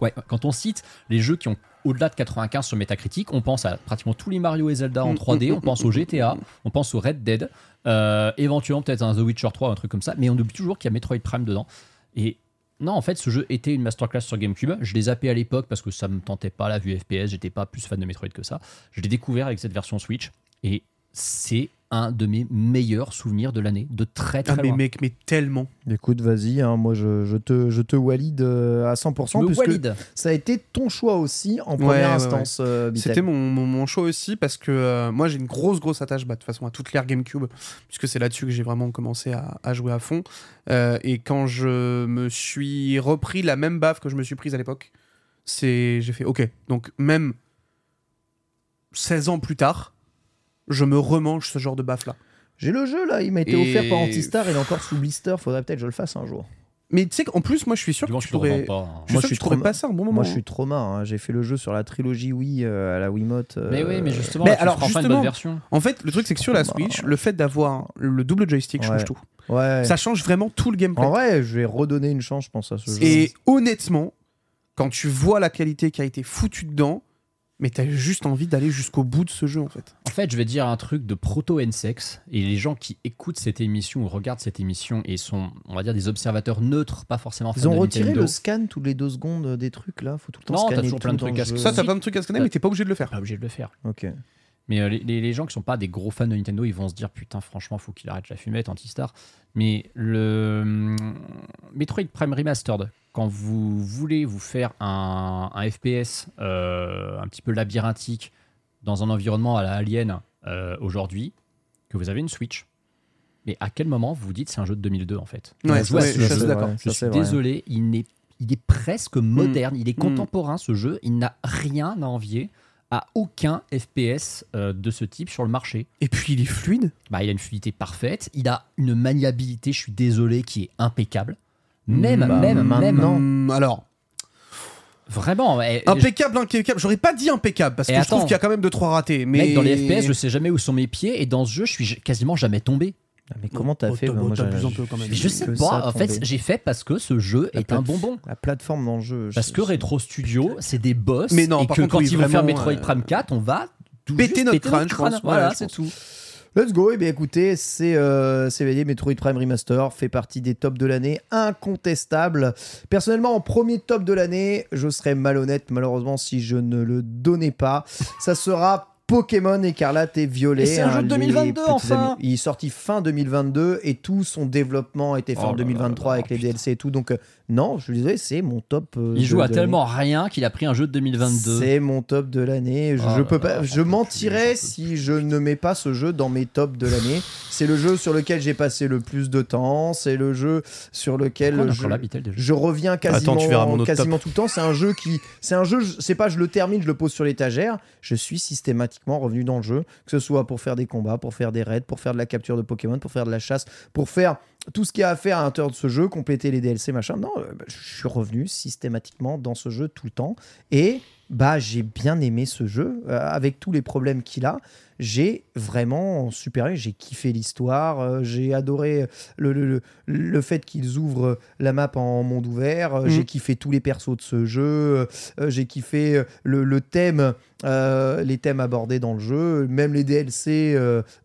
Ouais, quand on cite les jeux qui ont au-delà de 95 sur Metacritic, on pense à pratiquement tous les Mario et Zelda en Mm, 3D, mm, on pense au GTA, on pense au Red Dead, euh, éventuellement peut-être un The Witcher 3, un truc comme ça, mais on oublie toujours qu'il y a Metroid Prime dedans. Et non, en fait, ce jeu était une masterclass sur GameCube. Je l'ai zappé à l'époque parce que ça me tentait pas la vue FPS, j'étais pas plus fan de Metroid que ça. Je l'ai découvert avec cette version Switch et c'est un de mes meilleurs souvenirs de l'année, de très très Ah, mais loin. mec, mais tellement. Écoute, vas-y, hein, moi je, je te, je te valide euh, à 100%, Je me puisque valide. ça a été ton choix aussi en première Ouais, ouais, instance. euh. C'était mon, mon, mon choix aussi parce que euh, moi j'ai une grosse grosse attache bah, de toute façon à toute l'ère GameCube puisque c'est là-dessus que j'ai vraiment commencé à, à jouer à fond Euh, et quand je me suis repris la même baffe que je me suis prise à l'époque c'est j'ai fait ok donc même 16 ans plus tard je me remange ce genre de baffe là J'ai le jeu là, il m'a été Et- offert par Antistar, il est encore sous blister, faudrait peut-être que je le fasse un jour. mais tu sais qu'en plus moi je suis sûr que tu pourrais pas. hein. je suis Moi, sûr je que suis tu pourrais passer un bon moment Moi je suis trop marre, hein. j'ai fait le jeu sur la trilogie Wii euh, à la Wiimote. euh, Mais oui, mais justement, Mais là, tu alors, feras enfin une justement, bonne version. en fait le truc c'est que sur la (laughs) Switch le fait d'avoir le double joystick Ouais. change tout Ouais. ça change vraiment tout le gameplay En vrai, je vais redonner une chance, je pense, à ce jeu. Et honnêtement, quand tu vois la qualité qui a été foutue dedans, mais t'as juste envie d'aller jusqu'au bout de ce jeu en fait. En fait, je vais dire un truc de proto-N-Sex, et les gens qui écoutent cette émission ou regardent cette émission et sont, on va dire, des observateurs neutres, pas forcément Ils ont retiré Nintendo. le scan toutes les deux secondes euh, des trucs là, faut tout le temps Non, t'as scanner toujours tout plein de trucs à scanner. Ça, t'as plein de trucs à scanner, mais t'es pas obligé de le faire. Pas obligé de le faire. Ok. Mais euh, les, gens qui sont pas des gros fans de Nintendo, ils vont se dire putain, franchement, faut qu'il arrête la fumette, Antistar. Mais le hum, Metroid Prime Remastered, quand vous voulez vous faire un, un FPS euh, un petit peu labyrinthique dans un environnement à la Alien euh, aujourd'hui, que vous avez une Switch, mais à quel moment vous vous dites c'est un jeu de 2002 en fait? Ouais, à ce je jeu, suis. Ouais, je désolé, il n'est il est presque moderne, il est Mm. contemporain ce jeu, il n'a rien à envier à aucun FPS euh, de ce type sur le marché. Et puis il est fluide. Bah, il a une fluidité parfaite, il a une maniabilité, je suis désolé, qui est impeccable. Même, Bah, même, même. maintenant. Hum, alors, Vraiment. impeccable, impeccable. J'aurais pas dit impeccable parce Et que je trouve qu'il y a quand même deux trois ratés. Mais Mec, dans les FPS, je sais jamais où sont mes pieds et dans ce jeu, je suis quasiment jamais tombé. Ah, Mais comment t'as fait Bah, moi, je sais pas. En fait, j'ai fait parce que ce jeu La est un bonbon. La plateforme dans le jeu. Parce que Retro Studio, c'est des boss. Mais non, et par que contre, quand oui, ils vont faire Metroid euh, Prime 4, on va tout péter notre péter crâne, je pense. Voilà, Ouais, c'est tout. Let's go, et bien écoutez, c'est euh, CVD Metroid Prime Remaster, fait partie des tops de l'année, incontestable. Personnellement, en premier top de l'année, je serais malhonnête malheureusement si je ne le donnais pas. Ça sera Pokémon Écarlate et Violet. Et c'est un jeu de les 2022, petits enfin amis. Il est sorti fin 2022 et tout son développement était fait Oh en là 2023 là, avec les putain. DLC et tout. Donc euh, non, je suis désolé, c'est mon top. euh, Il de- joue à de tellement rien qu'il a pris un jeu de 2022. c'est mon top de l'année. Je, Oh je là peux là, pas, j'en je peux plus, mentirais peux si je ne mets pas ce jeu dans mes tops de l'année. C'est le jeu sur lequel j'ai passé le plus de temps. C'est le jeu sur lequel Pourquoi on a je, encore la Bitel déjà je reviens quasiment, Attends, tu verras mon autre quasiment tout le temps. C'est un jeu qui, c'est un jeu. je- C'est pas je le termine, je le pose sur l'étagère. Je suis systématiquement revenu dans le jeu, que ce soit pour faire des combats, pour faire des raids, pour faire de la capture de Pokémon, pour faire de la chasse, pour faire tout ce qu'il y a à faire à l'intérieur de ce jeu, compléter les DLC, machin. Non, euh, bah, je suis revenu systématiquement dans ce jeu tout le temps. Et bah, j'ai bien aimé ce jeu, euh, avec tous les problèmes qu'il a. J'ai vraiment super j'ai kiffé l'histoire, euh, j'ai adoré le, le, le- le fait qu'ils ouvrent la map en monde ouvert, euh, j'ai kiffé tous les persos de ce jeu, j'ai kiffé le, le thème, les thèmes abordés dans le jeu, même les DLC,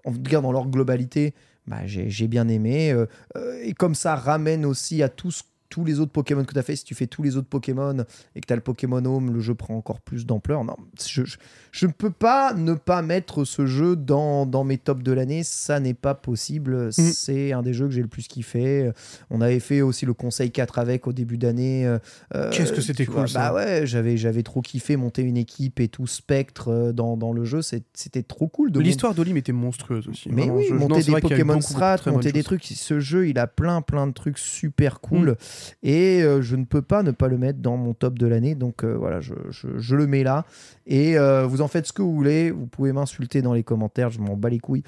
en tout cas dans leur globalité, bah, j'ai bien aimé. euh, euh, et comme ça ramène aussi à tous tous les autres Pokémon que tu as fait, si tu fais tous les autres Pokémon et que tu as le Pokémon Home, le jeu prend encore plus d'ampleur. Non, je, je, je ne peux pas ne pas mettre ce jeu dans, dans mes tops de l'année, ça n'est pas possible. C'est un des jeux que j'ai le plus kiffé. On avait fait aussi le Conseil 4 avec au début d'année. euh, euh, Qu'est-ce que c'était cool, vois, ça. Bah ouais, j'avais, j'avais trop kiffé monter une équipe et tout Spectre euh, dans, dans le jeu, c'était trop cool de L'histoire d'Olim était monstrueuse aussi. mais Vraiment, oui, je- monter des Pokémon Strat, monter des trucs. Ce jeu, il a plein, plein de trucs super cool. Mm. Et euh, je ne peux pas ne pas le mettre dans mon top de l'année. Donc euh, voilà, je, je- je le mets là. Et euh, vous en faites ce que vous voulez. Vous pouvez m'insulter dans les commentaires. Je m'en bats les couilles.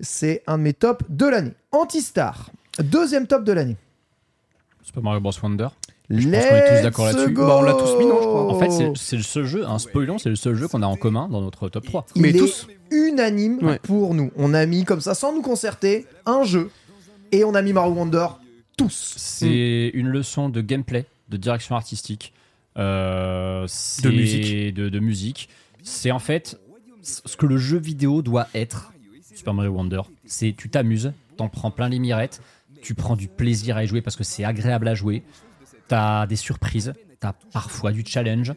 C'est un de mes tops de l'année. Antistar. Deuxième top de l'année. Super Mario Bros. Wonder. Je pense qu'on est tous d'accord là-dessus. Bah, on l'a tous mis, non, je crois. En fait, c'est- le seul jeu, un spoilon, c'est le seul jeu qu'on a en commun dans notre top 3. Il Mais est tous. unanime Ouais. pour nous. On a mis comme ça, sans nous concerter, un jeu. Et on a mis Mario Wonder tous. C'est une leçon de gameplay, de direction artistique, euh, c'est- musique. de, de musique. C'est en fait ce que le jeu vidéo doit être. Super Mario Wonder, c'est tu t'amuses, t'en prends plein les mirettes, tu prends du plaisir à y jouer parce que c'est agréable à jouer. T'as des surprises, t'as parfois du challenge.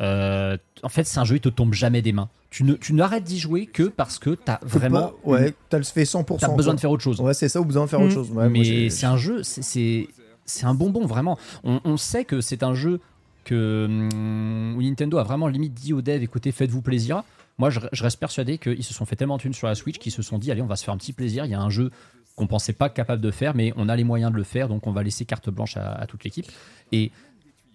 Euh, en fait, c'est un jeu qui te tombe jamais des mains. Tu ne tu n'arrêtes d'y jouer que parce que t'as vraiment pas- ouais, t'as le fait 100%. t'as besoin quoi. de faire autre chose. Ouais, c'est ça, ou besoin de faire Mm. autre chose. Ouais, moi, mais c'est un jeu, c'est- c'est un bonbon vraiment. On, on sait que c'est un jeu que hum, où Nintendo a vraiment limite dit aux devs écoutez, faites-vous plaisir. Moi, je, je reste persuadé qu'ils se sont fait tellement de thunes sur la Switch qu'ils se sont dit allez, on va se faire un petit plaisir. Il y a un jeu qu'on pensait pas capable de faire, mais on a les moyens de le faire, donc on va laisser carte blanche à, à toute l'équipe. Et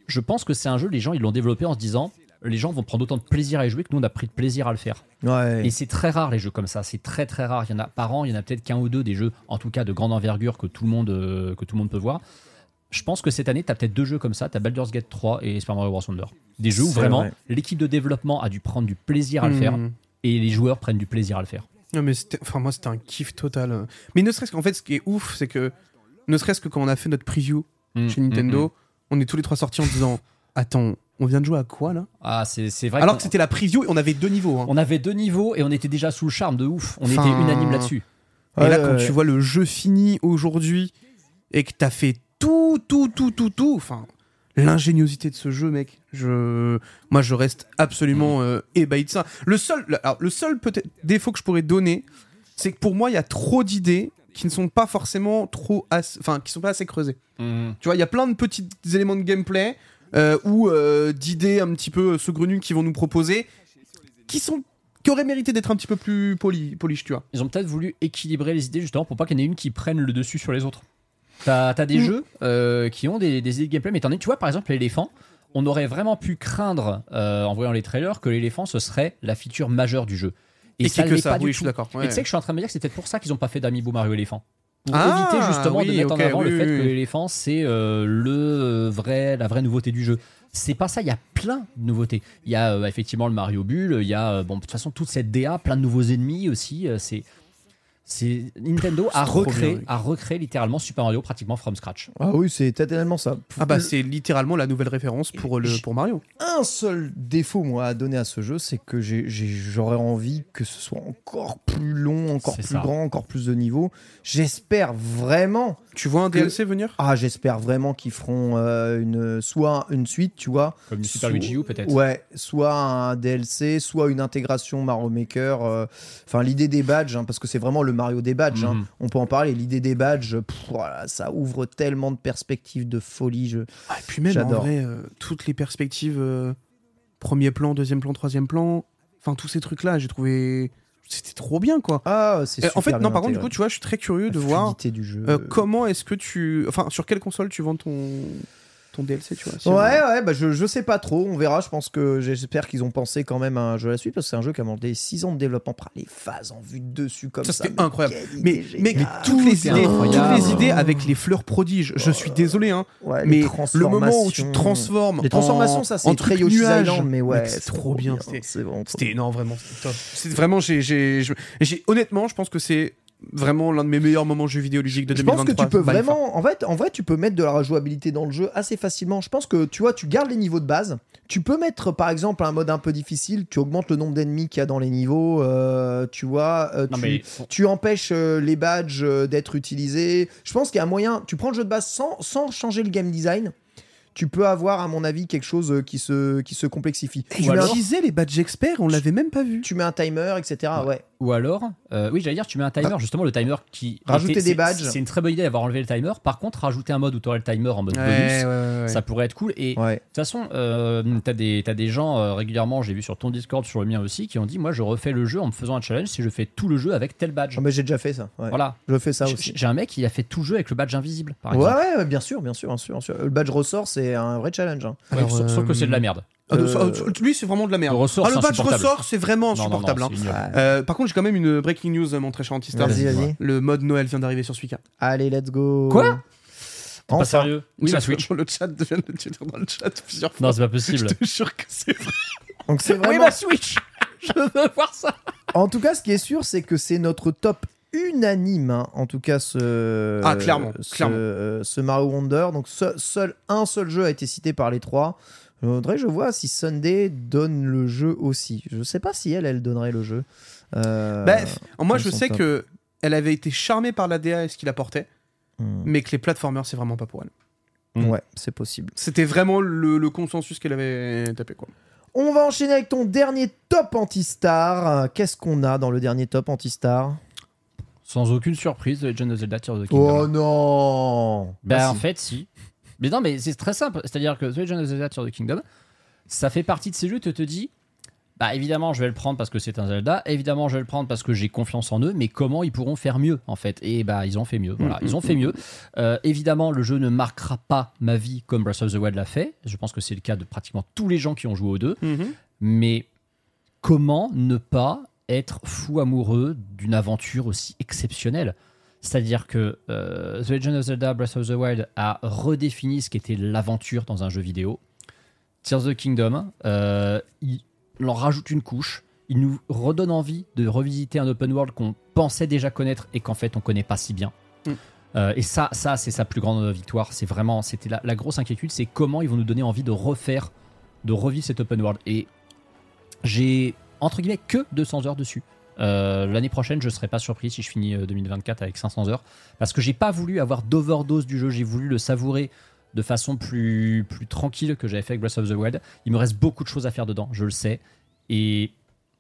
je pense que c'est un jeu, les gens ils l'ont développé en se disant les gens vont prendre autant de plaisir à y jouer que nous on a pris de plaisir à le faire. Ouais. Et c'est très rare les jeux comme ça, c'est très très rare. Il y en a par an, il y en a peut-être qu'un ou deux des jeux, en tout cas de grande envergure que tout le monde, euh, que tout le monde peut voir. Je pense que cette année, tu as peut-être deux jeux comme ça, tu as Baldur's Gate 3 et Super Mario Bros. Wonder. Des jeux où vraiment vrai. l'équipe de développement a dû prendre du plaisir à le faire Hmm. et les joueurs prennent du plaisir à le faire. Non, mais c'était- enfin, moi, c'était un kiff total. Mais ne serait-ce qu'en fait, ce qui est ouf, c'est que ne serait-ce que quand on a fait notre preview Mm, chez Nintendo, mm. on est tous les trois sortis en disant Attends, on vient de jouer à quoi là Ah, c'est vrai. Alors que c'était la preview et on avait deux niveaux. hein. on avait deux niveaux et on était déjà sous le charme de ouf. On Enfin, était unanime là-dessus. Et là, ouais, quand ouais. tu vois le jeu fini aujourd'hui et que t'as fait tout, tout, tout, tout, tout, enfin, l'ingéniosité de ce jeu, mec, je, moi, je reste absolument euh, ébahi de ça. Le seul, alors, le seul peut-être défaut que je pourrais donner, c'est que pour moi, il y a trop d'idées qui ne sont pas forcément trop, enfin, qui sont pas assez creusées. Mm. Tu vois, il y a plein de petits éléments de gameplay ou euh, d'idées un petit peu saugrenues qui vont nous proposer, qui sont qui auraient mérité d'être un petit peu plus poli, polish, tu vois. Ils ont peut-être voulu équilibrer les idées justement pour pas qu'il y en ait une qui prenne le dessus sur les autres. T'as as des Mm. jeux euh, qui ont des, des idées de gameplay, mais t'en as, tu vois par exemple l'éléphant, on aurait vraiment pu craindre euh, en voyant les trailers que l'éléphant ce serait la feature majeure du jeu. Et, ça c'est que ça, pas du oui, je suis d'accord. Et tu sais que je suis en train de me dire que c'est peut-être pour ça qu'ils ont pas fait d'Amiibo Mario éléphant. Pour Ah, éviter justement de mettre en avant oui, le fait oui, que l'éléphant c'est euh, le vrai, la vraie nouveauté du jeu. C'est pas ça, il y a plein de nouveautés. Il y a euh, effectivement le Mario Bull, il y a euh, bon de toute façon toute cette DA, plein de nouveaux ennemis aussi. c'est c'est Nintendo a recréé, bien, oui. a recréé littéralement Super Mario pratiquement from scratch. Ah oui, c'est tellement ça. Ah bah c'est littéralement la nouvelle référence pour, le, pour Mario. un seul défaut moi à donner à ce jeu, c'est que j'aurais envie que ce soit encore plus long, encore plus ça. grand, encore plus de niveaux. J'espère vraiment. Tu vois un que- DLC venir? Ah, j'espère vraiment qu'ils feront euh, une soit une suite, tu vois. Comme du Super Luigi U peut-être. Ouais, soit un DLC, soit une intégration Mario Maker. euh, Enfin, l'idée des badges, hein, parce que c'est vraiment le Mario des badges. hein. Mhm. On peut en parler. L'idée des badges, pff, voilà, ça ouvre tellement de perspectives de folie. Je... Ah, et puis même en J'adore. vrai, euh, toutes les perspectives, euh, premier plan, deuxième plan, troisième plan, enfin tous ces trucs-là, j'ai trouvé c'était trop bien quoi. Ah, c'est Euh, en fait, non, par contre, du coup, tu vois, je suis très curieux de voir fluidité du jeu. euh, comment est-ce que tu, enfin, sur quelle console tu vends ton ton DLC, tu vois. si Ouais, on- ouais, bah je, je sais pas trop, on verra. Je pense que j'espère qu'ils ont pensé quand même à un jeu à la suite parce que c'est un jeu qui a demandé 6 ans de développement. Les phases en vue de dessus comme ça. Ça, c'était mais incroyable. Mais, mais géniale. toutes les idées, toutes les idées avec les fleurs prodiges. Je suis désolé, hein, Ouais, mais le moment où tu te transformes, Les transformations, en- ça c'est très. Island, mais ouais, c'est trop bien. C'était C'est vraiment C'était non vraiment c'était top. C'est vraiment j'ai j'ai je- j'ai honnêtement je pense que c'est vraiment l'un de mes meilleurs moments jeux vidéo ludiques de Je 2023. pense que tu peux vraiment, en fait, en vrai, tu peux mettre de la rejouabilité dans le jeu assez facilement. Je pense que tu vois, tu gardes les niveaux de base. Tu peux mettre, par exemple, un mode un peu difficile. Tu augmentes le nombre d'ennemis qu'il y a dans les niveaux. euh, tu vois, euh, tu, mais- tu empêches euh, les badges euh, d'être utilisés. Je pense qu'il y a moyen. Tu prends le jeu de base sans, sans changer le game design. Tu peux avoir, à mon avis, quelque chose euh, qui se, qui se complexifie. Et Tu les badges experts, on l'avait même pas vu. tu mets un timer, etc. Ouais. Ou alors, euh, oui, j'allais dire, tu mets un timer, justement, le timer qui. Rajouter était- des badges. C'est une très bonne idée d'avoir enlevé le timer. Par contre, rajouter un mode où tu aurais le timer en mode bonus, Ouais, ouais, ouais, ça pourrait être cool. Et de Ouais. toute façon, euh, t'as des, t'as des gens euh, régulièrement, j'ai vu sur ton Discord, sur le mien aussi, qui ont dit Moi, je refais le jeu en me faisant un challenge si je fais tout le jeu avec tel badge. Ah, mais j'ai déjà fait ça. ouais. Voilà. Je fais ça J'ai- aussi. J'ai un mec qui a fait tout le jeu avec le badge invisible, par Ouais, exemple. ouais, bien sûr, bien sûr, bien sûr. Le badge ressort, c'est un vrai challenge. hein. Alors, sauf, sauf que c'est de la euh, merde. Ah, de- Euh, ah, lui c'est vraiment de la merde. Le ressort, ah, le c'est ressort c'est vraiment Non, non, non, insupportable. hein. c'est. Euh, par contre j'ai quand même une breaking news mon très cher anti-star. Vas-y, vas-y. Le mode Noël vient d'arriver sur Suika. Allez, let's go. Quoi? T'es Enfin. pas sérieux? Oui, la Switch. Le chat (laughs) vient de le dire dans le chat plusieurs fois. Non, c'est pas Je possible. te jure que c'est vrai. Donc c'est Oui, vraiment. ma Switch (laughs) Je veux voir ça En tout cas, ce qui est sûr, c'est que c'est notre top unanime. hein. En tout cas, ce. Ah, clairement, ce, clairement. euh, ce Mario Wonder. Donc se- seul un seul jeu a été cité par les trois. Je voudrais, je vois si Sunday donne le jeu aussi. Je sais pas si elle, elle donnerait le jeu. Euh, Bref, moi je sais top. que elle avait été charmée par la DA et ce qu'il apportait, Hmm. mais que les platformers c'est vraiment pas pour elle. Ouais, c'est possible. C'était vraiment le, le consensus qu'elle avait tapé quoi. On va enchaîner avec ton dernier top anti-star. Qu'est-ce qu'on a dans le dernier top anti-star? Sans aucune surprise, The Legend of Zelda Tears of the Kingdom. Oh non. Bah Ah, en fait si. Mais non mais c'est très simple, c'est-à-dire que The Legend of Zelda Tears of the Kingdom, ça fait partie de ces jeux, tu te dis, bah évidemment je vais le prendre parce que c'est un Zelda, évidemment je vais le prendre parce que j'ai confiance en eux, mais comment ils pourront faire mieux en fait? Et bah ils ont fait mieux, voilà, ils ont fait mieux. Euh, évidemment le jeu ne marquera pas ma vie comme Breath of the Wild l'a fait, je pense que c'est le cas de pratiquement tous les gens qui ont joué aux deux, mais comment ne pas être fou amoureux d'une aventure aussi exceptionnelle c'est-à-dire que euh, The Legend of Zelda Breath of the Wild a redéfini ce qu'était l'aventure dans un jeu vidéo. Tears of the Kingdom, euh, il en rajoute une couche. Il nous redonne envie de revisiter un open world qu'on pensait déjà connaître et qu'en fait on connaît pas si bien. Mm. Euh, et ça, ça c'est sa plus grande victoire. C'est vraiment, c'était la, la grosse inquiétude, c'est comment ils vont nous donner envie de refaire, de revivre cet open world. Et j'ai entre guillemets que 200 heures dessus. Euh, L'année prochaine, je serais pas surpris si je finis euh, 2024 avec 500 heures, parce que j'ai pas voulu avoir d'overdose du jeu. J'ai voulu le savourer de façon plus plus tranquille que j'avais fait avec Breath of the Wild. Il me reste beaucoup de choses à faire dedans, je le sais, et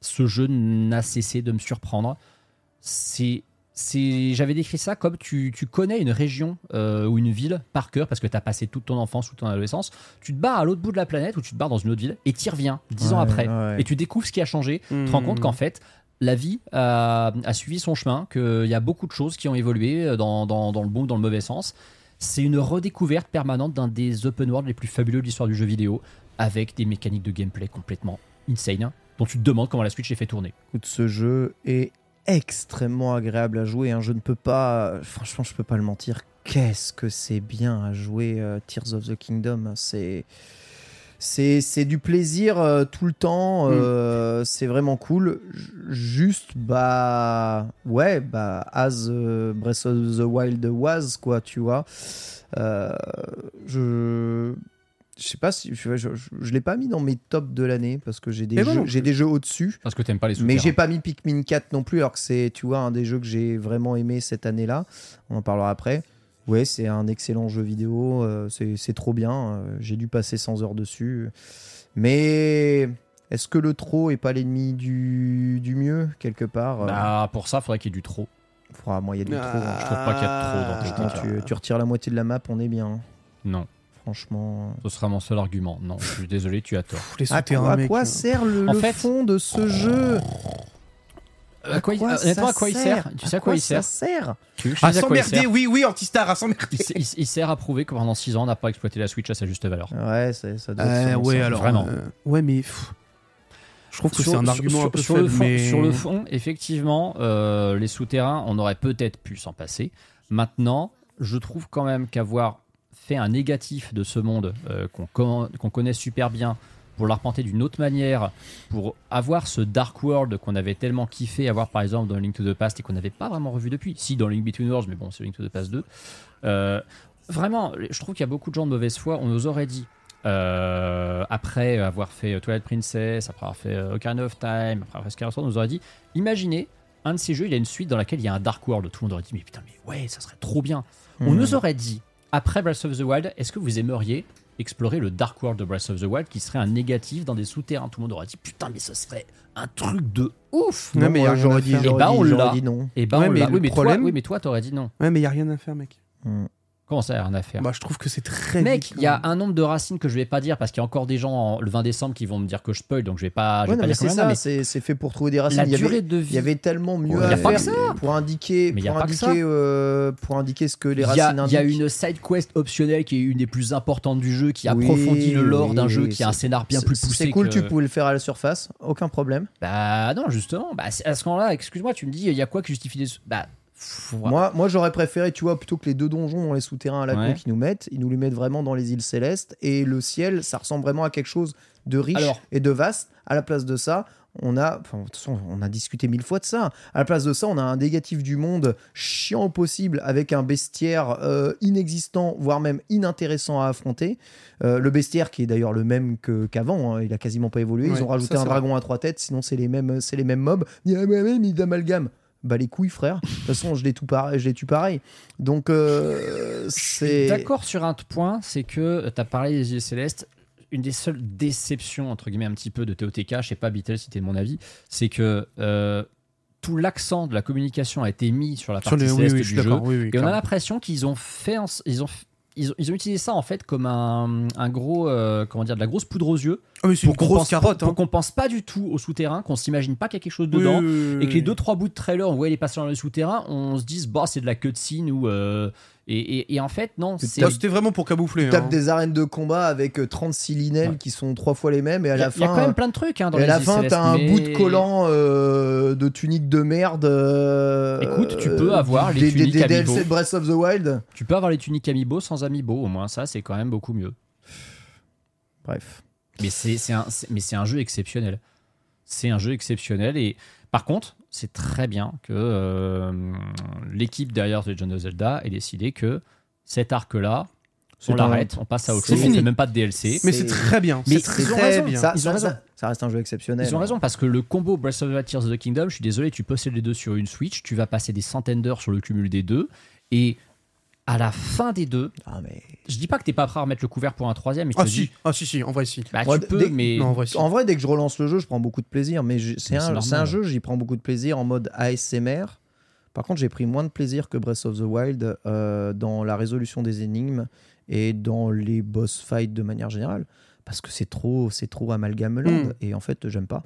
ce jeu n'a cessé de me surprendre. C'est- j'avais décrit ça comme tu, tu connais une région euh, ou une ville par cœur parce que tu as passé toute ton enfance ou ton adolescence. Tu te barres à l'autre bout de la planète ou tu te barres dans une autre ville et tu y reviens dix ans après. ouais. Et tu découvres ce qui a changé. Tu te rends compte qu'en fait, la vie a, a suivi son chemin, qu'il y a beaucoup de choses qui ont évolué dans, dans, dans le bon ou dans le mauvais sens. C'est une redécouverte permanente d'un des open world les plus fabuleux de l'histoire du jeu vidéo, avec des mécaniques de gameplay complètement insane, dont tu te demandes comment la Switch est fait tourner. Écoute, ce jeu est extrêmement agréable à jouer. hein. Je ne peux pas, franchement, je peux pas le mentir. Qu'est-ce que c'est bien à jouer euh, Tears of the Kingdom. C'est c'est du plaisir euh, tout le temps. euh, C'est vraiment cool. J- Juste bah ouais bah as Breath of the Wild was quoi, tu vois. Je je sais pas si je, je, je- je l'ai pas mis dans mes tops de l'année parce que j'ai des Mais moi jeux, j'ai des jeux au-dessus. Parce que t'aimes pas les Mais souterrains. j'ai pas mis Pikmin 4 non plus, alors que c'est, tu vois, un des jeux que j'ai vraiment aimé cette année-là. On en parlera après. Ouais, c'est un excellent jeu vidéo. euh, c'est, c'est trop bien. euh, j'ai dû passer 100 heures dessus. Mais est-ce que le trop est pas l'ennemi du, du mieux, quelque part euh, Bah, pour ça, faudrait qu'il y ait du trop. faudra- moi, il y a du trop. hein. Je trouve pas qu'il y a de trop dans tes trucs. tu, tu retires la moitié de la map, on est bien. Non, Franchement. ce sera mon seul argument. Non, je suis désolé, tu as tort. Pff, les À souterrains, quoi, à mec, quoi euh. sert le, En le fait- fond de ce jeu À quoi, il- quoi honnêtement, à quoi il sert sert Tu sais à quoi il ça sert sert Tu À quoi s'emmerder, sert oui, oui, Antistar, à s'emmerder. il, il il sert à prouver que pendant 6 ans, on n'a pas exploité la Switch à sa juste valeur. Ouais, ça doit être Euh, ouais, ça. alors. Vraiment. euh, ouais, mais. pff, je trouve que Sur- c'est un argument sur, un peu sur faible, le fond, mais. sur le fond, effectivement, euh, les souterrains, on aurait peut-être pu s'en passer. Maintenant, je trouve quand même qu'avoir fait un négatif de ce monde euh, qu'on con- qu'on connaît super bien, pour l'arpenter d'une autre manière, pour avoir ce Dark World qu'on avait tellement kiffé avoir par exemple dans Link to the Past et qu'on n'avait pas vraiment revu depuis. Si, dans Link Between Worlds, mais bon, c'est Link to the Past 2. Euh, vraiment, je trouve qu'il y a beaucoup de gens de mauvaise foi. On nous aurait dit, euh, après avoir fait Twilight Princess, après avoir fait Ocarina of Time, après avoir fait Skyward Sword, on nous aurait dit imaginez, un de ces jeux, il a une suite dans laquelle il y a un Dark World. Tout le monde aurait dit mais putain, mais ouais, ça serait trop bien. On Hmm. nous aurait dit, après Breath of the Wild, est-ce que vous aimeriez explorer le Dark World de Breath of the Wild qui serait un négatif dans des souterrains? Tout le monde aurait dit putain, mais ce serait un truc de ouf. Ouais, mais y a moi, rien j'aurais à dit, faire. Et j'aurais bah, dit- on j'aurais l'a. dit non. Et ben Ouais, on mais l'a. le Oui, mais problème- toi, oui, mais toi, t'aurais dit non. Ouais, mais y a rien à faire, mec. Hmm. Comment ça, rien à faire Bah, je trouve que c'est très. Mec, il y a un nombre de racines que je vais pas dire parce qu'il y a encore des gens en- le 20 décembre qui vont me dire que je spoil, donc je vais pas, je Ouais, vais non, pas mais c'est il ça, mais c'est fait pour trouver des racines. la il, y durée avait, de il vie. y avait tellement mieux Ouais. à faire pour indiquer, Mais y a pour indiquer, euh, pour indiquer ce que les Il y, racines a, indiquent. il y a une side quest optionnelle qui est une des plus importantes du jeu, qui Oui, approfondit le lore d'un jeu, qui a un scénar bien plus poussé. C'est cool, que- tu pouvais le faire à la surface, aucun problème. Bah non, justement. Bah, à ce moment-là, excuse-moi, tu me dis, il y a quoi qui justifie des. Bah. Pff, ouais. Moi, moi j'aurais préféré, tu vois, plutôt que les deux donjons dans les souterrains à la Ouais. con qu'ils nous mettent, ils nous les mettent vraiment dans les îles célestes et le ciel, ça ressemble vraiment à quelque chose de riche Alors. et de vaste. À la place de ça, on a, enfin, de toute façon, on a discuté mille fois de ça. À la place de ça, on a un négatif du monde chiant au possible avec un bestiaire euh, inexistant, voire même inintéressant à affronter. Euh, le bestiaire qui est d'ailleurs le même qu'avant, hein, il a quasiment pas évolué. Ouais, Ils ont rajouté ça, un dragon à trois têtes, sinon c'est les mêmes, c'est les mêmes mobs. Il y a même. Bah les couilles frère. De toute façon je les tue pareil, je les tue pareil. Donc euh, c'est d'accord sur un point, c'est que tu as parlé des îles célestes. Une des seules déceptions, entre guillemets, un petit peu de TOTK, je sais pas, Beatles, si c'était mon avis, c'est que euh, tout l'accent de la communication a été mis sur la Sur partie les- oui, céleste oui, du je jeu. d'accord. Oui, oui, Et on a l'impression qu'ils ont fait, en- ils ont, ils ont, ils ont utilisé ça en fait comme un, un gros, euh, comment dire, de la grosse poudre aux yeux Ah oui, c'est une pour qu'on grosse pense, carotte. pour hein. qu'on pense pas du tout au souterrain, qu'on s'imagine pas qu'il y a quelque chose dedans, oui, oui, et que les deux trois bouts de trailer, on voit les passer dans le souterrain, on se dise bah c'est de la cutscene ou euh, et, et, et en fait non, c'est C'était vraiment pour camoufler. tu tapes hein. des arènes de combat avec euh, 36 linelles Ouais. qui sont trois fois les mêmes et à il y, a- la il y a fin quand même plein de trucs hein, dans et à les la fin t'as un mais- bout de collant euh, de tunique de merde. euh, Écoute, tu peux avoir les des, tuniques des, des amiibo. DLC de Breath of the Wild. Tu peux avoir les tuniques amiibo sans amiibo, au moins ça c'est quand même beaucoup mieux. Bref. Mais c'est un, c'est- mais c'est un jeu exceptionnel. C'est un jeu exceptionnel et par contre, c'est très bien que euh, l'équipe derrière The Legend of Zelda ait décidé que cet arc-là, on un- l'arrête, on passe à autre c'est chose, on fini. fait même pas de DLC. Mais c'est- très bien. Mais C'est ils ont très raison, bien. Ça, Ils ont raison. ça- ça reste un jeu exceptionnel. Ils ont raison parce que le combo Breath of the Wild Tears of the Kingdom, je suis désolé, tu possèdes les deux sur une Switch, tu vas passer des centaines d'heures sur le cumul des deux et à la fin des deux, Ah, mais... je dis pas que t'es pas prêt à remettre le couvert pour un troisième, mais je Ah te si, dis, ah si, si, en vrai si. bah, Moi, tu peux, dès- mais Non, en vrai si. En vrai, dès que je relance le jeu, je prends beaucoup de plaisir. Mais je- c'est un, normal. c'est un jeu, j'y prends beaucoup de plaisir en mode ASMR. Par contre, j'ai pris moins de plaisir que Breath of the Wild euh, dans la résolution des énigmes et dans les boss fights de manière générale. Parce que c'est trop, c'est trop amalgameland. Mm. Et en fait, j'aime pas.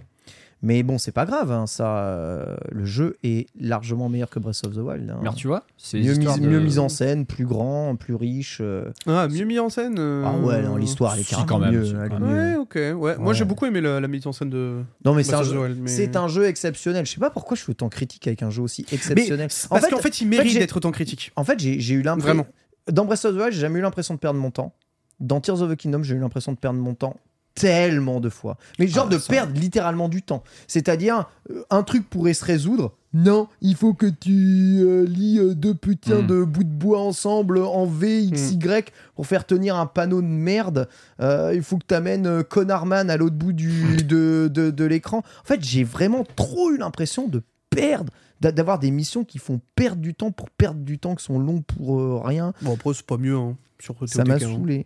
Mais bon, c'est pas grave, hein, ça. euh, le jeu est largement meilleur que Breath of the Wild. hein. Alors, tu vois, c'est mieux, l'histoire mis, de- mieux mis en scène, plus grand, plus riche. euh. Ah, mieux mis en scène. euh, Ah ouais, non, l'histoire elle est si, carrément quand même, mieux. si, elle est quand mieux. Ouais, ok. Ouais. Moi, Ouais. j'ai beaucoup aimé la, la mise en scène de. Non mais c'est un, Breath of the jeu, Wild, mais- c'est un jeu exceptionnel. Je sais pas pourquoi je suis autant critique avec un jeu aussi exceptionnel. parce qu'en fait, il mérite j'ai- d'être autant critique. En fait, j'ai j'ai eu l'impression. Vraiment. Dans Breath of the Wild, j'ai jamais eu l'impression de perdre mon temps. Dans Tears of the Kingdom, j'ai eu l'impression de perdre mon temps tellement de fois. Mais genre Ah, de perdre littéralement du temps. C'est-à-dire, euh, un truc pourrait se résoudre. Non, il faut que tu euh, lis euh, deux putains Hmm. de bouts de bois ensemble en V, X, Y pour faire tenir un panneau de merde. Euh, il faut que tu amènes Conarman à l'autre bout du, de, de, de l'écran. En fait, j'ai vraiment trop eu l'impression de perdre, d'a- d'avoir des missions qui font perdre du temps pour perdre du temps, qui sont longs pour rien. Bon, après, c'est pas mieux, hein, sur Ça m'a hein. saoulé.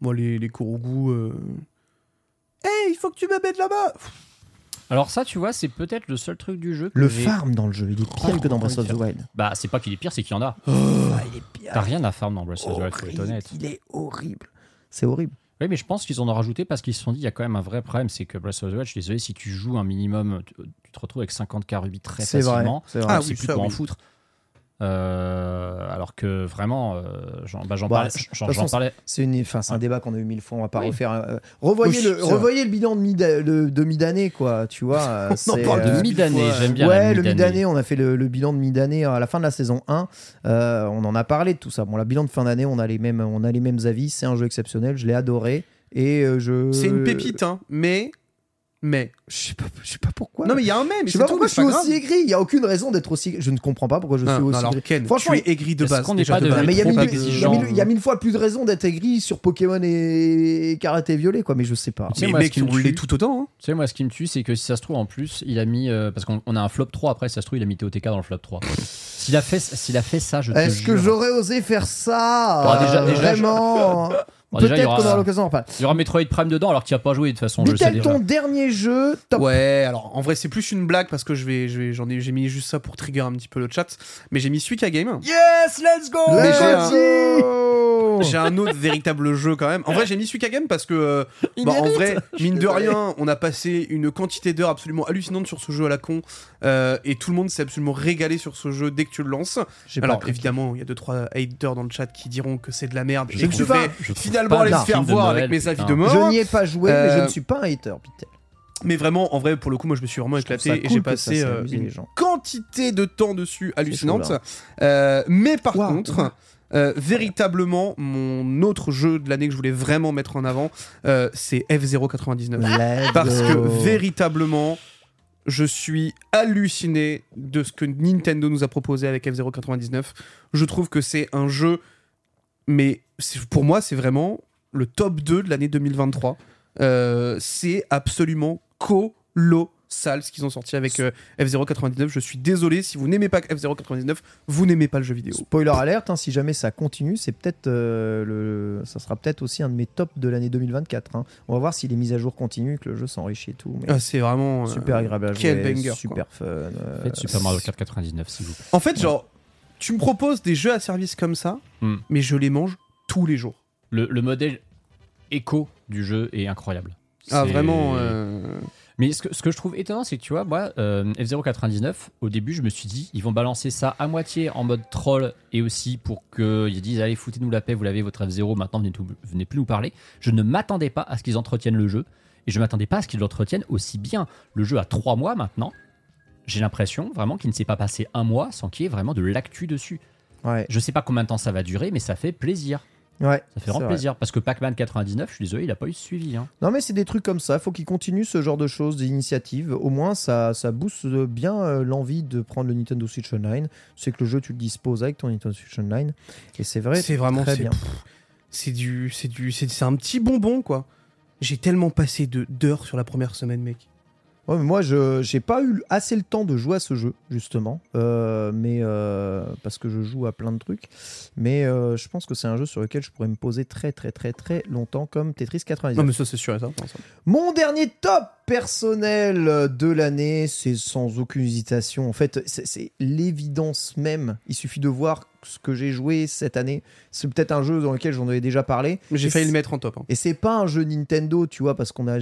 Moi, les, les. Hey, il faut que tu m'amènes là-bas Alors ça, tu vois, c'est peut-être le seul truc du jeu. que Le farm dans le jeu, il est pire Oh, que dans Breath of the Wild. Bah, c'est pas qu'il est pire, c'est qu'il y en a. Ah, il est pire. T'as rien à farm dans Breath of the Wild, faut être honnête. Il est horrible. C'est horrible. Oui, mais je pense qu'ils en ont rajouté parce qu'ils se sont dit il y a quand même un vrai problème, c'est que Breath of the Wild, je suis désolé, si tu joues un minimum, tu, tu te retrouves avec 50 k rubis très C'est vrai, facilement. c'est vrai. Ah c'est oui, plus ça, pour en foutre. Euh, alors que vraiment, euh, j'en bah, j'en Bah, parlais. c'est- un débat qu'on a eu mille fois. On va pas Oui. refaire. euh, revoyez le, revoyez bilan de mi de, de mi-d'année, quoi. Tu vois. (laughs) On en parle De mi-d'année, j'aime bien. ouais, la le mi-d'année. on a fait le, le bilan de mi-d'année à la fin de la saison 1. Euh, on en a parlé de tout ça. Bon, le bilan de fin d'année, on a les mêmes, on a les mêmes avis. C'est un jeu exceptionnel. Je l'ai adoré et euh, je. C'est une pépite, hein, mais. Mais. Je sais pas, je sais pas pourquoi. Non, mais il y a un mais je sais pas pourquoi je suis aussi aigri. Il y a aucune raison d'être aussi. Je ne comprends pas pourquoi je suis non, aussi. alors aigri. Ken, Franchement, tu es aigri de base. déjà pas de base. mais il y, a mille, fois plus de raisons d'être aigri sur Pokémon et, et Karaté Violet, quoi. Mais je sais pas. Tu sais, Mais moi, ce mec, qui me on l'est tue- tout autant. hein. Tu sais, moi, ce qui me tue, c'est que si ça se trouve, en plus, il a mis. euh, parce qu'on on a un flop 3 après, si ça se trouve, il a mis TOTK dans le flop 3. S'il a, fait- s'il a fait ça, je te Est-ce que j'aurais osé faire ça? Vraiment (laughs) Bon, Peut-être qu'on aura l'occasion parler. Il y aura Metroid Prime dedans alors qu'il n'y a pas joué de toute façon, je sais ton dernier jeu top Ouais, alors en vrai, c'est plus une blague parce que je vais, je vais, j'en ai, j'ai mis juste ça pour trigger un petit peu le chat. Mais j'ai mis Suika Game. Yes, let's go j'ai un- go J'ai un autre véritable (laughs) jeu quand même. En vrai, j'ai mis Suika Game parce que, euh, bah, en vrai, mine de rien, on a passé une quantité d'heures absolument hallucinante sur ce jeu à la con. Euh, et tout le monde s'est absolument régalé sur ce jeu dès que tu le lances. Alors évidemment, il y a deux trois haters dans le chat qui diront que c'est de la merde. Je et que je vais je finalement aller le se faire voir Noël, avec mes putain. avis de mort. Je n'y ai pas joué, mais je Euh, ne suis pas un hater, Pitel. Mais vraiment, en vrai, pour le coup, moi, je me suis vraiment éclaté ça et cool j'ai ça passé euh, une gens. quantité de temps dessus hallucinante. Euh, mais par contre, euh, véritablement, mon autre jeu de l'année que je voulais vraiment mettre en avant, euh, c'est F099. Let's Parce que véritablement, je suis halluciné de ce que Nintendo nous a proposé avec F099. Je trouve que c'est un jeu, mais pour moi, c'est vraiment le top 2 de l'année 2023. Euh, c'est absolument colossal ce qu'ils ont sorti avec euh, F099. Je suis désolé, si vous n'aimez pas F099, vous n'aimez pas le jeu vidéo. Spoiler alerte, hein, si jamais ça continue, c'est peut-être euh, le, ça sera peut-être aussi un de mes tops de l'année 2024. hein. On va voir si les mises à jour continuent, que le jeu s'enrichit et tout. mais Ah, c'est vraiment. euh, super agréable à jouer, quel banger, quoi. super fun. euh, Faites Super Mario Kart 99, s'il vous plaît. En fait, genre, tu me proposes des jeux à service comme ça, Hmm. mais je les mange tous les jours. Le, le modèle écho du jeu est incroyable. Ah, vraiment. euh, Mais ce que, ce que je trouve étonnant, c'est que tu vois, moi, euh, F099, au début, je me suis dit, ils vont balancer ça à moitié en mode troll et aussi pour qu'ils disent, allez, foutez-nous la paix, vous l'avez, votre F0, maintenant, venez, tout- venez plus nous parler. Je ne m'attendais pas à ce qu'ils entretiennent le jeu et je ne m'attendais pas à ce qu'ils l'entretiennent aussi bien. Le jeu a trois mois maintenant. J'ai l'impression vraiment qu'il ne s'est pas passé un mois sans qu'il y ait vraiment de l'actu dessus. Ouais, Je sais pas combien de temps ça va durer, mais ça fait plaisir. Ouais. Ça fait vrai. plaisir. Parce que Pac-Man 99, je suis désolé, il a pas eu de suivi. hein. Non mais c'est des trucs comme ça, faut qu'ils continuent ce genre de choses, des initiatives. Au moins ça, ça booste bien euh, l'envie de prendre le Nintendo Switch Online. C'est que le jeu tu le disposes avec ton Nintendo Switch Online et c'est vrai. c'est vraiment. très bien. pff, C'est du. C'est du. C'est c'est un petit bonbon, quoi. J'ai tellement passé de- d'heures sur la première semaine, mec. Ouais, mais moi je j'ai pas eu assez le temps de jouer à ce jeu justement, Euh, mais euh, parce que je joue à plein de trucs. Mais euh, je pense que c'est un jeu sur lequel je pourrais me poser très très très très longtemps comme Tetris 99. Non, mais ça, c'est sûr et certain. ça. Mon dernier top personnel de l'année, c'est sans aucune hésitation. En fait, c'est l'évidence même. Il suffit de voir ce que j'ai joué cette année. C'est peut-être un jeu dans lequel j'en avais déjà parlé. J'ai failli le mettre en top. hein. Et c'est pas un jeu Nintendo, tu vois, parce qu'on a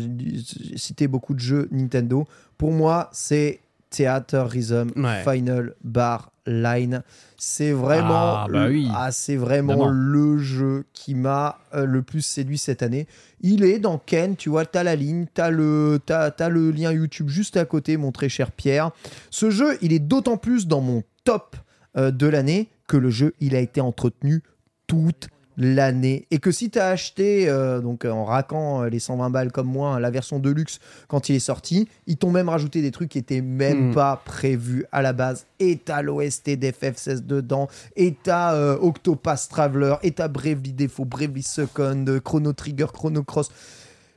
cité beaucoup de jeux Nintendo. Pour moi, c'est Theater Rhythm Ouais. Final Bar Line. C'est vraiment, Ah, bah le- oui. ah, c'est vraiment le jeu qui m'a euh, le plus séduit cette année. Il est dans Ken, tu vois, t'as la ligne, t'as le, t'as, t'as le lien YouTube juste à côté, mon très cher Pierre. Ce jeu, il est d'autant plus dans mon top euh, de l'année que le jeu, il a été entretenu toute l'année et que si tu as acheté euh, donc euh, en raquant euh, les 120 balles comme moi la version de luxe quand il est sorti ils t'ont même rajouté des trucs qui étaient même Mm. pas prévus à la base et t'as l'OST d'FF16 dedans et t'as euh, Octopath Traveler et t'as Bravely Default Bravely Second Chrono Trigger Chrono Cross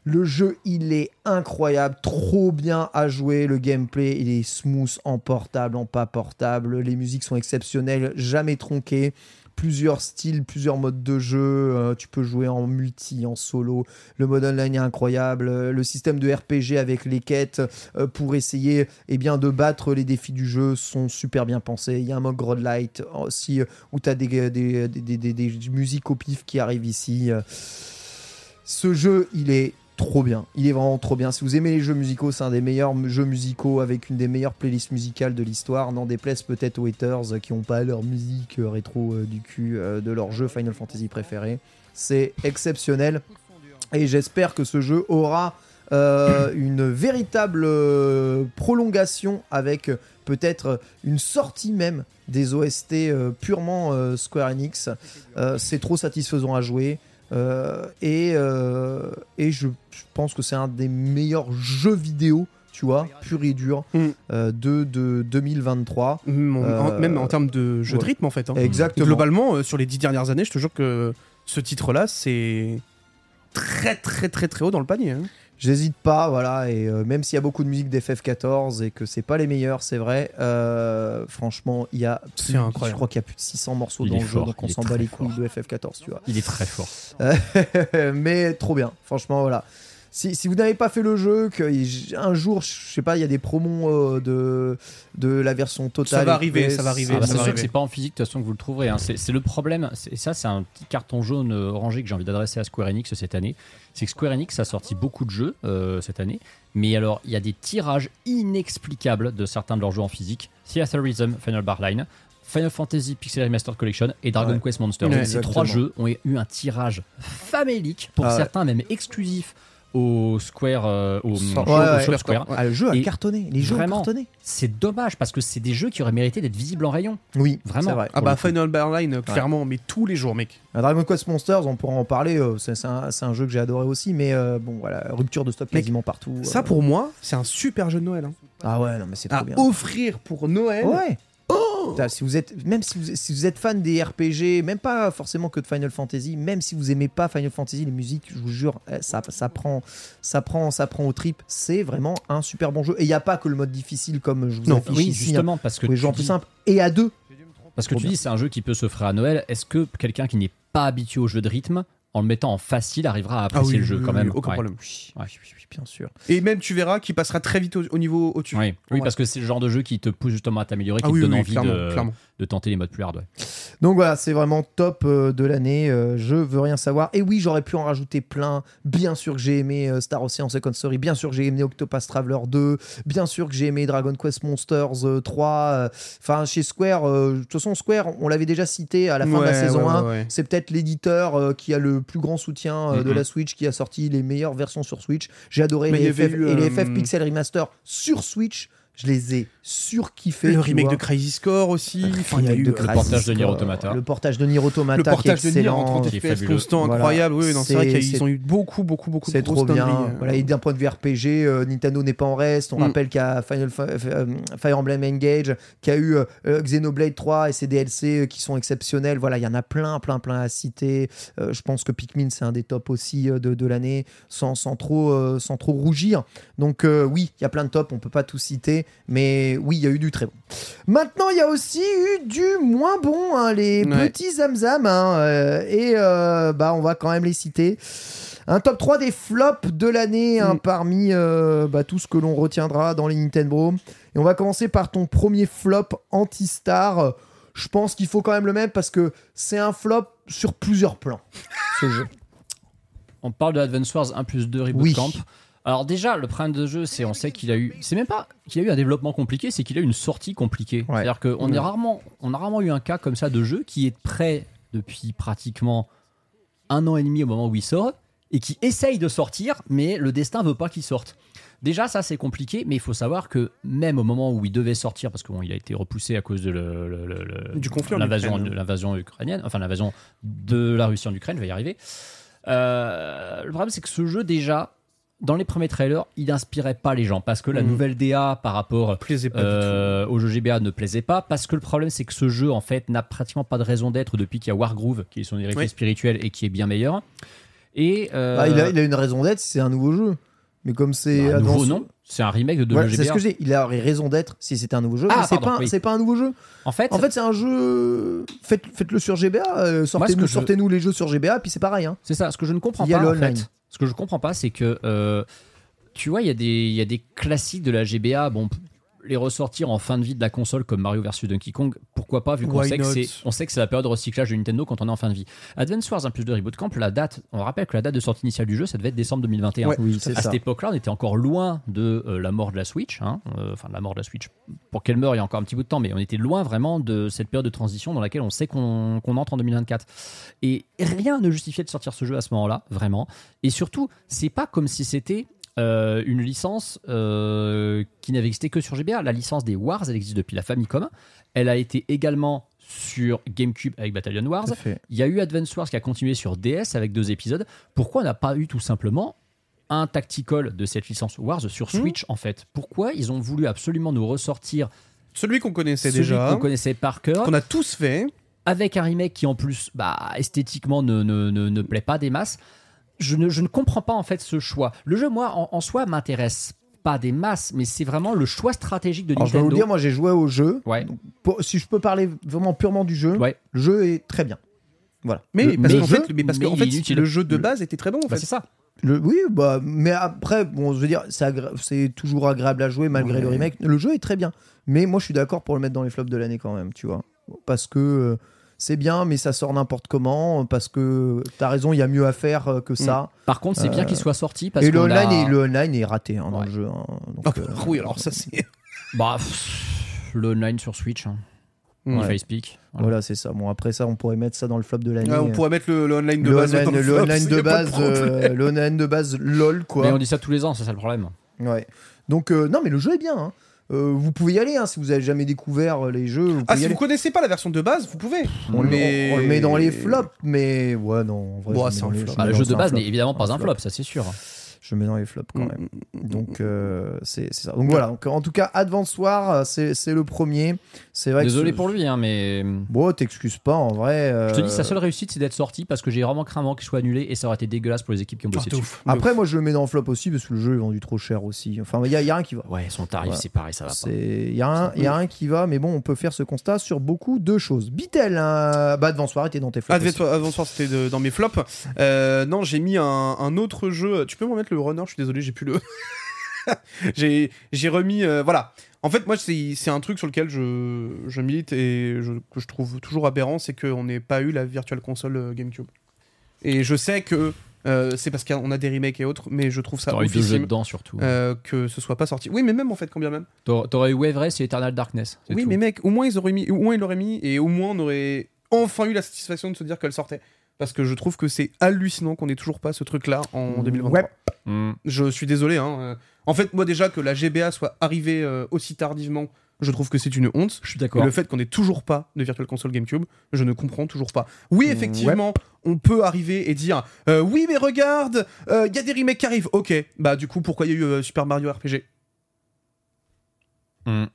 le jeu, il est incroyable, trop bien à jouer. Le gameplay, il est smooth en portable, en pas portable. Les musiques sont exceptionnelles, jamais tronquées. Plusieurs styles, plusieurs modes de jeu. Euh, tu peux jouer en multi, en solo. Le mode online est incroyable. Euh, Le système de RPG avec les quêtes euh, pour essayer eh bien, de battre les défis du jeu sont super bien pensés. Il y a un mode Light aussi où tu as des, des, des, des- musiques au pif qui arrivent ici. Ce jeu, il est trop bien. Il est vraiment trop bien. Si vous aimez les jeux musicaux, c'est un des meilleurs jeux musicaux avec une des meilleures playlists musicales de l'histoire. N'en déplaise peut-être aux haters qui n'ont pas leur musique euh, rétro euh, du cul euh, de leur jeu Final Fantasy préféré. C'est exceptionnel. Et j'espère que ce jeu aura une véritable prolongation avec peut-être une sortie même des OST purement Square Enix. C'est trop satisfaisant à jouer. Euh, et, euh, et je, je pense que c'est un des meilleurs jeux vidéo, tu vois, pur et dur, Mm. euh, de, de 2023. Même en, même en termes de jeu de rythme, en fait. hein. Exactement. Globalement, sur les dix dernières années, je te jure que ce titre-là, c'est très, très, très, très haut dans le panier. hein. J'hésite pas, voilà, et euh, même s'il y a beaucoup de musique d'FF14 et que c'est pas les meilleurs, c'est vrai, euh, franchement, il y a, plus- C'est incroyable. je crois qu'il y a plus de 600 morceaux Il dans le jeu, fort, donc on s'en bat les couilles de FF14, tu vois. Il est très fort. (laughs) mais trop bien, franchement, voilà. Si, si vous n'avez pas fait le jeu, que j- un jour, je sais pas, il y a des promos euh, de, de la version totale. Ça va arriver, ça va arriver, Ah bah, c'est sûr que c'est pas en physique de toute façon que vous le trouverez. hein. C'est le problème. Et ça, c'est un petit carton jaune euh, orangé que j'ai envie d'adresser à Square Enix cette année. C'est que Square Enix a sorti beaucoup de jeux euh, cette année. Mais alors, il y a des tirages inexplicables de certains de leurs jeux en physique. Theaterism, Final Bar Line. Final Fantasy Pixel Remastered Collection et Dragon Ouais. Quest Monsters. Ouais, Ces trois jeux ont eu un tirage famélique, pour Ah ouais. certains même exclusif au Square, euh, au, Ouais, shop ouais. Square. Ah, le jeu a Et cartonné, les jeux ont cartonné. C'est dommage parce que c'est des jeux qui auraient mérité d'être visibles en rayon. Oui, Vraiment. vrai. Ah bah. Final Barline, clairement, mais tous les jours, mec. Un Dragon Quest Monsters, on pourra en parler, euh, c'est c'est un, jeu que j'ai adoré aussi, mais euh, bon, voilà, rupture de stock Mec, quasiment partout. Ça, euh. pour moi, c'est un super jeu de Noël. hein. Ah ouais, non, mais c'est trop À bien. offrir pour Noël. Ouais. Putain, si vous êtes, même si vous, si vous êtes fan des RPG, même pas forcément que de Final Fantasy, même si vous aimez pas Final Fantasy, les musiques, je vous jure, eh, ça, ça prend, ça prend, ça prend au trip. C'est vraiment un super bon jeu. Et il n'y a pas que le mode difficile comme je vous Non, affiche Oui, ici. hein. justement, parce que jouer en plus dis- simple et à deux. Parce que tu bien. dis c'est un jeu qui peut s'offrir à Noël. Est-ce que quelqu'un qui n'est pas habitué au jeu de rythme, en le mettant en facile, arrivera à apprécier Ah oui, le jeu oui, quand oui, même aucun Ouais. problème. Oui, Ouais. oui, oui, oui, bien sûr. Et même, tu verras qu'il passera très vite au, au niveau au-dessus. Oui, parce que c'est le genre de jeu qui te pousse justement à t'améliorer, qui Ah te donne envie clairement, de, clairement. De tenter les modes plus hard. ouais. Donc voilà, c'est vraiment top euh, de l'année. euh, je veux rien savoir. Et oui, j'aurais pu en rajouter plein. Bien sûr que j'ai aimé euh, Star Ocean Second Story. Bien sûr que j'ai aimé Octopath Traveler 2. Bien sûr que j'ai aimé Dragon Quest Monsters euh, 3. euh, Enfin, chez Square, de toute façon, Square, on l'avait déjà cité à la fin de la saison ouais, 1. ouais, ouais. C'est peut-être l'éditeur qui a le plus grand soutien de la Switch, qui a sorti les meilleures versions sur Switch. J'ai adoré Mais les FF, eu, et les euh, FF Pixel Remaster sur Switch. Je les ai surkiffés. Le remake vois. de Crazy Score aussi. Enfin, il y a eu de euh, Crazy portage de Nier Automata. Le portage de Nier Automata. le qui est portage de Nier en excellent. 30 qui est FPS constant, Voilà. incroyable. Oui, c'est vrai qu'ils ont eu beaucoup, beaucoup, beaucoup de C'est trop bien. euh, Voilà, et d'un point de vue RPG, euh, Nintendo n'est pas en reste. On Mm. rappelle qu'il y a Final euh, Fire Emblem Engage, qu'il y a eu euh, Xenoblade 3 et ses DLC euh, qui sont exceptionnels. Voilà, il y en a plein, plein, plein à citer. Euh, je pense que Pikmin, c'est un des tops aussi euh, de, de l'année, sans, sans, trop, euh, sans trop rougir. Donc euh, oui, il y a plein de tops, on peut pas tout citer, mais oui, il y a eu du très bon. Maintenant, il y a aussi eu du moins bon, hein, les Ouais. petits zamzam, hein, euh, et euh, bah, on va quand même les citer. Un top 3 des flops de l'année hein, Mm. parmi euh, bah, tout ce que l'on retiendra dans les Nintendo. Et on va commencer par ton premier flop anti-star. Je pense qu'il faut quand même le même parce que c'est un flop sur plusieurs plans, ce jeu. On parle de Advance Wars 1 plus 2 Reboot Oui. Camp. Alors déjà, le problème de jeu, c'est on sait qu'il a eu, c'est même pas qu'il a eu un développement compliqué, c'est qu'il a eu une sortie compliquée. Ouais. C'est-à-dire qu'on Ouais. est rarement, on a rarement eu un cas comme ça de jeu qui est prêt depuis pratiquement un an et demi au moment où il sort et qui essaye de sortir, mais le destin veut pas qu'il sorte. Déjà, ça c'est compliqué, mais il faut savoir que même au moment où il devait sortir, parce qu'il a été repoussé à cause de le- le- le- le- Du conflit en l'invasion, Ukraine. l'invasion ukrainienne, enfin l'invasion de la Russie en Ukraine, je vais y arriver. Euh, le problème, c'est que ce jeu, déjà, dans les premiers trailers, il n'inspirait pas les gens parce que la Mhm. nouvelle DA par rapport euh, au jeu GBA ne plaisait pas. Parce que le problème, c'est que ce jeu, en fait, n'a pratiquement pas de raison d'être depuis qu'il y a Wargroove, qui est son héritier Oui. spirituel et qui est bien meilleur. Et euh, Bah, il, a, il a une raison d'être c'est un nouveau jeu. Mais comme c'est. bah, Advance- nouveau, non, c'est un remake de Ouais, c'est ce que j'ai. Il a raison d'être si c'était un nouveau jeu. Ah, c'est pas, oui. pas un nouveau jeu. En fait, En fait, c'est un jeu. Faites, faites-le sur GBA. euh, sortez-nous, je- sortez-nous les jeux sur GBA, puis c'est pareil. Hein. C'est ça. Ce que je ne comprends pas, le en fait, ce que je comprends pas, c'est que euh, tu vois, il y a des, il y a des classiques de la GBA. Bon, les ressortir en fin de vie de la console comme Mario vs Donkey Kong, pourquoi pas vu qu'on sait que c'est, on sait que c'est la période de recyclage de Nintendo quand on est en fin de vie. Advance Wars 1 plus 2 Reboot Camp, la date, on rappelle que la date de sortie initiale du jeu, ça devait être décembre 2021. Ouais, Oui, c'est à ça. cette époque-là, on était encore loin de euh, la mort de la Switch, hein, euh, enfin de la mort de la Switch. Pour qu'elle meure, il y a encore un petit bout de temps, mais on était loin vraiment de cette période de transition dans laquelle on sait qu'on qu'on entre en 2024. Et rien ne justifiait de sortir ce jeu à ce moment-là, vraiment. Et surtout, c'est pas comme si c'était euh, une licence euh, qui n'avait existé que sur GBA. La licence des Wars, elle existe depuis la Famicom. Elle a été également sur GameCube avec Battalion Wars. Il y a eu Advance Wars qui a continué sur DS avec deux épisodes. Pourquoi on n'a pas eu tout simplement un tactical de cette licence Wars sur Hmm. Switch en fait? Pourquoi ils ont voulu absolument nous ressortir Celui qu'on connaissait celui déjà, qu'on connaissait par cœur qu'on a tous fait. avec un remake qui en plus bah, esthétiquement ne, ne, ne, ne plaît pas des masses je ne, je ne comprends pas en fait ce choix le jeu moi en, en soi m'intéresse pas des masses mais c'est vraiment le choix stratégique de Alors, je vais Nintendo vous dire, moi j'ai joué au jeu. ouais Donc, pour- si je peux parler vraiment purement du jeu, ouais le jeu est très bien. Voilà. Mais Le- parce qu'en jeu- fait, mais parce mais qu'en il fait, est inutile. le jeu de Le- base était très bon en bah, fait. c'est ça le- oui, bah, mais après, bon, je veux dire, c'est c'est toujours agréable à jouer malgré Ouais. le remake. Le jeu est très bien. Mais moi, je suis d'accord pour le mettre dans les flops de l'année quand même, tu vois. Parce que euh, c'est bien, mais ça sort n'importe comment. Parce que t'as raison, il y a mieux à faire euh, que ça. par contre c'est bien qu'il soit sorti parce Et le a- online, est, le online est raté hein, dans Ouais. le jeu. hein. Donc, Ah, euh, oui, alors ça c'est. (laughs) bah pff, le online sur Switch hein. Ouais. FacePeak voilà. Voilà, c'est ça. Bon, après ça, on pourrait mettre ça dans le flop de l'année. Ah, on pourrait mettre le, le online de le base. online, le flop, online (laughs) de base, euh, le online de base, lol quoi. mais on dit ça tous les ans c'est ça le problème Ouais. Donc euh, non, mais le jeu est bien. hein. Euh, vous pouvez y aller hein, si vous avez jamais découvert euh, les jeux. Vous Ah, si aller. vous connaissez pas la version de base, vous pouvez. on, le- mais- on- on le met dans les flops, mais ouais non. En vrai, Bon, je, c'est le un flop. Bah, le dans- jeu de base n'est évidemment pas Un un flop ça c'est sûr Je le mets dans les flops quand Mm, même. mm, mm, Donc euh, c'est ça. Donc voilà. Donc, en tout cas, Advance War, euh, c'est le premier. C'est vrai. désolé que ce- pour lui hein, mais Bon, t'excuses pas en vrai. Je te euh, dis, sa seule réussite, c'est d'être sorti parce que j'ai vraiment craint qu'il soit annulé et ça aurait été dégueulasse pour les équipes qui ont bossé de dessus. ouf, Après, ouf. moi, je le mets dans le flop aussi parce que le jeu est vendu trop cher aussi. Enfin, il y, a- il y a rien qui va. Ouais, son tarif, c'est pareil, ça va pas. C'est- Il y a un, il y a un qui va, mais bon, on peut faire ce constat sur beaucoup de choses. Bitel, hein, bah Advance War était dans tes flops. Advance Wars, c'était dans mes flops. Euh, non, j'ai mis un, un autre jeu. Tu peux me remettre le runner Je suis désolé, j'ai plus le. (laughs) j'ai j'ai remis. euh, voilà. En fait, moi, c'est c'est un truc sur lequel je, je milite et je, que je trouve toujours aberrant c'est qu'on n'ait pas eu la Virtual Console euh, GameCube. Et je sais que euh, c'est parce qu'on a des remakes et autres, mais je trouve ça T'aurais eu deux jeux dedans surtout. euh, que ce soit pas sorti. Oui, mais même en fait, quand bien même. T'aurais t'aurais eu Wave Race et Eternal Darkness. c'est Oui, tout. mais mec, au moins ils auraient mis, au moins ils l'auraient mis, et au moins on aurait enfin eu la satisfaction de se dire qu'elle sortait. Parce que je trouve que c'est hallucinant qu'on ait toujours pas ce truc-là en 2023. Ouais. Hmm. Je suis désolé. Hein. euh. En fait, moi déjà que la GBA soit arrivée euh, aussi tardivement, je trouve que c'est une honte. Je suis Et d'accord. le fait qu'on ait toujours pas de Virtual Console GameCube, je ne comprends toujours pas. Oui, effectivement, on peut arriver et dire euh, oui, mais regarde, il y a des remakes qui arrivent. Ok, bah du coup, pourquoi il y a eu euh, Super Mario RPG hmm.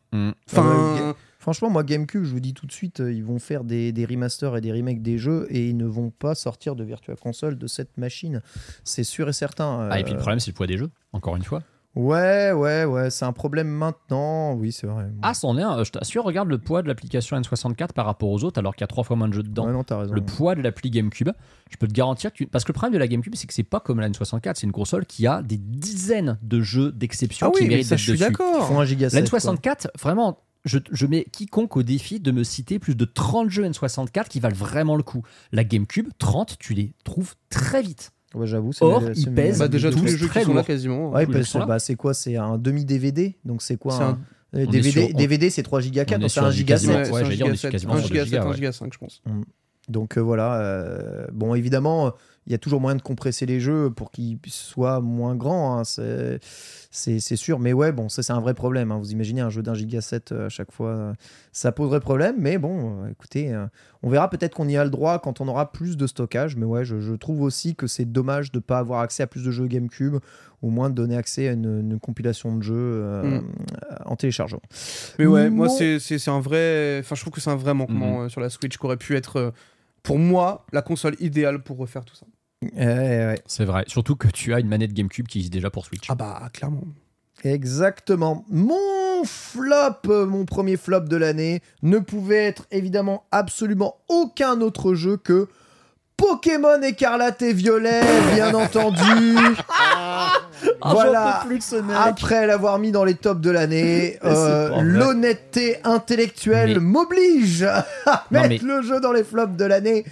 Enfin, Franchement, moi, GameCube, je vous dis tout de suite, euh, ils vont faire des, des remasters et des remakes des jeux et ils ne vont pas sortir de Virtua Console de cette machine. C'est sûr et certain. Ah, et puis le Euh, problème, c'est le poids des jeux, encore une fois. Ouais, ouais, ouais, c'est un problème maintenant. Oui, c'est vrai. Ah, c'en est un. Je t'assure, regarde le poids de l'application N64 par rapport aux autres, alors qu'il y a trois fois moins de jeux dedans. Ouais, non, t'as raison. le poids de l'appli GameCube, je peux te garantir que parce que le problème de la GameCube, c'est que c'est pas comme la N64, c'est une console qui a des dizaines de jeux d'exception Ah qui oui, méritent d'être je suis dessus. D'accord. La 7, quoi. N64, vraiment, je, je mets quiconque au défi de me citer plus de 30 jeux N64 qui valent vraiment le coup. La GameCube, 30, tu les trouves très vite. Ouais, j'avoue. c'est Or, ils pèsent Bah, déjà, tous les jeux qui sont là quasiment. Ouais, tous les parce sont là. bah, c'est quoi? C'est un demi-DVD Donc c'est quoi C'est un... un- euh, DVD, sur- on- DVD c'est 3 giga 4, on est donc c'est sur un du giga quasiment- 7. ouais, c'est un j'allais dire, on est giga quasiment 7, sur un du giga giga, 7, un ouais. giga 5, je pense. Donc euh, voilà. euh, bon, évidemment, il y a toujours moyen de compresser les jeux pour qu'ils soient moins grands. hein, c'est- sûr. Mais ouais, bon, ça c'est un vrai problème. hein. Vous imaginez un jeu d'un giga 7 euh, à chaque fois, euh, ça poserait problème. Mais bon, euh, écoutez, on verra peut-être qu'on y a le droit quand on aura plus de stockage. Mais ouais, je, je trouve aussi que c'est dommage de ne pas avoir accès à plus de jeux GameCube, au moins de donner accès à une, une compilation de jeux euh, Mm. en téléchargement. Mais ouais, moi, Mon- c'est un vrai. Enfin, je trouve que c'est un vrai manquement Mhm. euh, sur la Switch qui aurait pu être, euh, pour moi, la console idéale pour refaire tout ça. Ouais, ouais. C'est vrai. Surtout que tu as une manette GameCube qui existe déjà pour Switch. Ah bah, clairement. Exactement. Mon flop, euh, mon premier flop de l'année, ne pouvait être évidemment absolument aucun autre jeu que Pokémon écarlate et violet, bien (laughs) entendu. voilà. Après l'avoir mis dans les tops de l'année, (laughs) euh, l'honnêteté intellectuelle Mais- m'oblige (laughs) à mettre mais- le jeu dans les flops de l'année.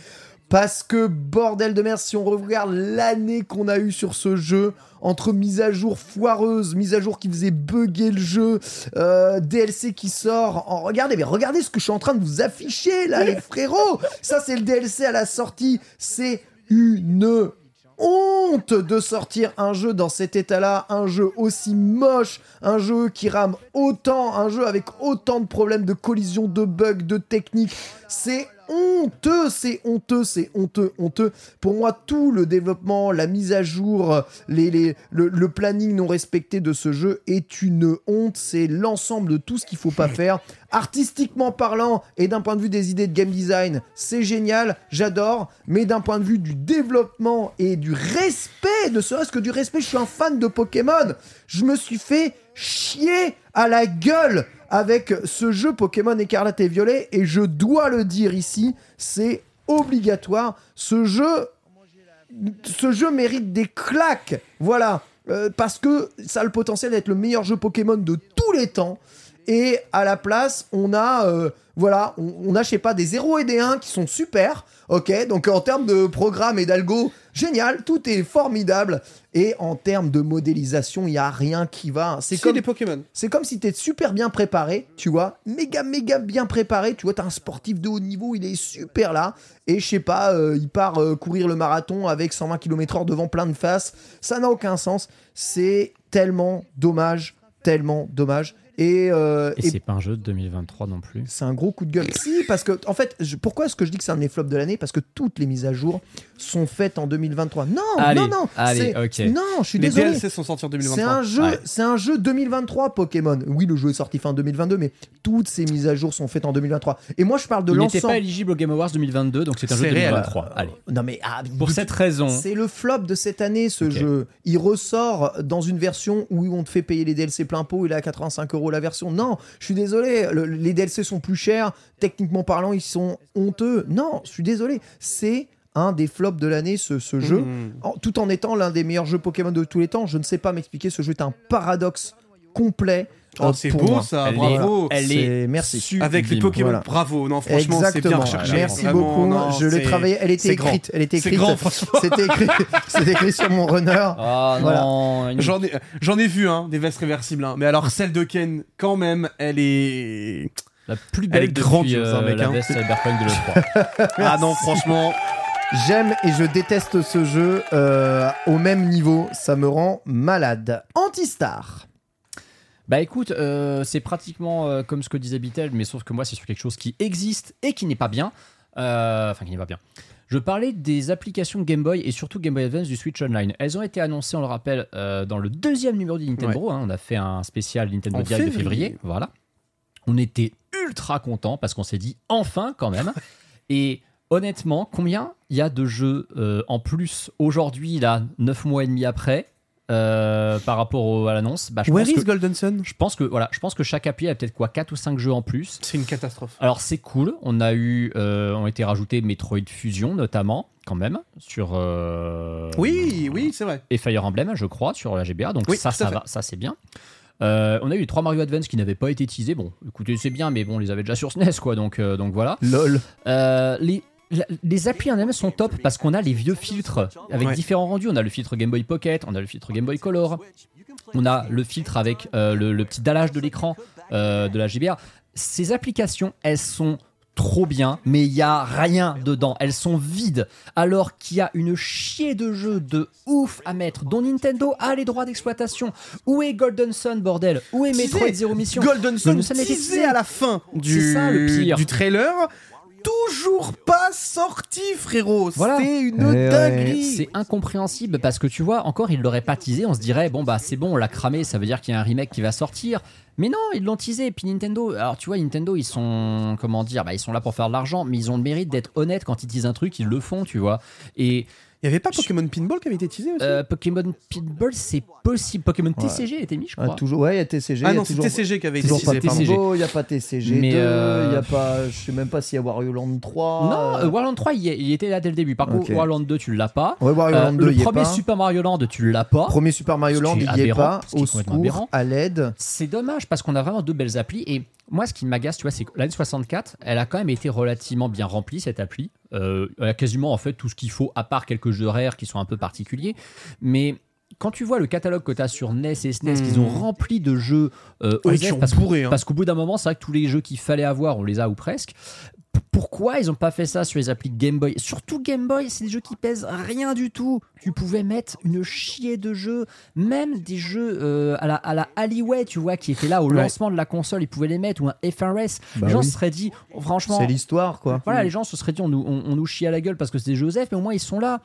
Parce que, bordel de merde, si on regarde l'année qu'on a eu sur ce jeu, entre mise à jour foireuse, mise à jour qui faisait bugger le jeu, euh, DLC qui sort. Regardez, mais regardez ce que je suis en train de vous afficher là, les frérots. Ça, c'est le DLC à la sortie. C'est une honte de sortir un jeu dans cet état-là, un jeu aussi moche, un jeu qui rame autant, un jeu avec autant de problèmes de collision, de bugs, de techniques. C'est honteux, c'est honteux, c'est honteux, honteux. Pour moi, tout le développement, la mise à jour, les, les- le, le planning non respecté de ce jeu est une honte. C'est l'ensemble de tout ce qu'il faut pas (laughs) faire. Artistiquement parlant et d'un point de vue des idées de game design, c'est génial, j'adore. Mais d'un point de vue du développement et du respect, ne serait-ce que du respect, je suis un fan de Pokémon. Je me suis fait chier à la gueule avec ce jeu Pokémon Écarlate et Violet et je dois le dire ici, c'est obligatoire. Ce jeu, ce jeu mérite des claques. Voilà, Euh, parce que ça a le potentiel d'être le meilleur jeu Pokémon de tous les temps. Et à la place, on a, euh, voilà, on, on a, je sais pas, des 0 et des 1 qui sont super. Ok, donc en termes de programme et d'algo, génial, tout est formidable. Et en termes de modélisation, il y a rien qui va. C'est comme les Pokémon. c'est comme si t'es super bien préparé, tu vois, méga méga bien préparé, tu vois, t'as un sportif de haut niveau, il est super là, et je sais pas, euh, il part euh, courir le marathon avec 120 km/h devant plein de faces, ça n'a aucun sens, c'est tellement dommage, tellement dommage, et, euh, Et, et c'est pas un jeu de 2023 non plus. c'est un gros coup de gueule. Si, parce que, en fait, je- pourquoi est-ce que je dis que c'est un des flops de l'année? Parce que toutes les mises à jour sont faites en 2023. Non, Allez, non, non. allez, c'est- ok. Non, je suis Les désolé. DLC sont sortis en C'est 2023. un jeu, Ouais. c'est un jeu 2023 Pokémon. Oui, le jeu est sorti fin 2022, mais toutes ces mises à jour sont faites en 2023. Et moi, je parle de Il n'était l'ensemble. pas éligible au Game Awards 2022, donc c'est un jeu C'est de réel. 2023. Allez. Non mais ah, Pour cette raison, c'est le flop de cette année ce jeu. Il ressort dans une version où on te fait payer les DLC plein pot, il est à 85 euros la version. Non, je suis désolé, le- les DLC sont plus chers, techniquement parlant ils sont honteux. Non, je suis désolé, c'est un des flops de l'année ce, ce jeu. En- tout en étant l'un des meilleurs jeux Pokémon de tous les temps. Je ne sais pas m'expliquer, ce jeu est un paradoxe complet. Oh, c'est pour beau moi. ça, Elle est- bravo. elle C'est- est merci. Avec les Pokémon, Voilà. bravo. Non, franchement, c'est bien Exactement. recherché. Merci Vraiment, beaucoup. non, je l'ai travaillé. Elle était écrite. Elle était C'est écrite. grand, franchement. C'était écrit. (laughs) C'était écrit sur mon runner. Ah Voilà. non, une- J'en ai, j'en ai vu, hein, des vestes réversibles. hein. Mais alors, celle de Ken, quand même, elle est. la plus Elle belle est depuis grandiose, euh, hein, mec, la hein. veste Cyberpunk de l'E3. (laughs) Ah non, franchement. J'aime et je déteste ce jeu euh, au même niveau. Ça me rend malade. Antistar. Bah écoute, euh, c'est pratiquement euh, comme ce que disait Bitel, mais sauf que moi c'est sur quelque chose qui existe et qui n'est pas bien. Enfin, qui n'est pas bien. Je parlais des applications Game Boy et surtout Game Boy Advance du Switch Online. Elles ont été annoncées, on le rappelle, dans le deuxième numéro du Nintendo. hein. on a fait un spécial Nintendo En Direct de février. Voilà. On était ultra contents parce qu'on s'est dit enfin quand même. (laughs) et honnêtement, combien il y a de jeux euh, en plus aujourd'hui, là, 9 mois et demi après euh, par rapport au- à l'annonce? Bah, je Where pense is que- Golden Sun Je pense que voilà, je pense que chaque appli a peut-être quoi 4 ou 5 jeux en plus. C'est une catastrophe. Alors c'est cool, on a eu, euh, ont été rajoutés Metroid Fusion notamment, quand même, sur euh, Oui, oui, c'est vrai. et Fire Emblem, je crois, sur la GBA. Donc Oui, ça, ça fait. va, ça c'est bien. Euh, on a eu les 3 Mario Advance qui n'avaient pas été teasés. Bon, écoutez, c'est bien, mais bon, on les avait déjà sur SNES, quoi. Donc, euh, donc voilà. LOL. Euh, les, les applis en elles sont top parce qu'on a les vieux filtres avec Ouais. différents rendus. On a le filtre Game Boy Pocket, on a le filtre Game Boy Color, on a le filtre avec euh, le, le petit dallage de l'écran euh, de la GBA. Ces applications, elles sont trop bien, mais il y a rien dedans. Elles sont vides, alors qu'il y a une chier de jeux de ouf à mettre, dont Nintendo a les droits d'exploitation. Où est Golden Sun, bordel? Où est. Metroid Zero Mission? Golden Sun Sun teasé teasé. à la fin du, C'est ça, le pire. du trailer. Toujours pas sorti, frérot. Voilà. C'est une Eh dinguerie. C'est incompréhensible parce que tu vois, encore ils l'auraient pas teasé, on se dirait bon bah c'est bon, on l'a cramé, ça veut dire qu'il y a un remake qui va sortir. Mais non, ils l'ont teasé. Et puis Nintendo, alors tu vois, Nintendo ils sont comment dire, bah ils sont là pour faire de l'argent, mais ils ont le mérite d'être honnêtes quand ils teasent un truc, ils le font, tu vois. Et Il y avait pas Pokémon Pinball qui avait été teasé aussi euh, Pokémon Pinball, c'est possible. Pokémon TCG a été mis, je Ah, crois. toujours, ouais, il y a TCG. Ah non, c'est toujours- TCG qui avait été Toujours pas teasé. TCG. Il n'y a pas TCG2, Mais, il euh, y a pas, je sais même pas s'il y a Wario Land 3. Non, euh, Wario Land 3, il, y est- il était là dès le début. Par contre, Ok. Wario Land 2, tu l'as pas. Ouais, Wario Euh, Land 2, le il y est premier pas. Super Mario Land, tu l'as pas. Premier Super Mario Land, il y est pas. ce qui est Au secours, à l'aide. C'est dommage parce qu'on a vraiment deux belles applis et moi ce qui m'agace tu vois c'est que l'année 64 elle a quand même été relativement bien remplie cette appli Euh, elle a quasiment en fait tout ce qu'il faut à part quelques jeux rares qui sont un peu particuliers. Mais quand tu vois le catalogue que tu as sur NES et SNES qu'ils ont rempli de jeux euh, Ouais, parce, bourrés, hein. parce qu'au bout d'un moment c'est vrai que tous les jeux qu'il fallait avoir on les a ou presque pourquoi ils ont pas fait ça sur les applis Game Boy? Surtout Game Boy, c'est des jeux qui pèsent rien du tout. Tu pouvais mettre une chier de jeux, même des jeux euh, à, la, à la Alleyway, tu vois, qui étaient là au Ouais. lancement de la console, ils pouvaient les mettre, ou un FRS. Bah les gens oui. se seraient dit, oh, franchement, C'est l'histoire, quoi. voilà, les gens se seraient dit, on nous, on, on nous chie à la gueule parce que c'est des Joseph, mais au moins ils sont là.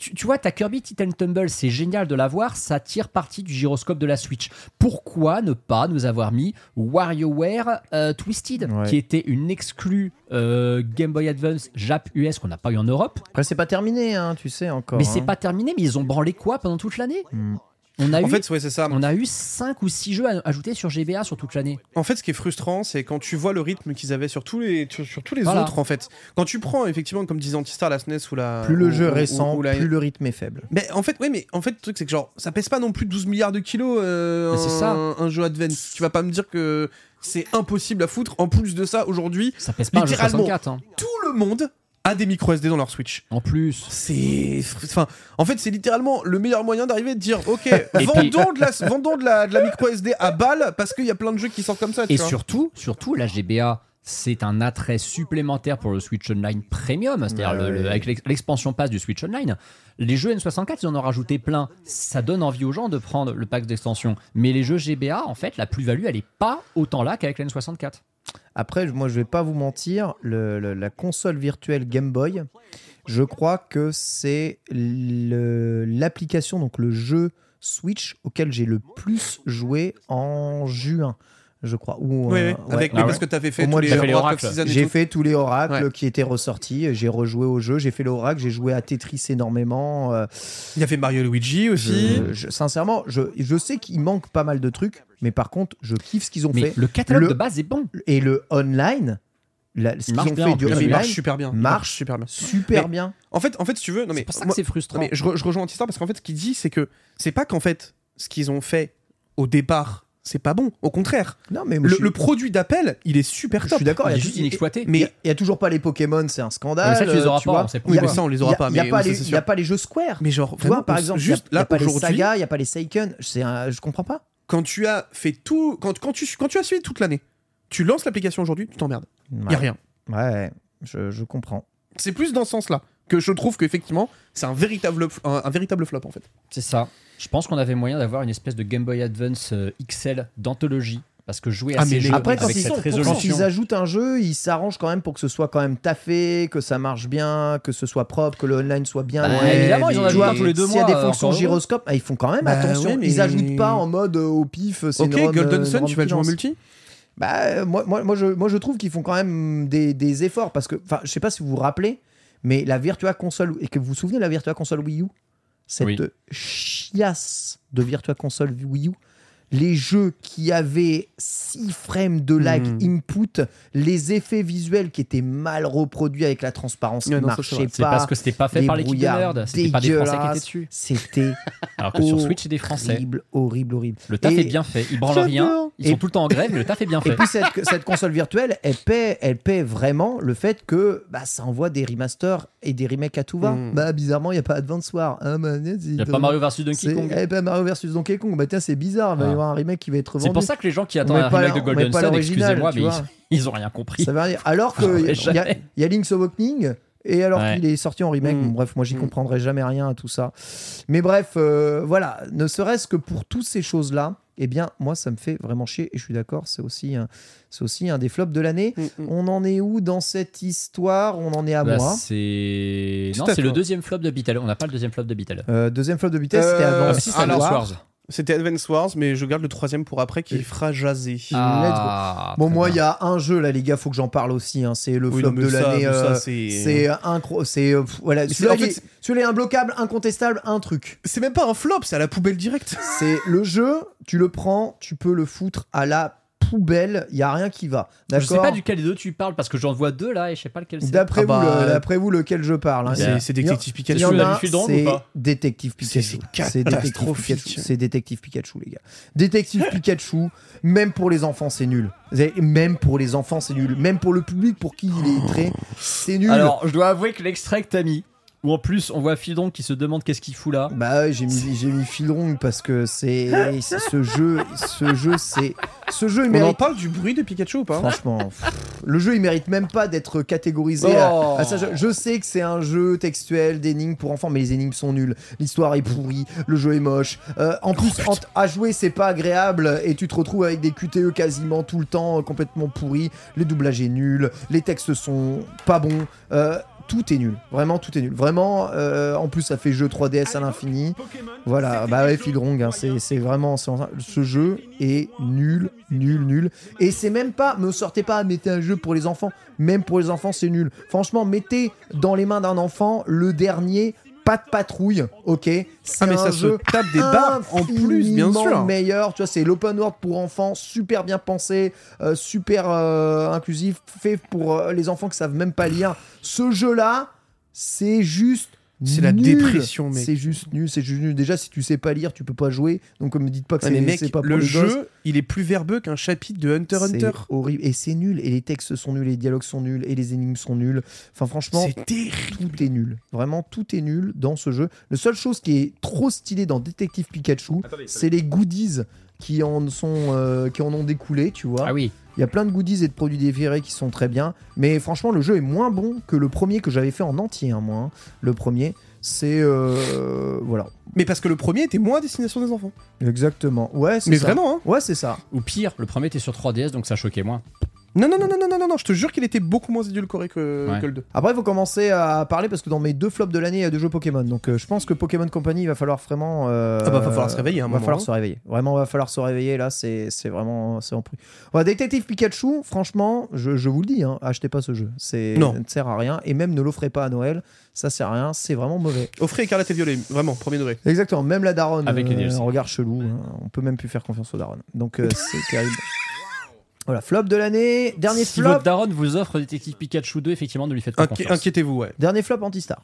Tu, tu vois, ta Kirby Titan Tumble, c'est génial de l'avoir, ça tire parti du gyroscope de la Switch. Pourquoi ne pas nous avoir mis WarioWare euh, Twisted, Ouais. qui était une exclue euh, Game Boy Advance Jap US qu'on n'a pas eu en Europe? Après, c'est pas terminé, hein, tu sais, encore. Mais c'est hein. pas terminé, mais ils ont branlé quoi pendant toute l'année? Hmm. On a En eu. fait, ouais, c'est ça. on a eu 5 ou 6 jeux à- ajoutés sur GBA sur toute l'année. En fait, ce qui est frustrant, c'est quand tu vois le rythme qu'ils avaient sur tous les, sur, sur tous les Voilà. autres, en fait. Quand tu prends, effectivement, comme disait Antistar, la SNES ou la. Plus le ou- jeu ou- récent, ou- la- plus le rythme est faible. Mais en fait, oui, mais en fait, le truc, c'est que genre, ça pèse pas non plus 12 milliards de kilos, euh, c'est un, ça. un jeu Advance. Tu vas pas me dire que c'est impossible à foutre. En plus de ça, aujourd'hui, Ça pèse pas un jeu Littéralement. 64. hein. tout le monde a des micro SD dans leur Switch. En plus. C'est. Enfin, en fait, c'est littéralement le meilleur moyen d'arriver de dire Ok, (laughs) vendons, de la, vendons de, la, de la micro SD à balle parce qu'il y a plein de jeux qui sortent comme ça. tu Et vois. surtout, surtout, la GBA, c'est un attrait supplémentaire pour le Switch Online Premium, c'est-à-dire le- avec l'ex- l'expansion pass du Switch Online. Les jeux N64, ils en ont rajouté plein. Ça donne envie aux gens de prendre le pack d'extension. Mais les jeux GBA, en fait, la plus-value, elle est pas autant là qu'avec la N64. Après, moi, je vais pas vous mentir, la console virtuelle Game Boy, je crois que c'est l'application, donc le jeu Switch auquel j'ai le plus joué en juin, je crois. Ou, Oui, euh, oui, ouais. avec, Ah ouais. parce que t'avais fait Au tous les, fait les Oracle oracles. J'ai fait tous les oracles Ouais. qui étaient ressortis, j'ai rejoué au jeu, j'ai fait les oracles, j'ai joué à Tetris énormément. euh, Il y avait Mario Luigi aussi. je- je- sincèrement, je, je sais qu'il manque pas mal de trucs, mais par contre, je kiffe ce qu'ils ont Mais fait. le catalogue Le- de base est bon. Et le online, la- ce qu'ils ont bien, fait en du online marche super bien. Marche super bien. super Mais- bien. En fait, en fait, si tu veux, non mais C'est pour ça moi- que c'est frustrant. non, mais je, re- je rejoins Antistar parce qu'en fait, ce qu'il dit, c'est que c'est pas qu'en fait, ce qu'ils ont fait au départ, c'est pas bon. Au contraire, Non, mais le, je, suis- le produit d'appel, il est super je top. suis d'accord. Il est y a juste inexploité. mais il y a- y toujours pas les Pokémon, c'est un scandale. Mais ça, tu les auras tu pas, vois. y Oui, mais ça, on les aura y a- pas, Il n'y a, mais pas les- c'est il y a sûr. pas les jeux Square. Mais genre, Tu vois, par exemple, juste il n'y a, là pas les sagas, il n'y a pas les Seiken. C'est un- je comprends pas. quand tu as fait tout, quand, quand tu quand tu as suivi toute l'année, tu lances l'application aujourd'hui, tu t'emmerdes. Il y a rien. Ouais, je, je comprends. C'est plus dans ce sens-là que je trouve qu'effectivement, c'est un véritable un, un véritable flop en fait. C'est ça. Je pense qu'on avait moyen d'avoir une espèce de Game Boy Advance euh, XL d'anthologie. Parce que jouer à Ah, ces jeux Après, quand avec ils, cette quand résolution. ils ajoutent un jeu, ils s'arrangent quand même pour que ce soit quand même taffé, que ça marche bien, que ce soit propre, que le online soit bien. Bah, Ouais, évidemment, ils en ajoutent tous les deux S'il y a mois, des fonctions gyroscope, ah, ils font quand même Bah attention. ouais, mais- Ils ajoutent pas en mode euh, au pif. c'est Ok, Golden euh, Sun, tu vas le jouer en multi Bah, moi, moi, moi, je, moi, je trouve qu'ils font quand même des, des efforts parce que, enfin, je sais pas si vous vous rappelez, mais la Virtua Console, et que vous vous souvenez de la Virtua Console Wii U? Cette Oui. chiasse de Virtua Console Wii U. Les jeux qui avaient 6 frames de lag Mhm. input, les effets visuels qui étaient mal reproduits avec la transparence qui ne marchait vrai. C'est pas. parce que c'était pas fait par l'équipe de Nerd. C'était pas des Français qui étaient dessus. C'était (laughs) Alors que sur Switch, c'est des Français. horrible, horrible, horrible. Le taf Et- est bien fait. Ils branlent rien. Ils Et- sont tout le temps en grève, mais le taf est bien Et fait. puis cette, cette console virtuelle, elle paie, elle paie vraiment le fait que bah, ça envoie des remasters et des remakes à tout va. Mm. Bah bizarrement, il n'y a pas Advance War. Ah, bah, Il n'y a pas Mario vs Donkey Kong. Eh ben, Mario versus Donkey Kong. Bah tiens, c'est bizarre. Il y Ah. Avoir un remake qui va être vendu. C'est pour ça que les gens qui attendent un pas remake la- de Golden Sun, excusez-moi, mais ils, ils ont rien compris. Ça veut rien dire. Alors qu'il (laughs) y, a- y a Link's Awakening. Et alors Ouais. qu'il est sorti en remake, Mm. bon, bref, moi j'y Mm. comprendrai jamais rien à tout ça. Mais bref, euh, voilà, ne serait-ce que pour toutes ces choses-là, eh bien, moi ça me fait vraiment chier et je suis d'accord, c'est aussi, un- c'est aussi un des flops de l'année. Mm. On en est où dans cette histoire? On en est à Bah, moi. c'est non, c'est le deuxième flop de Beatle. On n'a pas le deuxième flop de Beatle. Euh, deuxième flop de vitesse, c'était avant Ah, si, War. Wars. C'était Advance Wars, mais je garde le troisième pour après qui fera jaser. Ah, Bon, moi, il y a un jeu là, les gars, faut que j'en parle aussi. hein, c'est le Oui, flop non, de l'année. euh, c'est- c'est incro... c'est euh, voilà. Celui-là, fait, celui-là est imbloquable, incontestable, un truc. C'est même pas un flop, c'est à la poubelle directe. C'est le jeu, tu le prends, tu peux le foutre à la poubelle, il y a rien qui va. Je sais pas duquel des deux tu parles parce que j'en vois deux là et je sais pas lequel c'est. D'après Ah bah, vous, le- euh, d'après vous, lequel je parle hein. C'est- Détective Il y Pikachu. c'est Détective Pikachu. C'est catastrophique. Pikachu. C'est Détective Pikachu, les gars. Détective Pikachu, même pour les enfants, c'est nul. Même pour les enfants, c'est nul. Même pour le public pour qui il est très, c'est nul. Alors, je dois avouer que l'extrait que t'as mis, où en plus on voit Fidon qui se demande qu'est-ce qu'il fout là. Bah ouais, j'ai mis (laughs) j'ai mis Fildrong parce que c'est ce jeu ce jeu c'est ce jeu il On en mérite parle du bruit de Pikachu ou pas? Franchement pff, le jeu il mérite même pas d'être catégorisé à- Oh. à ça. Je, je sais que c'est un jeu textuel d'énigmes pour enfants mais les énigmes sont nulles l'histoire est pourrie le jeu est moche Euh, en plus en- à jouer c'est pas agréable et tu te retrouves avec des QTE quasiment tout le temps euh, complètement pourris les doublages est nul les textes sont pas bons Euh, tout est nul, vraiment tout est nul. Vraiment, euh, en plus ça fait jeu 3DS à l'infini. Voilà, bah ouais, Fildrong, hein, c'est vraiment. Ce jeu est nul, nul, nul. Et c'est même pas. Me sortez pas, mettez un jeu pour les enfants. Même pour les enfants, c'est nul. Franchement, mettez dans les mains d'un enfant le dernier. Pas de patrouille, ok. C'est Ah, mais un ça se tape des barres en plus, bien sûr. meilleur. Tu vois, c'est l'open world pour enfants, super bien pensé, euh, super euh, inclusif, fait pour euh, les enfants qui savent même pas lire. Ce jeu-là, c'est juste. C'est la dépression, mec. C'est juste nul, c'est juste nul. Déjà, si tu sais pas lire, tu peux pas jouer. Donc, me dites pas que Ouais, c'est mec, pas pour le les jeu, gosses. il est plus verbeux qu'un chapitre de Hunter x C'est Hunter. horrible et c'est nul et les textes sont nuls, et les dialogues sont nuls et les énigmes sont nuls. Enfin franchement, tout est nul. Vraiment tout est nul dans ce jeu. La seule chose qui est trop stylée dans Détective Pikachu, c'est les goodies qui en sont euh, qui en ont découlé, tu vois. Ah oui. Il y a plein de goodies et de produits déférés qui sont très bien, mais franchement le jeu est moins bon que le premier que j'avais fait en entier, hein, moi. hein. Le premier, c'est euh, voilà, Mais parce que le premier était moins à destination des enfants. exactement. Ouais, c'est Mais ça. vraiment, hein. Ouais, c'est ça. Ou pire, le premier était sur 3DS donc ça choquait moins. Non, non, non, non, non, non, non, non, je te jure qu'il était beaucoup moins édulcoré que, Ouais. que le 2. Après, il faut commencer à parler parce que dans mes deux flops de l'année, il y a deux jeux Pokémon. Donc, euh, je pense que Pokémon Company, il va falloir vraiment. euh, Ah bah, va falloir se réveiller un va falloir hein. se réveiller. Vraiment, va falloir se réveiller. Là, c'est c'est vraiment. C'est en prix. Voilà, Détective Pikachu, franchement, je, je vous le dis, hein, achetez pas ce jeu. C'est Non. ça ne sert à rien. Et même ne l'offrez pas à Noël. Ça sert à rien. C'est vraiment mauvais. Offrez écarlate et violet, vraiment, premier degré. Exactement. Même la daronne. Avec euh, un regard chelou. hein. On peut même plus faire confiance aux daronnes. Donc, euh, c'est (laughs) terrible. Voilà, flop de l'année. Dernier si flop. votre daron vous offre Détective Pikachu 2, effectivement, ne lui faites pas Inqui- confiance. Inquiétez-vous, ouais. Dernier flop anti-star.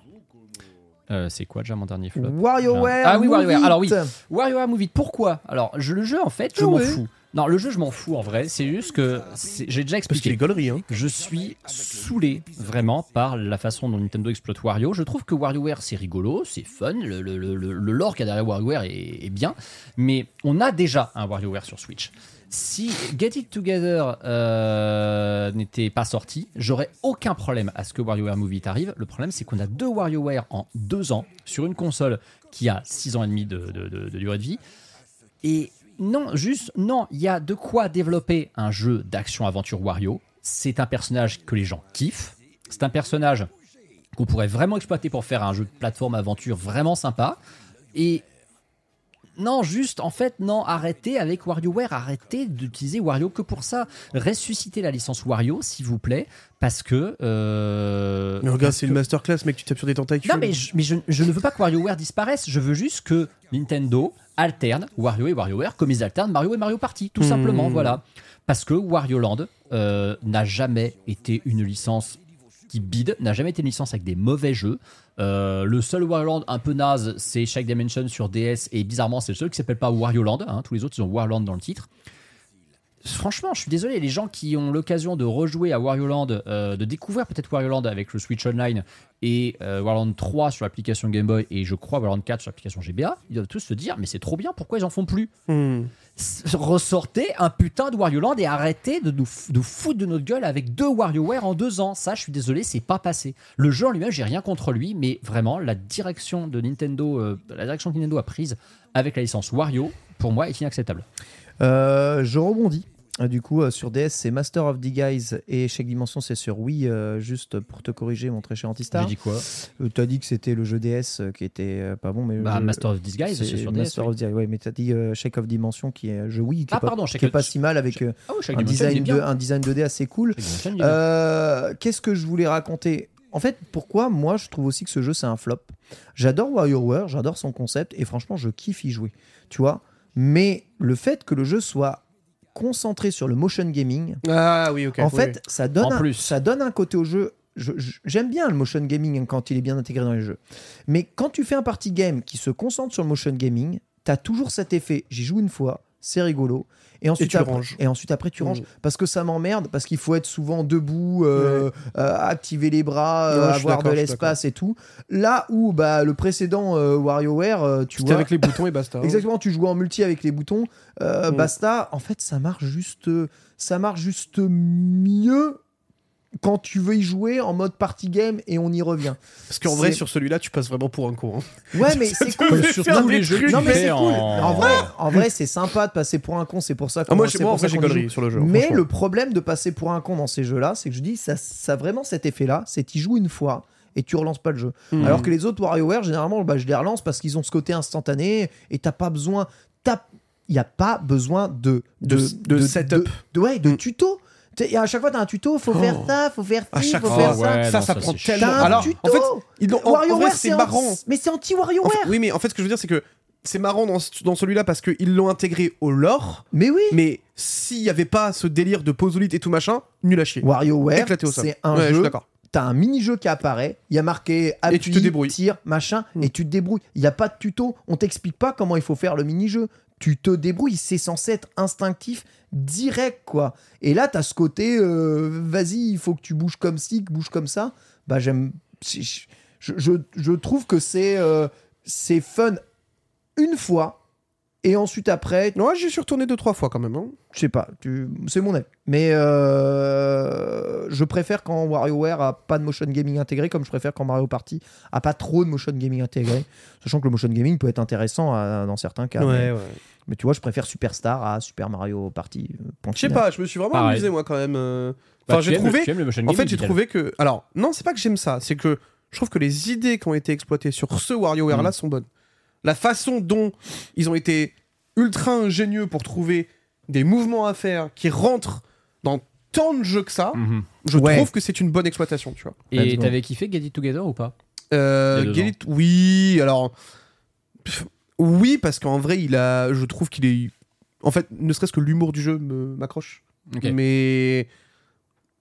Euh, c'est quoi déjà mon dernier flop WarioWare. Ah oui, WarioWare. Alors oui. WarioWare Move It. Pourquoi Alors, je, le jeu, en fait, je m'en ouais. fous. Non, le jeu, je m'en fous en vrai. C'est juste que c'est- j'ai déjà Parce qu'il est expliqué. gaulerie, hein. Je suis saoulé vraiment par la façon dont Nintendo exploite Wario. Je trouve que WarioWare c'est rigolo, c'est fun, le, le, le, le- le lore qu'il y a derrière WarioWare est, est bien, mais on a déjà un WarioWare sur Switch. Si Get It Together euh, n'était pas sorti, j'aurais aucun problème à ce que WarioWare Move It arrive. Le problème, c'est qu'on a deux WarioWare en deux ans sur une console qui a six ans et demi de, de- de- de durée de vie. Et non, juste, non, il y a de quoi développer un jeu d'action-aventure Wario. C'est un personnage que les gens kiffent. C'est un personnage qu'on pourrait vraiment exploiter pour faire un jeu de plateforme aventure vraiment sympa. Et non, juste, en fait, non, arrêtez avec WarioWare, arrêtez d'utiliser Wario que pour ça. Ressuscitez la licence Wario, s'il vous plaît, parce que. euh, Mais regarde, c'est que- une masterclass, mec, tu tapes sur des tentacules. Non, mais, je, mais je, je ne veux pas que WarioWare disparaisse, je veux juste que Nintendo alterne Wario et WarioWare comme ils alternent Mario et Mario Party, tout Hmm. simplement, voilà. Parce que Wario Land euh, n'a jamais été une licence qui bide, n'a jamais été une licence avec des mauvais jeux. Euh, le seul Wario Land un peu naze, c'est Shake Dimension sur DS, et bizarrement, c'est le seul qui s'appelle pas Wario Land. hein. tous les autres, ils ont Wario Land dans le titre. Franchement, je suis désolé, les gens qui ont l'occasion de rejouer à Wario Land, euh, de découvrir peut-être Wario Land avec le Switch Online et euh, Wario Land 3 sur l'application Game Boy et je crois Wario Land 4 sur l'application GBA, ils doivent tous se dire mais c'est trop bien, pourquoi ils en font plus? Hmm. Ressortez un putain de Wario Land et arrêtez de nous, de foutre de notre gueule avec deux WarioWare en deux ans. Ça, je suis désolé, c'est pas passé. Le jeu en lui-même, j'ai rien contre lui, mais vraiment, la direction de Nintendo, euh, la direction que Nintendo a prise avec la licence Wario, pour moi, est inacceptable. Euh, je rebondis. Euh, Du coup, euh, sur DS, c'est Master of the Guys et chaque dimension, c'est sur Wii. euh, juste pour te corriger, mon très cher Antistar. J'ai dit quoi? Euh, T'as dit que c'était le jeu DS euh, qui était euh, pas bon, mais Bah, je- Master of Disguise, c'est sur DS, Master oui. of the ouais, mais t'as dit Shake of Dimension qui est un jeu Wii, qui Ah, est pas, pardon, qui Shake est pas si mal avec Ah oui, Shake un, design de, un design 2D assez cool. Qu'est-ce que je voulais raconter? En fait, pourquoi moi je trouve aussi que ce jeu c'est un flop? J'adore WarioWare, j'adore son concept et franchement je kiffe y jouer, tu vois. Mais le fait que le jeu soit concentré sur le motion gaming, Ah oui, ok. en oui, fait, oui. ça donne, En un, plus. ça donne un côté au jeu. je- je- J'aime bien le motion gaming hein, quand il est bien intégré dans les jeux. Mais quand tu fais un party game qui se concentre sur le motion gaming, tu as toujours cet effet. J'y joue une fois, c'est rigolo. Et ensuite, tu après, ranges. et ensuite après tu ranges parce que ça m'emmerde parce qu'il faut être souvent debout euh, euh, activer les bras euh, Ouais, avoir de l'espace et tout là où bah le précédent WarioWare tu vois avec les boutons et basta. hein. Exactement, tu joues en multi avec les boutons. Euh, Mm. Basta, en fait, ça marche juste, ça marche juste mieux quand tu veux y jouer en mode party game et on y revient. Parce qu'en vrai, sur celui-là, tu passes vraiment pour un con. hein. Ouais, (laughs) mais c'est cool. fait Sur tous les jeux que Non, mais c'est cool. en... En vrai, (laughs) en vrai, c'est sympa de passer pour un con. C'est pour ça qu'on. Ah, moi, moi, en ça vrai, j'ai connerie sur le jeu. Mais le problème de passer pour un con dans ces jeux-là, c'est que je dis ça, ça a vraiment cet effet-là, c'est tu joues une fois et tu relances pas le jeu. Hmm. Alors que les autres WarioWare, généralement, bah, je les relance parce qu'ils ont ce côté instantané et t'as pas besoin. Il n'y a pas besoin de. De- de setup. de- de- ouais, de Mm. tuto. Et à chaque fois, t'as un tuto, faut Oh. faire ça, faut faire À ci, chaque faut fois, faire ça. ouais, ça, non, ça ça, prend c'est chiant. T'as tellement. un Alors, tuto. en fait, ils ont- en- en, vrai, WarioWare, c'est anti- marrant. Mais c'est En anti-WarioWare. oui, mais en fait, ce que je veux dire, c'est que c'est marrant dans, ce- dans celui-là parce qu'ils l'ont intégré au lore. Mais oui. Mais s'il y avait pas ce délire de posolite et tout machin, nul à chier. WarioWare, Éclaté au sol. c'est un Ouais, je suis jeu. d'accord. T'as un mini-jeu qui apparaît, il y a marqué appui, Et tu te débrouilles. tire, machin, Mm. et tu te débrouilles. Il n'y a pas de tuto, on t'explique pas comment il faut faire le mini-jeu. Tu te débrouilles, c'est censé être instinctif, direct, quoi. Et là, t'as ce côté, euh, vas-y, il faut que tu bouges comme ci, que bouge comme ça. Bah, j'aime. Je, je, trouve que c'est euh, c'est fun une fois, et ensuite après, Ouais, j'y suis retourné deux trois fois quand même. hein. je sais pas, tu... c'est mon avis. Mais euh, je préfère quand WarioWare a pas de motion gaming intégré, comme je préfère quand Mario Party a pas trop de motion gaming intégré. Sachant que le motion gaming peut être intéressant à- dans certains cas. mais, ouais. mais tu vois, je préfère Superstar à Super Mario Party. euh, Je sais pas, je me suis vraiment Pareil. amusé moi quand même. euh. Bah, Enfin, j'ai trouvé. En gaming, fait, j'ai trouvé que. Alors, non, c'est pas que j'aime ça, c'est que je trouve que les idées qui ont été exploitées sur ce WarioWare là sont bonnes. La façon dont ils ont été ultra ingénieux pour trouver des mouvements à faire qui rentrent dans tant de jeux que ça, Mhm. je Ouais. trouve que c'est une bonne exploitation, tu vois. Et t'avais kiffé Get It Together ou pas? Euh, Get. It, oui, alors. pff, oui, parce qu'en vrai, il a. Je trouve qu'il est. En fait, ne serait-ce que l'humour du jeu me- m'accroche. Mais.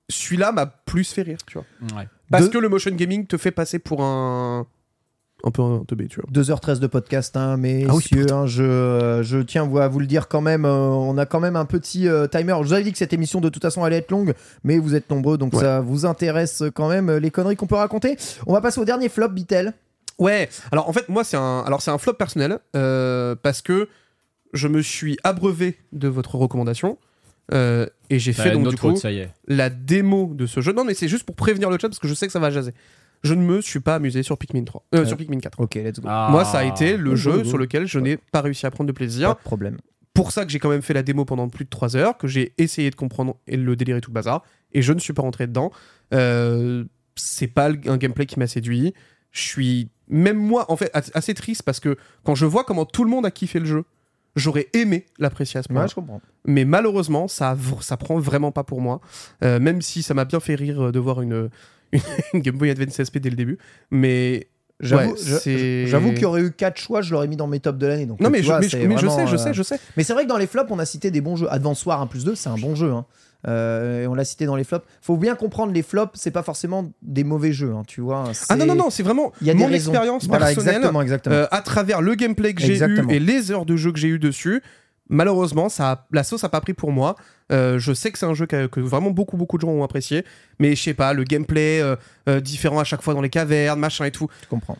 Celui-là m'a plus fait rire, tu vois. Ouais. Parce que le motion gaming te fait passer pour un. Un peu teubé, tu vois. 2h13 de podcast, hein, messieurs. Ah oui, hein, je, je tiens à vous le dire quand même. euh, on a quand même un petit euh, timer. Je vous avais dit que cette émission de toute façon allait être longue, mais vous êtes nombreux, donc Ouais. ça vous intéresse quand même euh, les conneries qu'on peut raconter. On va passer au dernier flop, Bitel. Ouais, alors en fait, moi, c'est un, alors, c'est un flop personnel euh, parce que je me suis abreuvé de votre recommandation euh, et j'ai fait Bah, donc du notre coup faute, ça y est. la démo de ce jeu. Non, mais c'est juste pour prévenir le chat parce que je sais que ça va jaser. Je ne me suis pas amusé sur Pikmin 3, euh, Ouais. sur Pikmin 4. Ok, let's go. Ah. Moi, ça a été le Oh, jeu sur lequel je n'ai pas réussi à prendre de Pas plaisir. de problème. Pour ça que j'ai quand même fait la démo pendant plus de 3 heures, que j'ai essayé de comprendre et le délire et tout le bazar, et je ne suis pas rentré dedans. Euh, c'est pas un gameplay qui m'a séduit. je suis même moi en fait as- assez triste parce que quand je vois comment tout le monde a kiffé le jeu, j'aurais aimé l'apprécier à ce point. Ouais, je comprends. Mais malheureusement, ça, ça prend vraiment pas pour moi. Euh, même si ça m'a bien fait rire de voir une, une, (laughs) une Game Boy Advance SP dès le début. Mais J'avoue ouais, qu'il y aurait eu 4 choix, je l'aurais mis dans mes tops de l'année. donc, Non, mais, je, vois, mais, je- mais sais, je euh, sais, je sais. Mais c'est vrai que dans les flops, on a cité des bons jeux. Advance War 1 plus 2, c'est un bon jeu. hein. Euh, et on l'a cité dans les flops. Faut bien comprendre, les flops, c'est pas forcément des mauvais jeux. hein, tu vois. Ah non, non, non, c'est vraiment y a mon expérience Voilà, personnelle exactement, exactement. euh, à travers le gameplay que j'ai eu et les heures de jeu que j'ai eu dessus. Malheureusement, ça a- la sauce a pas pris pour moi. Euh, je sais que c'est un jeu que, que vraiment beaucoup beaucoup de gens ont apprécié, mais je sais pas, le gameplay euh, euh, différent à chaque fois dans les cavernes, machin et tout. Je comprends.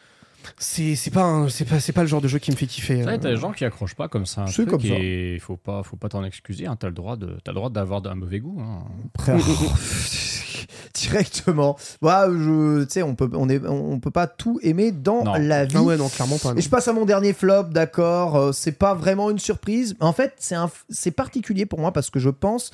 C'est c'est pas un- c'est pas c'est pas le genre de jeu qui me fait kiffer. Euh. t'as des gens qui accrochent pas comme ça. C'est comme ça. Et faut pas, faut pas t'en excuser. Hein. T'as le droit de, t'as le droit d'avoir un mauvais goût. hein. (laughs) (laughs) Directement. Bah, je, tu sais, on peut, on est, on peut pas tout aimer dans Non. la vie. Ah ouais, non, clairement pas. non. Et je passe à mon dernier flop, d'accord. euh, c'est pas vraiment une surprise. En fait, c'est un, c'est particulier pour moi parce que je pense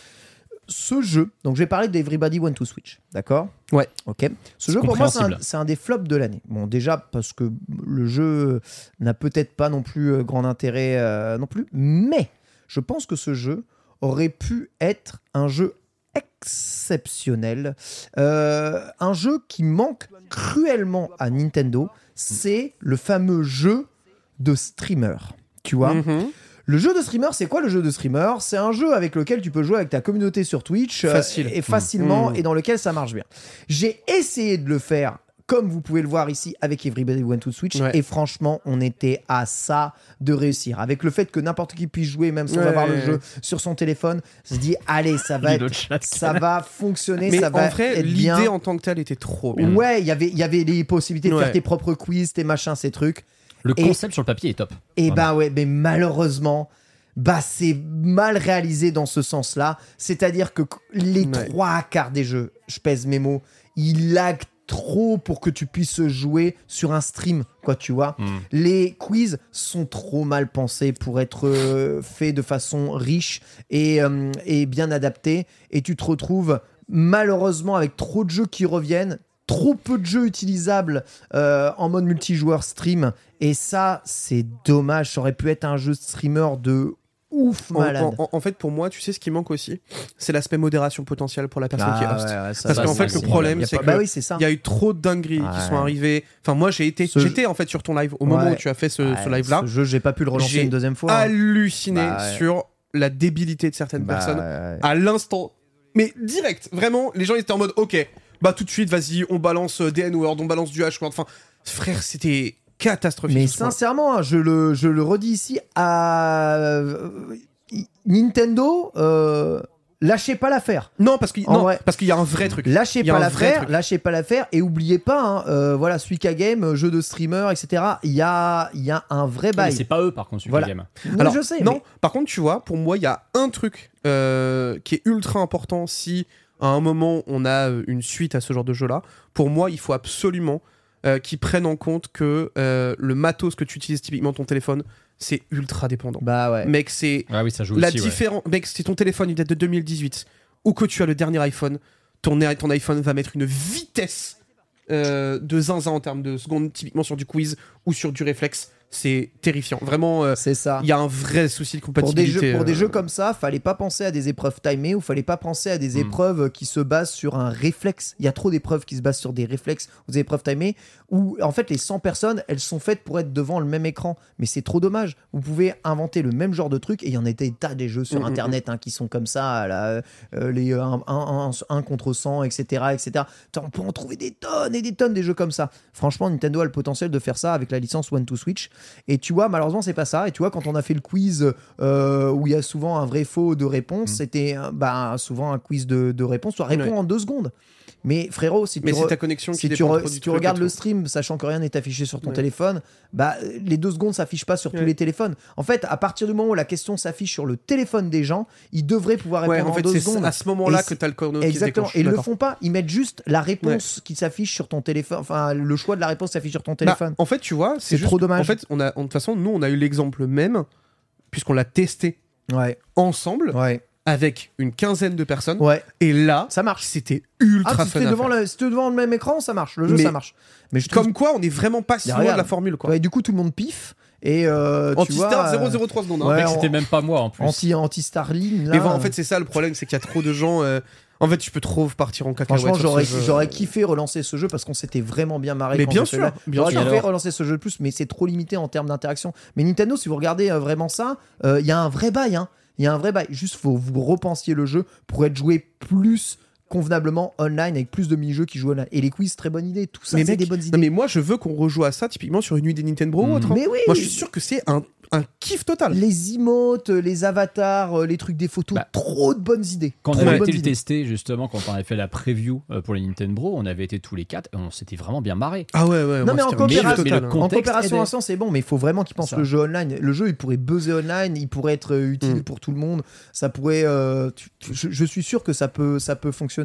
ce jeu. Donc, je vais parler d'Everybody Want to Switch, d'accord? Ouais. Ok. Ce jeu pour moi, c'est un, compréhensible. c'est un des flops de l'année. Bon, déjà parce que le jeu n'a peut-être pas non plus euh, grand intérêt euh, non plus, mais je pense que ce jeu aurait pu être un jeu exceptionnel, Euh, un jeu qui manque cruellement à Nintendo, c'est le fameux jeu de streamer. Tu vois Mhm. le jeu de streamer, c'est quoi le jeu de streamer? C'est un jeu avec lequel tu peux jouer avec ta communauté sur Twitch euh, et facilement Mm. et dans lequel ça marche bien. J'ai essayé de le faire comme vous pouvez le voir ici avec Everybody Want to Switch Ouais. et franchement on était à ça de réussir avec le fait que n'importe qui puisse jouer même sans Ouais. avoir le jeu sur son téléphone se dit allez ça va être, ça va fonctionner Mais ça va en vrai, être l'idée en tant que telle était trop bien. ouais il y avait il y avait les possibilités de Ouais. faire tes propres quiz tes machins ces trucs Le Et- concept sur le papier est top. et Vraiment. ben ouais, mais malheureusement, bah c'est mal réalisé dans ce sens-là. C'est-à-dire que les Ouais. trois quarts des jeux, je pèse mes mots, il lag trop pour que tu puisses jouer sur un stream, quoi, tu vois. Hmm. Les quiz sont trop mal pensés pour être euh, faits de façon riche et, euh, et bien adaptés. Et tu te retrouves malheureusement avec trop de jeux qui reviennent, trop peu de jeux utilisables euh, en mode multijoueur stream. Et ça, c'est dommage. Ça aurait pu être un jeu streamer de ouf En, malade. en- en fait, pour moi, tu sais ce qui manque aussi C'est l'aspect modération potentielle pour la personne qui Ah host. ouais, ouais, ça, Parce qu'en fait, le c'est- problème, c'est Bah oui, c'est ça. Il y a eu trop de dingueries Ouais. qui sont arrivées. Enfin, moi, j'ai été, j'étais en fait sur ton live au moment Ouais. où tu as fait ce, live-là. Ce jeu, j'ai pas pu le relancer une deuxième fois. hein. halluciné Bah ouais. sur la débilité de certaines Bah, personnes ouais. à l'instant. Mais direct, vraiment, les gens étaient en mode, ok, bah tout de suite, vas-y, on balance euh, des N-word, on balance du H-word. Enfin, frère, c'était catastrophique. Mais sincèrement, hein, je le, je le redis ici, à euh, Nintendo, euh, lâchez pas l'affaire. non, parce qu'il y a un vrai truc. Lâchez pas l'affaire, lâchez pas l'affaire et oubliez pas, hein, euh, voilà, Suika Game, jeu de streamer, etc. Il y a, il y a un vrai Mais bail. c'est pas eux par contre, celui Voilà. game. Non, Alors, je sais. non, mais- par contre, tu vois, pour moi, il y a un truc euh, qui est ultra important si à un moment on a une suite à ce genre de jeu-là. Pour moi, il faut absolument euh, qu'ils prennent en compte que euh, le matos que tu utilises, typiquement ton téléphone, c'est ultra dépendant. Bah ouais. Mec, c'est Ah oui, ça joue la aussi. ouais. différence. Mec, si ton téléphone il date de 2018 ou que tu as le dernier iPhone, ton, ton iPhone va mettre une vitesse euh, de zinzin en termes de secondes, typiquement sur du quiz ou sur du réflexe. C'est terrifiant. Vraiment, euh, C'est ça. il y a un vrai souci de Pour des, compatibilité. jeux, pour des euh, jeux comme ça, fallait pas penser à des épreuves timées ou fallait pas penser à des Hmm. épreuves qui se basent sur un réflexe. Il y a trop d'épreuves qui se basent sur des réflexes ou des épreuves timées où en fait les 100 personnes, elles sont faites pour être devant le même écran. Mais c'est trop dommage. Vous pouvez inventer le même genre de truc et il y en a des tas des jeux sur Mm, mm, internet hein, qui sont comme ça, là, euh, les 1 contre 100, etc. etc. On peut en trouver des tonnes et des tonnes des jeux comme ça. Franchement, Nintendo a le potentiel de faire ça avec la licence One to Switch. Et tu vois, malheureusement, c'est pas ça. Et tu vois, quand on a fait le quiz euh, où il y a souvent un vrai faux de réponse, c'était euh, bah, souvent un quiz de, de réponse. Tu réponds en deux secondes. Mais frérot, si Mais tu, c'est re- ta connexion si tu, re- si tu regardes le stream, sachant que rien n'est affiché sur ton Ouais. téléphone, bah, les deux secondes s'affichent pas sur tous les téléphones. En fait, à partir du moment où la question s'affiche sur le téléphone des gens, ils devraient pouvoir répondre Ouais, en en deux c'est secondes. à ce moment-là que c'est- t'as le chrono qui se Exactement. déclenche. Et ils le font pas. Ils mettent juste la réponse qui s'affiche sur ton téléphone. Enfin, le choix de la réponse s'affiche sur ton Bah, téléphone. en fait, tu vois, C'est trop dommage. En fait, on a, de toute façon, nous, on a eu l'exemple même, puisqu'on l'a testé ensemble. Ouais. Avec une quinzaine de personnes. Ouais. Et là, ça marche. C'était Ah, ultra si fun. devant, si devant le même écran, ça marche. Le jeu, Mais ça marche. Mais je trouve- Comme quoi, on n'est vraiment pas si loin de la formule. Quoi. Ouais, du coup, tout le monde piffe. Et euh, tu vois, Anti-Star euh, 003 secondes. hein. ouais, c'était même pas moi en plus. Anti, anti Starling. Là, Mais bon, en fait, c'est ça le problème, c'est qu'il y a trop de gens. euh, En fait, tu peux trop partir en cacahuète. Franchement, j'aurais, kiffé relancer ce jeu parce qu'on s'était vraiment bien marré. Mais quand bien sûr, J'aurais kiffé Alors relancer ce jeu de plus, mais c'est trop limité en termes d'interaction. Mais Nintendo, si vous regardez euh, vraiment ça, euh, il y a un vrai bail. hein. Il y a un vrai bail. Juste, faut vous repensiez le jeu pour être joué plus convenablement online avec plus de mini-jeux qui jouent online. Et les quiz, très bonne idée. Tout ça, Mais c'est des bonnes Non, idées. mais moi, je veux qu'on rejoue à ça, typiquement sur une nuit des Nintendo ou autre. hein. Mais oui. Moi, je suis sûr que c'est un, un kiff total. Les emotes, les avatars, euh, les trucs des photos, Bah, trop de bonnes idées. Quand on Trop avait été le tester, justement, quand on avait fait la preview euh, pour les Nintendo, on avait été tous les quatre et on s'était vraiment bien marré. Ah ouais, ouais. Non, moi, mais en coopération- total, mais hein. con- En coopération ensemble, c'est bon, mais il faut vraiment qu'ils pensent le jeu online. Le jeu, il pourrait buzzer online, il pourrait être euh, utile Mm. pour tout le monde. Ça pourrait. euh, tu- tu- je, je suis sûr que ça peut, ça peut fonctionner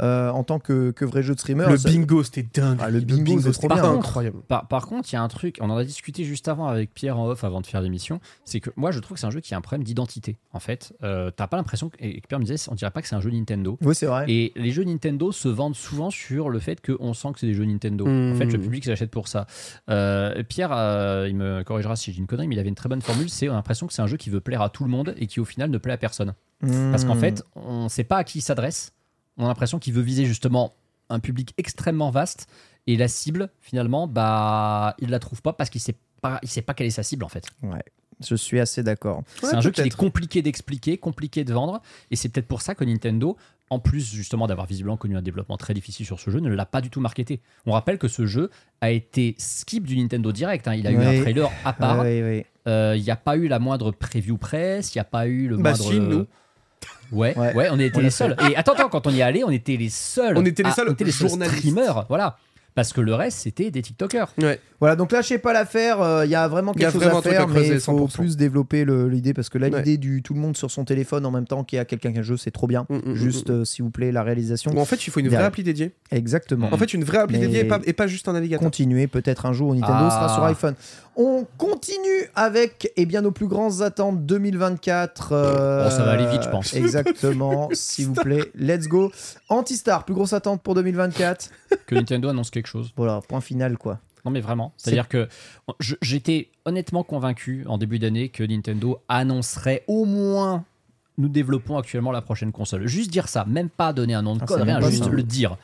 euh, en tant que, que vrai jeu de streamer. Le Ça- bingo, c'était dingue. Ah, le bingo, c'est trop c'était bien. incroyable. Par, par contre, il y a un truc, on en a discuté juste avant avec Pierre en off avant de faire l'émission, c'est que moi je trouve que c'est un jeu qui a un problème d'identité. En fait, euh, t'as pas l'impression, que- et Pierre me disait, on dirait pas que c'est un jeu Nintendo. Oui, c'est vrai. Et les jeux Nintendo se vendent souvent sur le fait qu'on sent que c'est des jeux Nintendo. Hmm. En fait, le public s'achète pour ça. Euh, Pierre, euh, il me corrigera si j'ai une connerie, mais il avait une très bonne formule. C'est on a l'impression que c'est un jeu qui veut plaire à tout le monde et qui au final ne plaît à personne. Parce qu'en Hmm. fait, on ne sait pas à qui il s'adresse. On a l'impression qu'il veut viser justement un public extrêmement vaste et la cible, finalement, bah, il la trouve pas parce qu'il sait pas, il sait pas quelle est sa cible en fait. Ouais, je suis assez d'accord. c'est un jeu qui est compliqué d'expliquer, compliqué de vendre, et c'est peut-être pour ça que Nintendo, en plus justement d'avoir visiblement connu un développement très difficile sur ce jeu, ne l'a pas du tout marketé. On rappelle que ce jeu a été skip du Nintendo Direct. hein. Il a eu un trailer à part. Oui, oui. Euh, Il n'y a pas eu la moindre preview presse, il n'y a pas eu le Bah moindre. si, nous. Ouais, Ouais. ouais, on était On les seuls. Et attends, attends, quand on y est allé, on était les seuls. On était les à- seuls on était les seuls journalistes. streamers, voilà. Parce que le reste, c'était des TikTokers. Ouais. Voilà, donc lâchez pas l'affaire. euh, Il y a vraiment a quelque chose vraiment à à faire, mais il faut 100%. plus développer l'idée parce que là, Ouais. l'idée du tout le monde sur son téléphone en même temps qu'il y a quelqu'un qui a un jeu, c'est trop bien. Mm, mm, mm, Juste, mm. euh, s'il vous plaît, la réalisation. En fait, il faut une vraie appli dédiée. Exactement. En fait, une vraie appli Mais- dédiée et pas, et pas juste un navigateur. continuer peut-être un jour où Nintendo Ah. sera sur iPhone. On continue avec eh bien nos plus grandes attentes 2024. euh, Bon, ça va aller vite, je pense. Exactement, (laughs) s'il vous plaît. Let's go. Antistar, plus grosse attente pour 2024. Que Nintendo annonce quelque chose. Voilà, point final quoi. Non, mais vraiment. C'est-à-dire que j'étais honnêtement convaincu en début d'année que Nintendo annoncerait au moins. Nous développons actuellement la prochaine console. Juste dire ça, même pas donner un nom de Ah, code, rien, juste ça. le dire.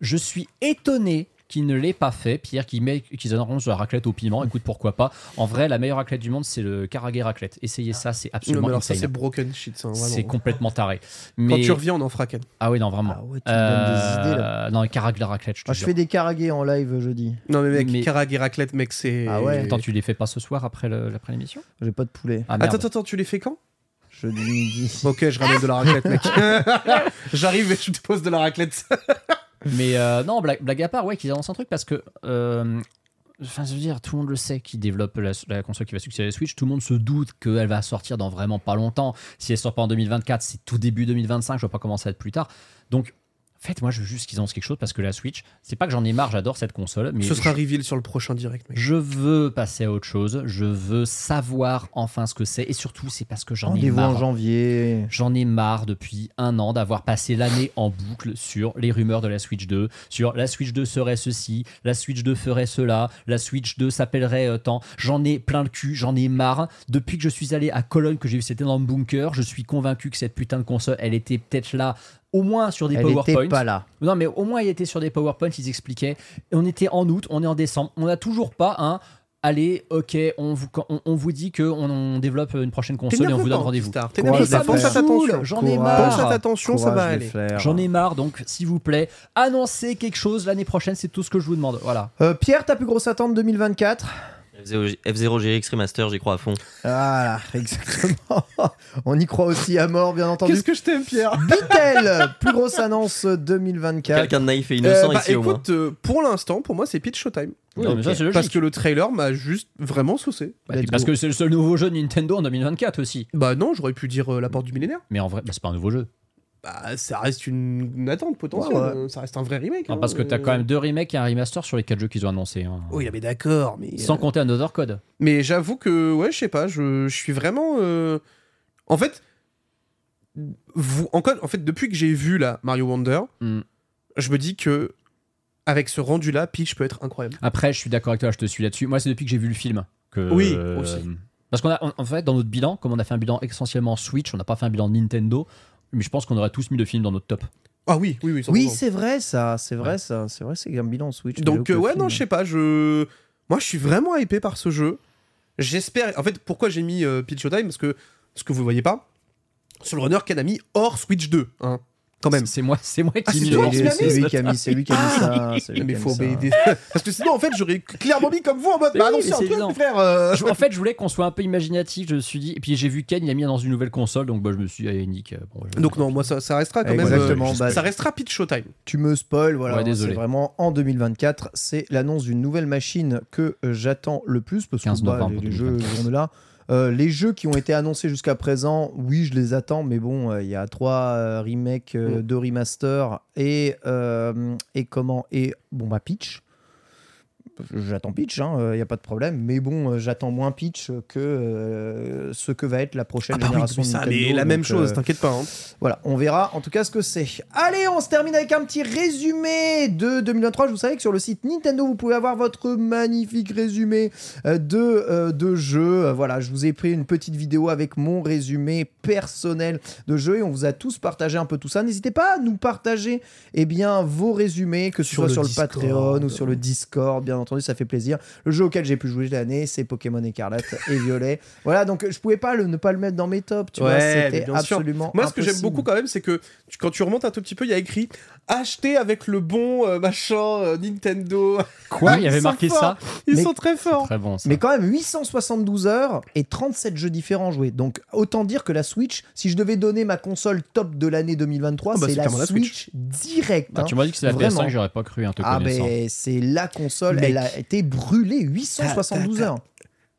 Je suis étonné qu'ils ne l'aient pas fait, Pierre, qu'ils met- qu'ils annoncent la raclette au piment. Écoute, pourquoi pas. En vrai, la meilleure raclette du monde, c'est le Karage raclette. Essayez ça, c'est Non, absolument mais alors ça, c'est broken shit. ça, vraiment. C'est complètement taré. Quand Mais... tu reviens, on en fera. Ah oui, non, vraiment. Ah ouais, tu me donnes des idées là. Euh, Non, Karag la raclette, je te Ah, je fais des karagués en live jeudi. Non, mais mec, Mais- Karag et raclette, mec, c'est. Ah ouais. Attends, tu les fais pas ce soir après le- après l'émission? J'ai pas de poulet. Ah. Attends, attends, tu les fais quand? Jeudi midi. Ok, je ramène de la raclette, mec. (laughs) J'arrive et je te pose de la raclette. Mais euh, non, blague, blague à part, ouais, qu'ils annoncent un truc parce que. euh, Enfin, je veux dire, tout le monde le sait qu'ils développent la, la console qui va succéder à la Switch. Tout le monde se doute qu'elle va sortir dans vraiment pas longtemps. Si elle sort pas en 2024, c'est tout début 2025. Je vois pas comment ça va être plus tard. Donc, en fait, moi, je veux juste qu'ils annoncent quelque chose parce que la Switch, c'est pas que j'en ai marre, j'adore cette console. Mais Ce sera reveal sur le prochain direct, mec. Je veux passer à autre chose. Je veux savoir enfin ce que c'est. Et surtout, c'est parce que j'en ai Rendez-vous en marre. janvier. J'en ai marre depuis un an d'avoir passé l'année en boucle sur les rumeurs de la Switch 2, sur la Switch 2 serait ceci, la Switch 2 ferait cela, la Switch 2 s'appellerait euh, tant. J'en ai plein le cul, j'en ai marre. Depuis que je suis allé à Cologne, que j'ai vu cet énorme bunker, je suis convaincu que cette putain de console, elle était peut-être là au moins sur des Elle PowerPoints. était pas là. Non, mais au moins, il était sur des PowerPoints, ils expliquaient. Et on était en août, on est en décembre. On n'a toujours pas un. Allez, ok, on vous, on, on vous dit qu'on on développe une prochaine console et on vous donne rendez-vous. Pense à ta tension. J'en ai Courage. Pense à marre. ta tension, ça va aller. J'en ai marre, donc s'il vous plaît, annoncez quelque chose l'année prochaine, c'est tout ce que je vous demande. Voilà. Euh, Pierre, ta plus grosse attente 2024 F0, F0 GX Remaster, j'y crois à fond. Voilà, (laughs) exactement. On y croit aussi à mort, bien entendu. Qu'est-ce que je t'aime, Pierre? Bitel, plus grosse annonce 2024. Quelqu'un de naïf et innocent Euh, bah, ici au moins. écoute, euh, pour l'instant, pour moi, c'est Pitch Showtime. Oui, mais ça, c'est logique. Parce que le trailer m'a juste vraiment saucé. Bah, parce go. que c'est le seul nouveau jeu de Nintendo en 2024 aussi. Bah non, j'aurais pu dire euh, La Porte du Millénaire. Mais en vrai, bah, c'est pas un nouveau jeu. Bah, ça reste une, une attente potentielle. Ouais, ouais. euh, Ça reste un vrai remake. Non, hein, parce que t'as euh. quand même deux remakes et un remaster sur les quatre jeux qu'ils ont annoncés. hein. Oui, mais d'accord. Mais, Sans euh, compter Another Code. mais j'avoue que, ouais, je sais pas, je, je suis vraiment. euh, En fait, vous, encore, en fait, depuis que j'ai vu là Mario Wonder, Mm. je me dis que avec ce rendu là, Peach peut être incroyable. Après, je suis d'accord avec toi, je te suis là-dessus. Moi, c'est depuis que j'ai vu le film que. Oui, euh, aussi. Parce qu'on a, en- en fait, dans notre bilan, comme on a fait un bilan essentiellement Switch, on n'a pas fait un bilan Nintendo, mais je pense qu'on aurait tous mis le film dans notre top. Ah oui, oui, oui. Oui, 100%. c'est vrai ça, c'est vrai Ouais. ça, c'est vrai, c'est un bilan Switch. Donc euh, ouais, non, je sais pas, je moi je suis vraiment hypé par ce jeu. J'espère en fait pourquoi j'ai mis euh, Peach Showtime? Parce que ce que vous voyez pas sur le runner Kanami hors Switch 2 hein, quand même. C'est moi, c'est moi Ah, qui qui C'est l'as c'est mis lui qui a mis, c'est lui qui a mis ça. c'est lui mais qui a faut mis ça. obéir. (laughs) parce que sinon en fait j'aurais clairement mis comme vous en mode bah oui, non c'est un frère. euh. Je- en fait, je voulais qu'on soit un peu imaginatif. Je me suis dit, et puis j'ai vu Ken, il a mis dans une nouvelle console, donc bah, je me suis dit, Nick. euh, bon, je- Donc non, moi ça, ça restera quand Exactement, même. euh, bah, ça restera Peach Showtime. Tu me spoil, voilà. Ouais, désolé. c'est vraiment en 2024. C'est l'annonce d'une nouvelle machine que j'attends le plus parce 15 que bah, les, jeux 2024. sont là. Euh, les jeux qui ont été annoncés jusqu'à présent, oui, je les attends, mais bon, euh, il y a trois euh, remakes, Mm. deux remasters et et comment et bon bah Peach. J'attends Peach, il n'y a pas de problème, mais bon, euh, j'attends moins Peach que euh, ce que va être la prochaine Ah bah oui, génération mais ça, Nintendo. mais la même chose, euh, t'inquiète pas. hein. voilà, on verra en tout cas ce que c'est. Allez, on se termine avec un petit résumé de 2023. Je vous savez que sur le site Nintendo, vous pouvez avoir votre magnifique résumé euh, de, euh, de jeux. Euh, Voilà, je vous ai pris une petite vidéo avec mon résumé personnel de jeux et on vous a tous partagé un peu tout ça. N'hésitez pas à nous partager eh bien, vos résumés, que ce Sur soit le sur le. Patreon ou sur le Discord. Bien entendu, ça fait plaisir. Le jeu auquel j'ai pu jouer l'année, c'est Pokémon Écarlate et Violet. (laughs) Voilà, donc je pouvais pas le, ne pas le mettre dans mes tops. Tu vois, Ouais, c'était sûr. absolument Moi, ce que j'aime beaucoup quand même, c'est que tu- quand tu remontes un tout petit peu, il y a écrit acheter avec le bon euh, machin euh, Nintendo. Quoi Il y avait marqué ça. Ils Mais- sont très forts. Très bon ça. Mais quand même 872 heures et 37 jeux différents joués. Donc autant dire que la Switch, si je devais donner ma console top de l'année 2023, Ah bah, c'est la Switch, direct. Bah, hein. tu m'as dit que c'est la Vraiment. PS5, j'aurais pas cru, hein, te Ah ben c'est la console, Mec. elle a été brûlée 872 T'as- t'as- heures.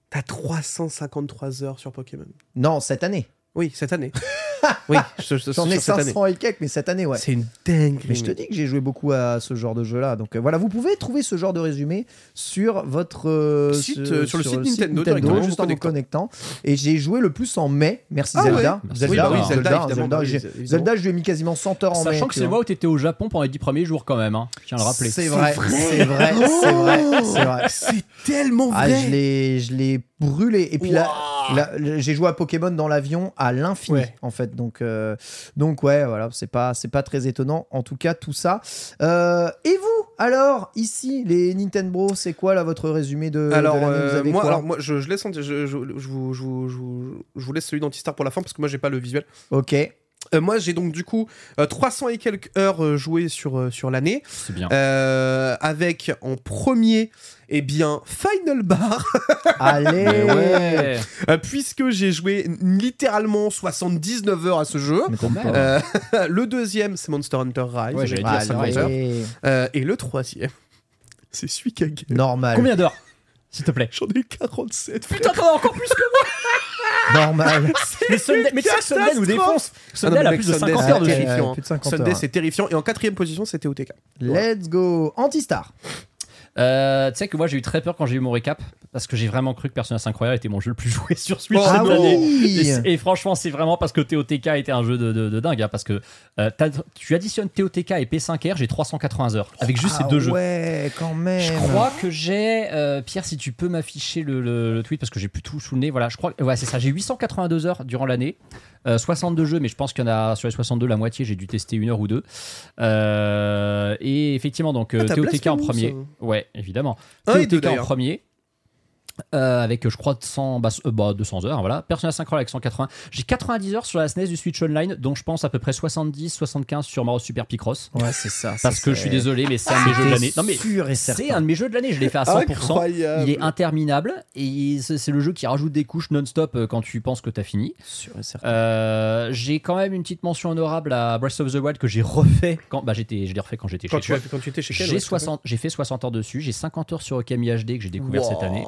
T'as 353 heures sur Pokémon. Non, cette année. Oui, cette année. (laughs) oui, je, je, J'en ai cette année. 500 et quelques, mais cette année, ouais. C'est une dinguerie. Mais je te dis que j'ai joué beaucoup à ce genre de jeu-là. Donc euh, voilà, vous pouvez trouver ce genre de résumé sur votre euh, Site, euh, sur le site Nintendo, Nintendo directement, juste en vous vous connectant. Et j'ai joué le plus en mai. Merci Ah Zelda. ouais. Zelda, Oui, bah oui, Zelda, évidemment, Zelda, bah j'ai-. Zelda, je lui ai mis quasiment 100 heures en mai. Sachant que c'est moi où t'étais au Japon pendant les 10 premiers jours quand même, hein. je tiens à le rappeler. C'est vrai, c'est vrai, c'est vrai, c'est vrai. C'est tellement Ah, vrai. je l'ai, je l'ai brûlé. Et puis là, j'ai joué à Pokémon dans l'avion à l'infini, Ouais. en fait. Donc, euh, donc ouais, voilà, c'est pas, c'est pas très étonnant. En tout cas, tout ça. Euh, et vous, alors, ici, les Nintendo, c'est quoi là votre résumé de, de alors, Vous euh, avez moi, quoi alors moi, je, je laisse, je, je, je vous, je, vous, je, vous, je vous laisse celui d'Antistar pour la fin parce que moi j'ai pas le visuel. Ok. Euh, moi j'ai donc du coup euh, 300 et quelques heures euh, jouées sur, euh, sur l'année, C'est bien. Euh, avec en premier, eh bien Final Bar, (laughs) Allez. Ouais. euh, puisque j'ai joué littéralement 79 heures à ce jeu. Euh, (laughs) le deuxième c'est Monster Hunter Rise, Ouais, j'allais dire ça, 50 heures. Allez. Euh, et le troisième, c'est Suika Game. Normal. Combien d'heures S'il te plaît? J'en ai 47. Putain, t'en as encore plus que moi (laughs) Normal. Mais Sunday, mais tu sais que Sunday nous défonce Sunday, elle a plus de Sunday, 50 c'est heures terrifiant. De 50 Sunday, heures. c'est terrifiant. Et en quatrième position, c'était OTK. Let's go. Antistar. Euh, tu sais que moi j'ai eu très peur quand j'ai eu mon récap parce que j'ai vraiment cru que Persona 5 Royal était mon jeu le plus (laughs) joué sur Switch Oh, cette ah année. oui. Et, franchement, c'est vraiment parce que TOTK était un jeu de, de- de dingue. hein, parce que euh, tu additionnes TOTK et P5R, j'ai 380 heures avec juste Ah ces deux jeux. Ouais, quand même. Je crois que j'ai euh, Pierre, si tu peux m'afficher le, le- le tweet parce que j'ai plus tout sous le nez. Voilà, je crois. que- Ouais, c'est ça. J'ai 882 heures durant l'année, Euh, 62 jeux, mais je pense qu'il y en a sur les 62 la moitié. J'ai dû tester une heure ou deux. Euh, et effectivement, donc euh, Ah, TOTK en Blasphemous, premier. ça. Ouais, évidemment. Un TOTK en premier. Euh, avec je crois 100, bah, euh, bah, 200 heures voilà Persona 5 Royal avec 180 j'ai 90 heures sur la SNES du Switch Online dont je pense à peu près 70 75 sur Mario Super Picross Ouais, c'est ça. parce que je suis désolé mais c'est un de mes jeux de l'année non mais c'est un de mes jeux de l'année je l'ai fait à 100% Incroyable. il est interminable et c'est le jeu qui rajoute des couches non-stop euh, quand tu penses que t'as fini. Sûr et certain. Euh, j'ai quand même une petite mention honorable à Breath of the Wild que j'ai refait quand bah j'étais je l'ai refait quand j'étais chez tu, toi. quand tu étais chez J'ai ouais, tout à fait. 60 j'ai fait 60 heures dessus, j'ai 50 heures sur Okami HD que j'ai découvert Wow. cette année.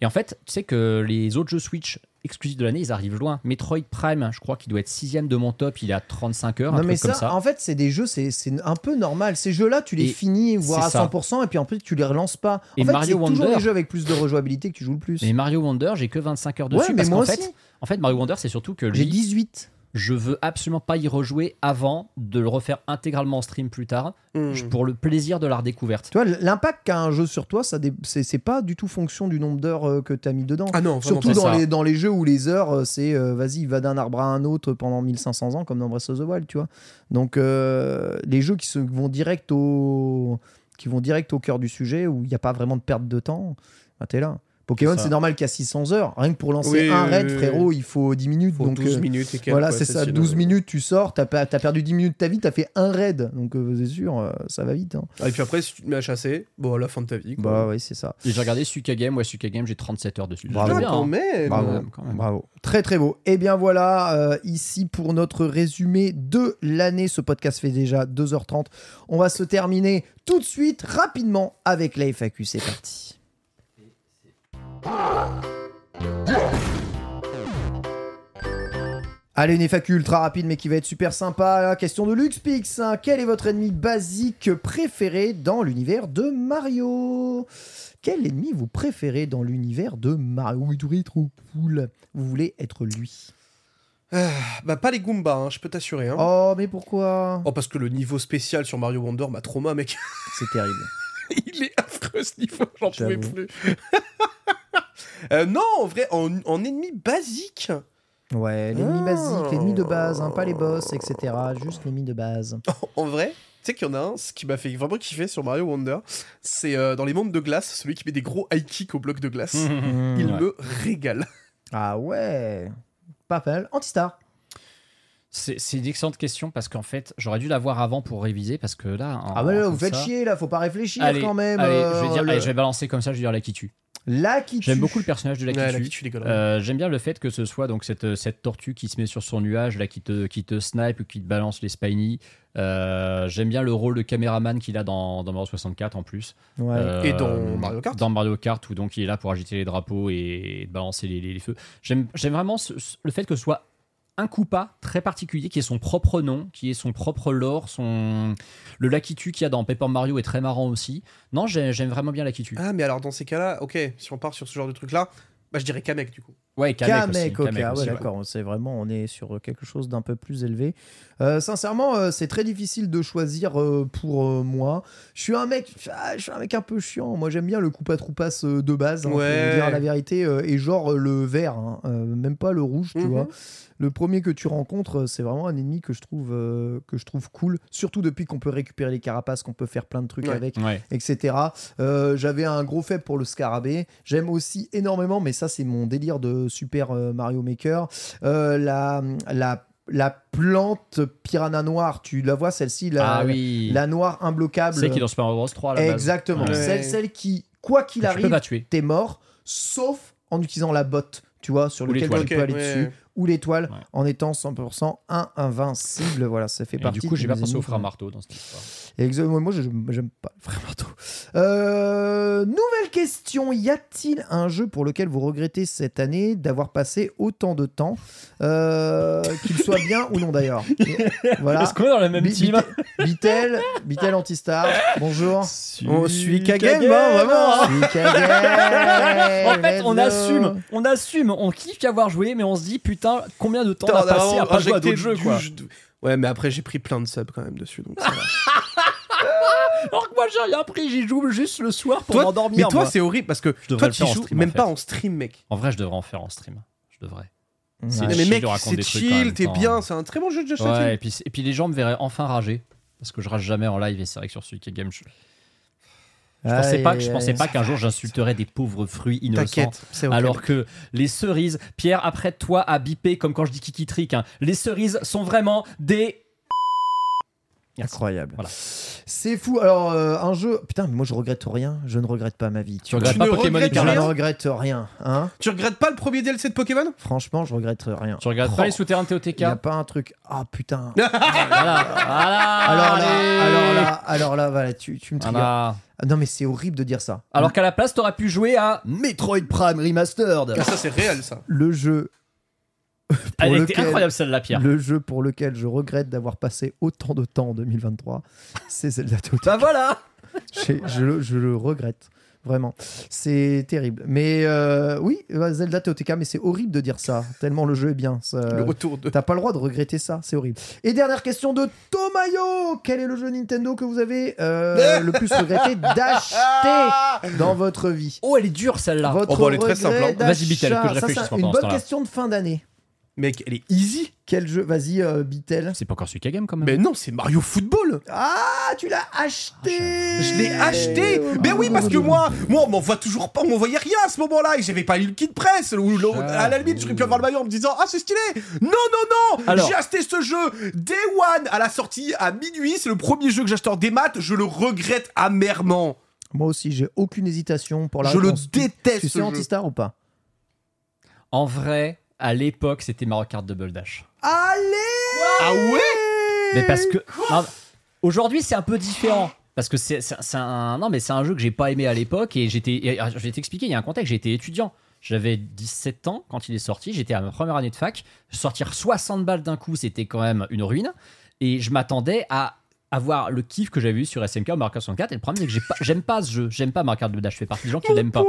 Et en fait, tu sais que les autres jeux Switch exclusifs de l'année, ils arrivent loin. Metroid Prime, je crois qu'il doit être sixième de mon top, il est à 35 heures, un Non mais truc ça, comme ça. en fait, c'est des jeux, c'est un peu normal. Ces jeux-là, tu les Et finis, voire à c'est ça. 100%, et puis en plus, tu les relances pas. En Et fait, Mario c'est toujours Wonder- les jeux avec plus de rejouabilité que tu joues le plus. Mais Mario Wonder, j'ai que 25 heures Ouais, dessus mais parce moi qu'en aussi. fait, en fait Mario Wonder, c'est surtout que J'ai lui 18. Je veux absolument pas y rejouer avant de le refaire intégralement en stream plus tard, Hmm. pour le plaisir de la redécouverte. Tu vois, l'impact qu'a un jeu sur toi, ça dé- c'est pas du tout fonction du nombre d'heures euh, que tu as mis dedans. Ah non, Surtout dans ça. les, dans les jeux où les heures, euh, c'est euh, vas-y, va d'un arbre à un autre pendant 1500 ans, comme dans Breath of the Wild, tu vois. Donc, euh, les jeux qui se vont direct au, qui vont direct au cœur du sujet, où il n'y a pas vraiment de perte de temps, bah, t'es là. Pokémon, C'est ça. c'est normal qu'à 600 heures. Rien que pour lancer Oui, un oui, raid, oui, frérot, il faut 10 minutes. Faut donc, 12 euh, minutes et voilà, c'est ça. facile. 12 minutes, tu sors, t'as as perdu 10 minutes de ta vie, t'as fait un raid. Donc, euh, c'est sûr, euh, ça va vite. hein. Ah, Et puis après, si tu te mets à chasser, bon, à la fin de ta vie. Quoi. Bah, oui, c'est ça. J'ai regardé Suka Game, ouais, Suka Game, j'ai 37 heures dessus. Bravo. J'aime Ah, bien, quand hein. même. Bravo, quand même. bravo. Très très beau. Et bien voilà, euh, ici pour notre résumé de l'année. Ce podcast fait déjà 2h30. On va se terminer tout de suite, rapidement, avec la FAQ. C'est parti. Allez, une FAQ ultra rapide mais qui va être super sympa. Question de LuxPix. hein. Quel est votre ennemi basique préféré dans l'univers de Mario? Quel ennemi vous préférez dans l'univers de Mario? Trop cool. Vous voulez être lui? Ah, bah, pas les Goombas, hein, je peux t'assurer. Hein. Oh, mais pourquoi? Oh, parce que le niveau spécial sur Mario Wonder m'a trauma, mec. C'est terrible. (laughs) Il est affreux ce niveau, j'en pouvais plus. (laughs) Euh, non, en vrai, en, en ennemi basique. Ouais, l'ennemi Ah. basique, l'ennemi de base, hein, pas les boss, etc. Juste l'ennemi de base. (laughs) En vrai, tu sais qu'il y en a un, ce qui m'a fait vraiment kiffer sur Mario Wonder, c'est euh, dans les mondes de glace, celui qui met des gros high kicks au bloc de glace. (laughs) Mmh. Il Ouais. me régale. Ah ouais, pas mal. Antistar. C'est c'est une excellente question parce qu'en fait, j'aurais dû l'avoir avant pour réviser parce que là. en- Ah bah là, vous faites ça- chier là, faut pas réfléchir Allez, quand même. allez, euh, je vais dire, le- allez, je vais balancer comme ça, je vais dire la qui tue. Qui J'aime beaucoup le personnage de la Ouais, qui tue. Euh, J'aime bien le fait que ce soit donc cette, cette tortue qui se met sur son nuage, là, qui te, qui te snipe ou qui te balance les spiny. Euh, J'aime bien le rôle de caméraman qu'il a dans, dans Mario 64 en plus. Ouais. Euh, Et dans Mario Kart Dans Mario Kart, où donc il est là pour agiter les drapeaux et, balancer les, les- les feux. J'aime j'aime vraiment ce- ce- le fait que ce soit un Koopa très particulier qui ait son propre nom, qui ait son propre lore, son le Lakitu qu'il y a dans Paper Mario est très marrant aussi. Non, j'ai- j'aime vraiment bien Lakitu. Ah, mais alors dans ces cas-là, ok, si on part sur ce genre de truc-là, bah je dirais Kamek du coup. Ouais, Kamek, aussi. Kamek, ok, Kamek ah ouais, ouais. d'accord, c'est vraiment, on est sur quelque chose d'un peu plus élevé. Euh, sincèrement, euh, c'est très difficile de choisir euh, pour euh, moi. Je suis un mec, ah, je suis un mec un peu chiant. Moi, j'aime bien le Koopa Troopas euh, de base, hein, Ouais. dire la vérité, euh, et genre euh, le vert, hein, euh, même pas le rouge, tu Mhm. vois. Le premier que tu rencontres, c'est vraiment un ennemi que je trouve euh, que je trouve cool, surtout depuis qu'on peut récupérer les carapaces, qu'on peut faire plein de trucs Ouais. avec Ouais. etc. Euh, J'avais un gros faible pour le scarabée. J'aime aussi énormément, mais ça c'est mon délire de Super euh, Mario Maker, euh, la, la, la plante piranha noire. Tu la vois celle-ci, la, ah oui. la noire imbloquable. C'est qui est dans Super Mario Bros 3 à la base. Exactement. Ouais. Celle, celle qui, quoi qu'il arrive, t'es mort, sauf en utilisant la botte, tu vois, sur Ou lequel tu peux aller ouais. dessus, ou l'étoile, Ouais. en étant 100% un invincible. Voilà, ça fait Et partie du coup, j'ai pas pensé au frère marteau dans cette histoire. Exactement. Moi, je- j'aime pas le frère marteau. Euh, nouvelle question. Y a-t-il un jeu pour lequel vous regrettez cette année d'avoir passé autant de temps euh, Qu'il soit bien ou non d'ailleurs (laughs) Voilà. Est-ce qu'on est dans la même Bi- team Bite- Bitel, Bitel Antistar, bonjour. On suit Kagame, hein, vraiment. hein. En fait, on assume, on assume, on kiffe y avoir joué, mais on se dit putain, combien de temps on a passé à pas jouer à d'autres jeux quoi. Ouais, mais après j'ai pris plein de subs quand même dessus, donc ça va. (laughs) Alors que moi j'ai rien pris, j'y joue juste le soir pour Toi- m'endormir. mais toi, moi. c'est horrible parce que Je devrais toi, le tu faire en joues stream, même en pas en stream, mec. En vrai, je devrais en faire en stream. Je devrais. C'est Ouais. mais chill mec, c'est des trucs en chill, même t'es temps. bien, c'est un très bon jeu de Josh Ouais, et puis, et puis les gens me verraient enfin rager. Parce que je rage jamais en live et c'est vrai que sur Suika Game, je, je pensais pas, je pensais aïe. pas qu'un jour j'insulterais des pauvres fruits innocents. Alors que les cerises, Pierre, après toi, a bipé comme quand je dis Kiki Trick. hein. Les cerises sont vraiment des. Merci. Incroyable. Voilà. C'est fou. Alors, euh, un jeu. Putain, mais moi je regrette rien. Je ne regrette pas ma vie. Tu regrettes Tu pas ne Pokémon regrettes Je ne rien regrette rien. Hein Tu regrettes pas le premier DLC de Pokémon? Franchement, je regrette rien. Tu regardes Oh, pas les souterrains de Il TOTK n'y a pas un truc. Ah putain. (laughs) Voilà. Voilà. Alors là, alors là, alors là, voilà, tu, tu me triggers. Voilà. Ah non, mais c'est horrible de dire ça. Alors qu'à la place, t'aurais pu jouer à Metroid Prime Remastered. Ah, Ça, c'est réel, ça. Le jeu. Elle était lequel- incroyable celle-là, Pierre. Le jeu pour lequel je regrette d'avoir passé autant de temps en 2023, c'est Zelda Total. Bah voilà je, le- je le regrette. Vraiment, c'est terrible. Mais euh, oui, Zelda TOTK, mais c'est horrible de dire ça, tellement le jeu est bien. Ça- Le retour de. T'as pas le droit de regretter ça, c'est horrible. Et dernière question de Tomayo Quel est le jeu Nintendo que vous avez euh, le plus regretté d'acheter dans votre vie? Oh, elle est dure celle-là. Votre Oh, bah, elle est très regret simple, hein. Vas-y, Bitel, que je d'achat. Ça, réfléchisse pendant Une bonne question de fin d'année. Mec, elle est easy. Quel jeu? Vas-y, euh, Bitel. C'est pas encore Suika Game quand même. Mais non, c'est Mario Football. Ah, tu l'as acheté Je l'ai acheté. Mais oui, parce que moi, moi, on m'envoie toujours pas, on m'envoyait rien à ce moment-là. Et j'avais pas eu le kit presse. Ou, ou- à la limite, j'aurais pu avoir le maillot en me disant, ah, c'est stylé. Non, non, non. Alors- J'ai acheté ce jeu Day One à la sortie à minuit. C'est le premier jeu que j'ai acheté en démat. Je le regrette amèrement. Moi aussi, j'ai aucune hésitation pour la Je le réponse. déteste, Tu ce sais jeu. Antistar ou pas? En vrai, à l'époque, c'était Mario Kart Double Dash. Allez Ah ouais Mais parce que non, aujourd'hui c'est un peu différent. Parce que c'est c'est- c'est un non mais c'est un jeu que j'ai pas aimé à l'époque et j'étais et, ah, je vais t'expliquer il y a un contexte. J'étais étudiant. J'avais 17 ans quand il est sorti. J'étais à ma première année de fac. Sortir 60 balles d'un coup c'était quand même une ruine. Et je m'attendais à avoir le kiff que j'avais eu sur SMK ou Mario Kart 64 et le problème c'est que j'ai pas- j'aime pas ce jeu. J'aime pas Mario Kart Double Dash. Je fais partie des gens qui l'aiment pas.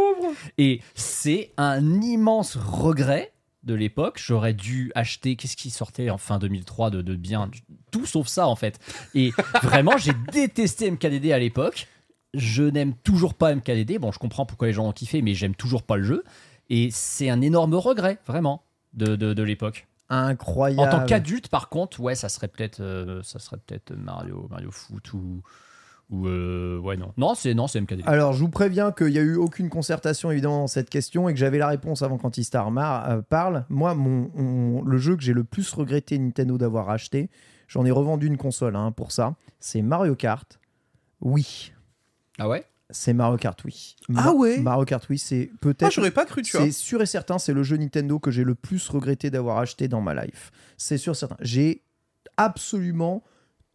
et c'est un immense regret de l'époque. J'aurais dû acheter, qu'est-ce qui sortait en fin 2003 de, de bien Tout sauf ça, en fait. Et (laughs) vraiment, j'ai détesté MKDD à l'époque. Je n'aime toujours pas MKDD. Bon, je comprends pourquoi les gens ont kiffé, mais j'aime toujours pas le jeu. Et c'est un énorme regret, vraiment, de, de, de l'époque. Incroyable. En tant qu'adulte, par contre, ouais, ça serait peut-être euh, ça serait peut-être Mario, Mario Foot ou. Ou euh, ouais, non. Non, c'est non, c'est MKDD. Alors, je vous préviens qu'il n'y a eu aucune concertation évidemment dans cette question et que j'avais la réponse avant qu'Antistar Mar euh, parle. Moi, mon, mon- le jeu que j'ai le plus regretté Nintendo d'avoir acheté, j'en ai revendu une console hein, pour ça, c'est Mario Kart. Oui, Ah ouais? C'est Mario Kart, oui. Ah ouais? Mario Kart, oui, c'est peut-être. Ah, j'aurais pas cru, tu vois. C'est sûr et certain, c'est le jeu Nintendo que j'ai le plus regretté d'avoir acheté dans ma life. C'est sûr et certain. J'ai absolument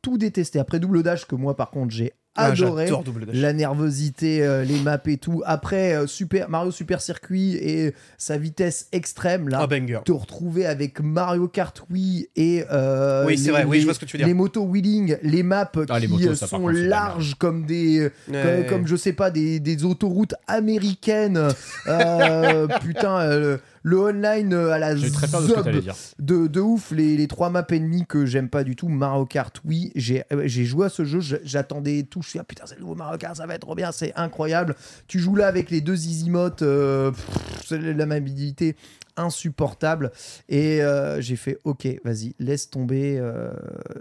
tout détesté. Après Double Dash, que moi par contre j'ai adoré. Double Dash. la nervosité, euh, les maps et tout. Après euh, Super Mario Super Circuit et sa vitesse extrême, là, Ah, banger. te retrouver avec Mario Kart Wii et euh, Oui, c'est les- vrai, oui, je vois ce que tu veux dire. Les motos wheeling, les maps Ah, les qui motos, ça, par sont contre, larges comme des, Ouais. comme, comme, je sais pas des, des autoroutes américaines. (laughs) Euh, putain, euh, le online euh, à la très peur de ce que zob t'allais dire. de, de ouf les, les trois maps ennemies que j'aime pas du tout Mario Kart oui j'ai euh, j'ai joué à ce jeu je- j'attendais tout je suis ah putain c'est le nouveau Mario Kart ça va être trop bien c'est incroyable tu joues là avec les deux easymotes euh, pff, c'est la maniabilité insupportable et euh, j'ai fait ok vas-y laisse tomber euh,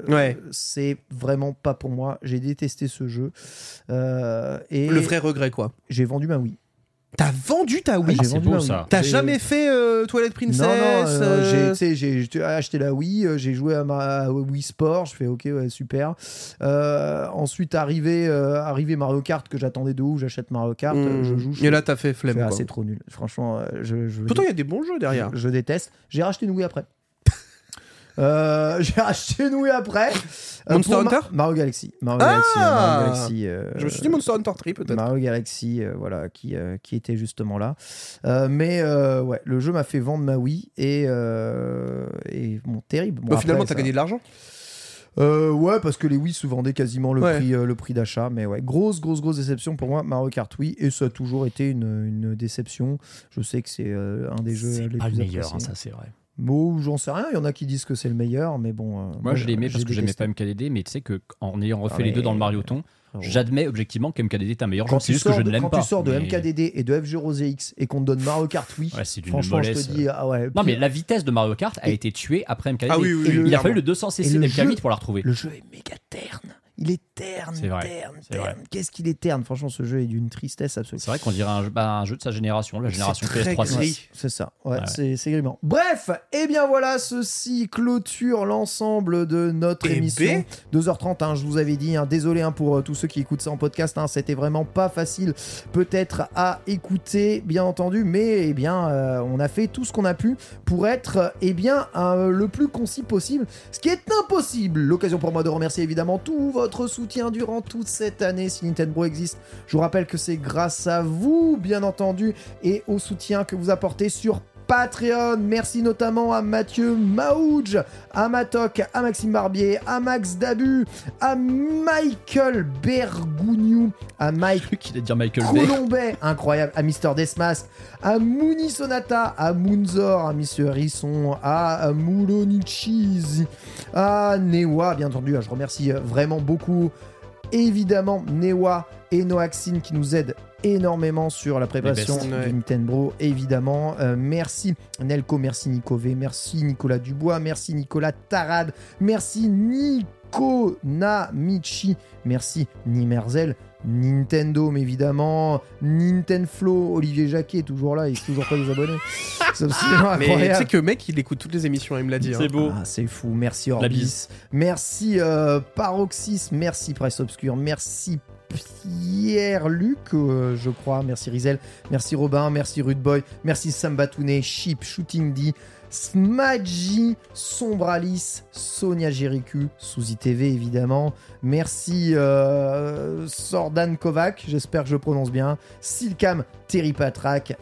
Ouais. c'est vraiment pas pour moi j'ai détesté ce jeu Euh, et Le vrai regret, quoi. j'ai vendu ma Wii T'as vendu ta Wii Ah, j'ai c'est vendu beau, ma ça. T'as jamais fait euh, Toilette Princess non, non, euh, euh, j'ai, acheté la Wii, j'ai joué à ma Wii Sport, je fais ok, ouais, super. Euh, ensuite, arrivé, euh, arrivé Mario Kart, que j'attendais de ouf, j'achète Mario Kart, je joue. je Et là, t'as fait flemme. ah, c'est trop nul. Franchement, je, je, Pourtant, il y a des bons jeux derrière. je, je déteste. J'ai racheté une Wii après. Euh, (laughs) j'ai acheté une Wii après. Euh, Monster Ma- Hunter Mario Galaxy. Mario Ah Galaxy. Mario Galaxy euh, Je me suis dit Monster Hunter 3 peut-être. Mario Galaxy, euh, voilà, qui, euh, qui était justement là. Euh, mais euh, ouais, le jeu m'a fait vendre ma Wii et, euh, et bon, terrible. Bon, Bah, après, finalement, t'as ça- gagné de l'argent. Euh, ouais, parce que les Wii se vendaient quasiment le Ouais. prix, euh, le prix d'achat. Mais ouais, grosse, grosse, grosse déception pour moi, Mario Kart Wii. Et ça a toujours été une, une déception. Je sais que c'est euh, un des jeux les pas plus le meilleur, hein, appréciés. ça c'est vrai. Bon, j'en sais rien. Il y en a qui disent que c'est le meilleur, mais bon. euh, Moi, je l'ai aimé parce que j'aimais pas MKDD, mais tu sais que en ayant refait Ah, les deux dans le Marioton, frérot. j'admets objectivement que MKDD est un meilleur jeu. Quand C'est juste que je ne l'aime quand pas. tu sors de mais- MKDD et de F0ZX et qu'on te donne Mario Kart Wii, Ouais, franchement, je mollesse. te dis, ah ouais. Non, mais la vitesse de Mario Kart a Et- été tuée après MKDD. Ah oui, oui, Il a fallu le 200 Et cc le d'MK8 jeu- pour la retrouver. Le jeu est méga terne. Il est terne, C'est vrai, terne, terne. Qu'est-ce qu'il est terne? Franchement, ce jeu est d'une tristesse absolue. C'est vrai qu'on dirait un jeu, bah, un jeu de sa génération, la génération très PS3. gris. 6. C'est ça, ouais, Ouais. c'est c'est grimant. Bref, et bien voilà, ceci clôture l'ensemble de notre Eh émission. ben. 2h30, hein, je vous avais dit, hein, désolé hein, pour euh, tous ceux qui écoutent ça en podcast, hein, c'était vraiment pas facile peut-être à écouter, bien entendu, mais eh bien, euh, on a fait tout ce qu'on a pu pour être euh, eh bien, euh, le plus concis possible, ce qui est impossible. L'occasion pour moi de remercier évidemment tout votre soutien durant toute cette année si Nintendo existe. Je vous rappelle que c'est grâce à vous, bien entendu, et au soutien que vous apportez sur Patreon. Merci notamment à Mathieu Maouj, à Matok, à Maxime Barbier, à Max Dabu, à Michael Bergougnou, à Mike dire Michael. Colombet, incroyable, à Mister Desmas, à Mouni Sonata, à Moonzor, à Monsieur Risson, à Moulonichis, à Newa, bien entendu, je remercie euh, vraiment beaucoup, évidemment, Newa et Noaxine qui nous aident énormément sur la préparation best. du Ouais. Nintendo, évidemment. Euh, merci Nelco, merci Nico V, merci Nicolas Dubois, merci Nicolas Tarad, merci Nico Namichi, merci Nimerzel, Nintendo, mais évidemment, Nintendo Olivier Jacquet est toujours là, il est toujours pas des abonnés. (laughs) C'est Mais tu sais que le mec, il écoute toutes les émissions, il me l'a dit. hein. C'est beau. Ah, c'est fou. Merci Orbis. Merci euh, Paroxys. Merci Presse Obscure. Merci Pierre-Luc, euh, je crois. Merci Rizel. Merci Robin. Merci Rude Boy. Merci Sambatouné. Chip, Shooting D. Smadji, Sombralis, Sonia Jericu, Suzy TV évidemment. Merci euh, Sordan Kovac, j'espère que je prononce bien. Silcam, Terry Patrak,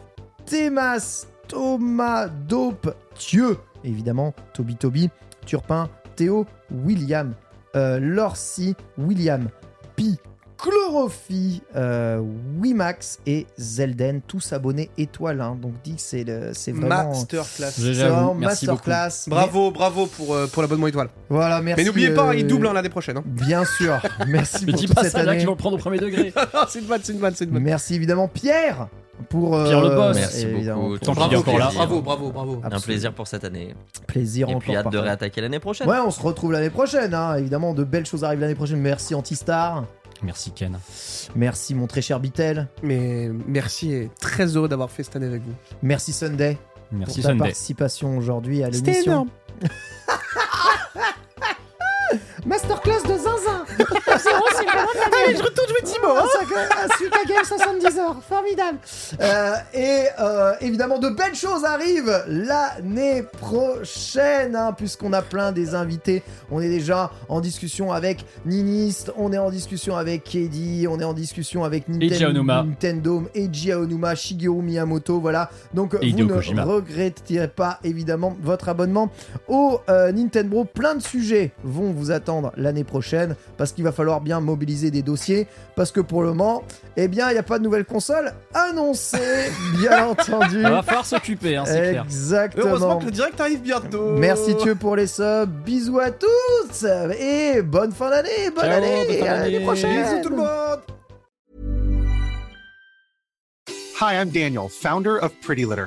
Thémas, Thomas Dope, Thieu, évidemment, Toby Toby, Turpin, Théo, William, euh, Lorcy, William, Pi, Chlorophy, euh, Wimax et Zelden, tous abonnés étoiles. hein. donc dit que c'est le- c'est vraiment, Masterclass. C'est vraiment masterclass. Bravo, bravo pour, euh, pour l'abonnement étoile. Voilà, merci. Mais n'oubliez pas, euh, il double hein, l'année prochaine. hein. Bien sûr. Merci (laughs) Me pour dis toute pas cette ça là année. qu'ils vont le prendre au premier degré. (laughs) c'est une vanne, c'est une vanne, c'est une vanne. Merci évidemment Pierre pour euh, Pierre le boss. Merci beaucoup. Tant est encore là. Bravo, bravo, bravo. Un plaisir pour cette année. Plaisir Et encore. puis hâte de réattaquer l'année prochaine. Ouais, on se retrouve l'année prochaine, hein. évidemment. De belles choses arrivent l'année prochaine. Merci Antistar. Merci Ken. Merci mon très cher Bitel. Mais merci et très heureux d'avoir fait cette année avec vous. Merci Sunday Merci pour ta Sunday. participation aujourd'hui à C'était l'émission. énorme. (laughs) (laughs) Masterclass de zinzin Allez, je retourne jouer Timo hein. Suika Game 70 heures, formidable Euh, Et euh, évidemment, de belles choses arrivent l'année prochaine, hein, puisqu'on a plein des invités. On est déjà en discussion avec Ninist, on est en discussion avec Kedi, on est en discussion avec Ninten- Eiji Aonuma. Nintendo, Eiji Aonuma, Shigeru Miyamoto, voilà. Donc Et vous Hideo ne Kojima. regretterez pas évidemment votre abonnement au euh, Nintendo. Plein de sujets vont vous attendre l'année prochaine parce qu'il va falloir bien mobiliser des dossiers parce que pour le moment, eh bien, il n'y a pas de nouvelle console annoncée, (laughs) bien entendu. Il va falloir s'occuper, hein, c'est clair. Exactement. Heureusement que le direct arrive bientôt. Merci Thieu pour les subs. Bisous à tous et bonne fin d'année, bonne Ciao, année, bonne à l'année prochaine. Bisous tout le monde. Hi, I'm Daniel, founder of Pretty Litter.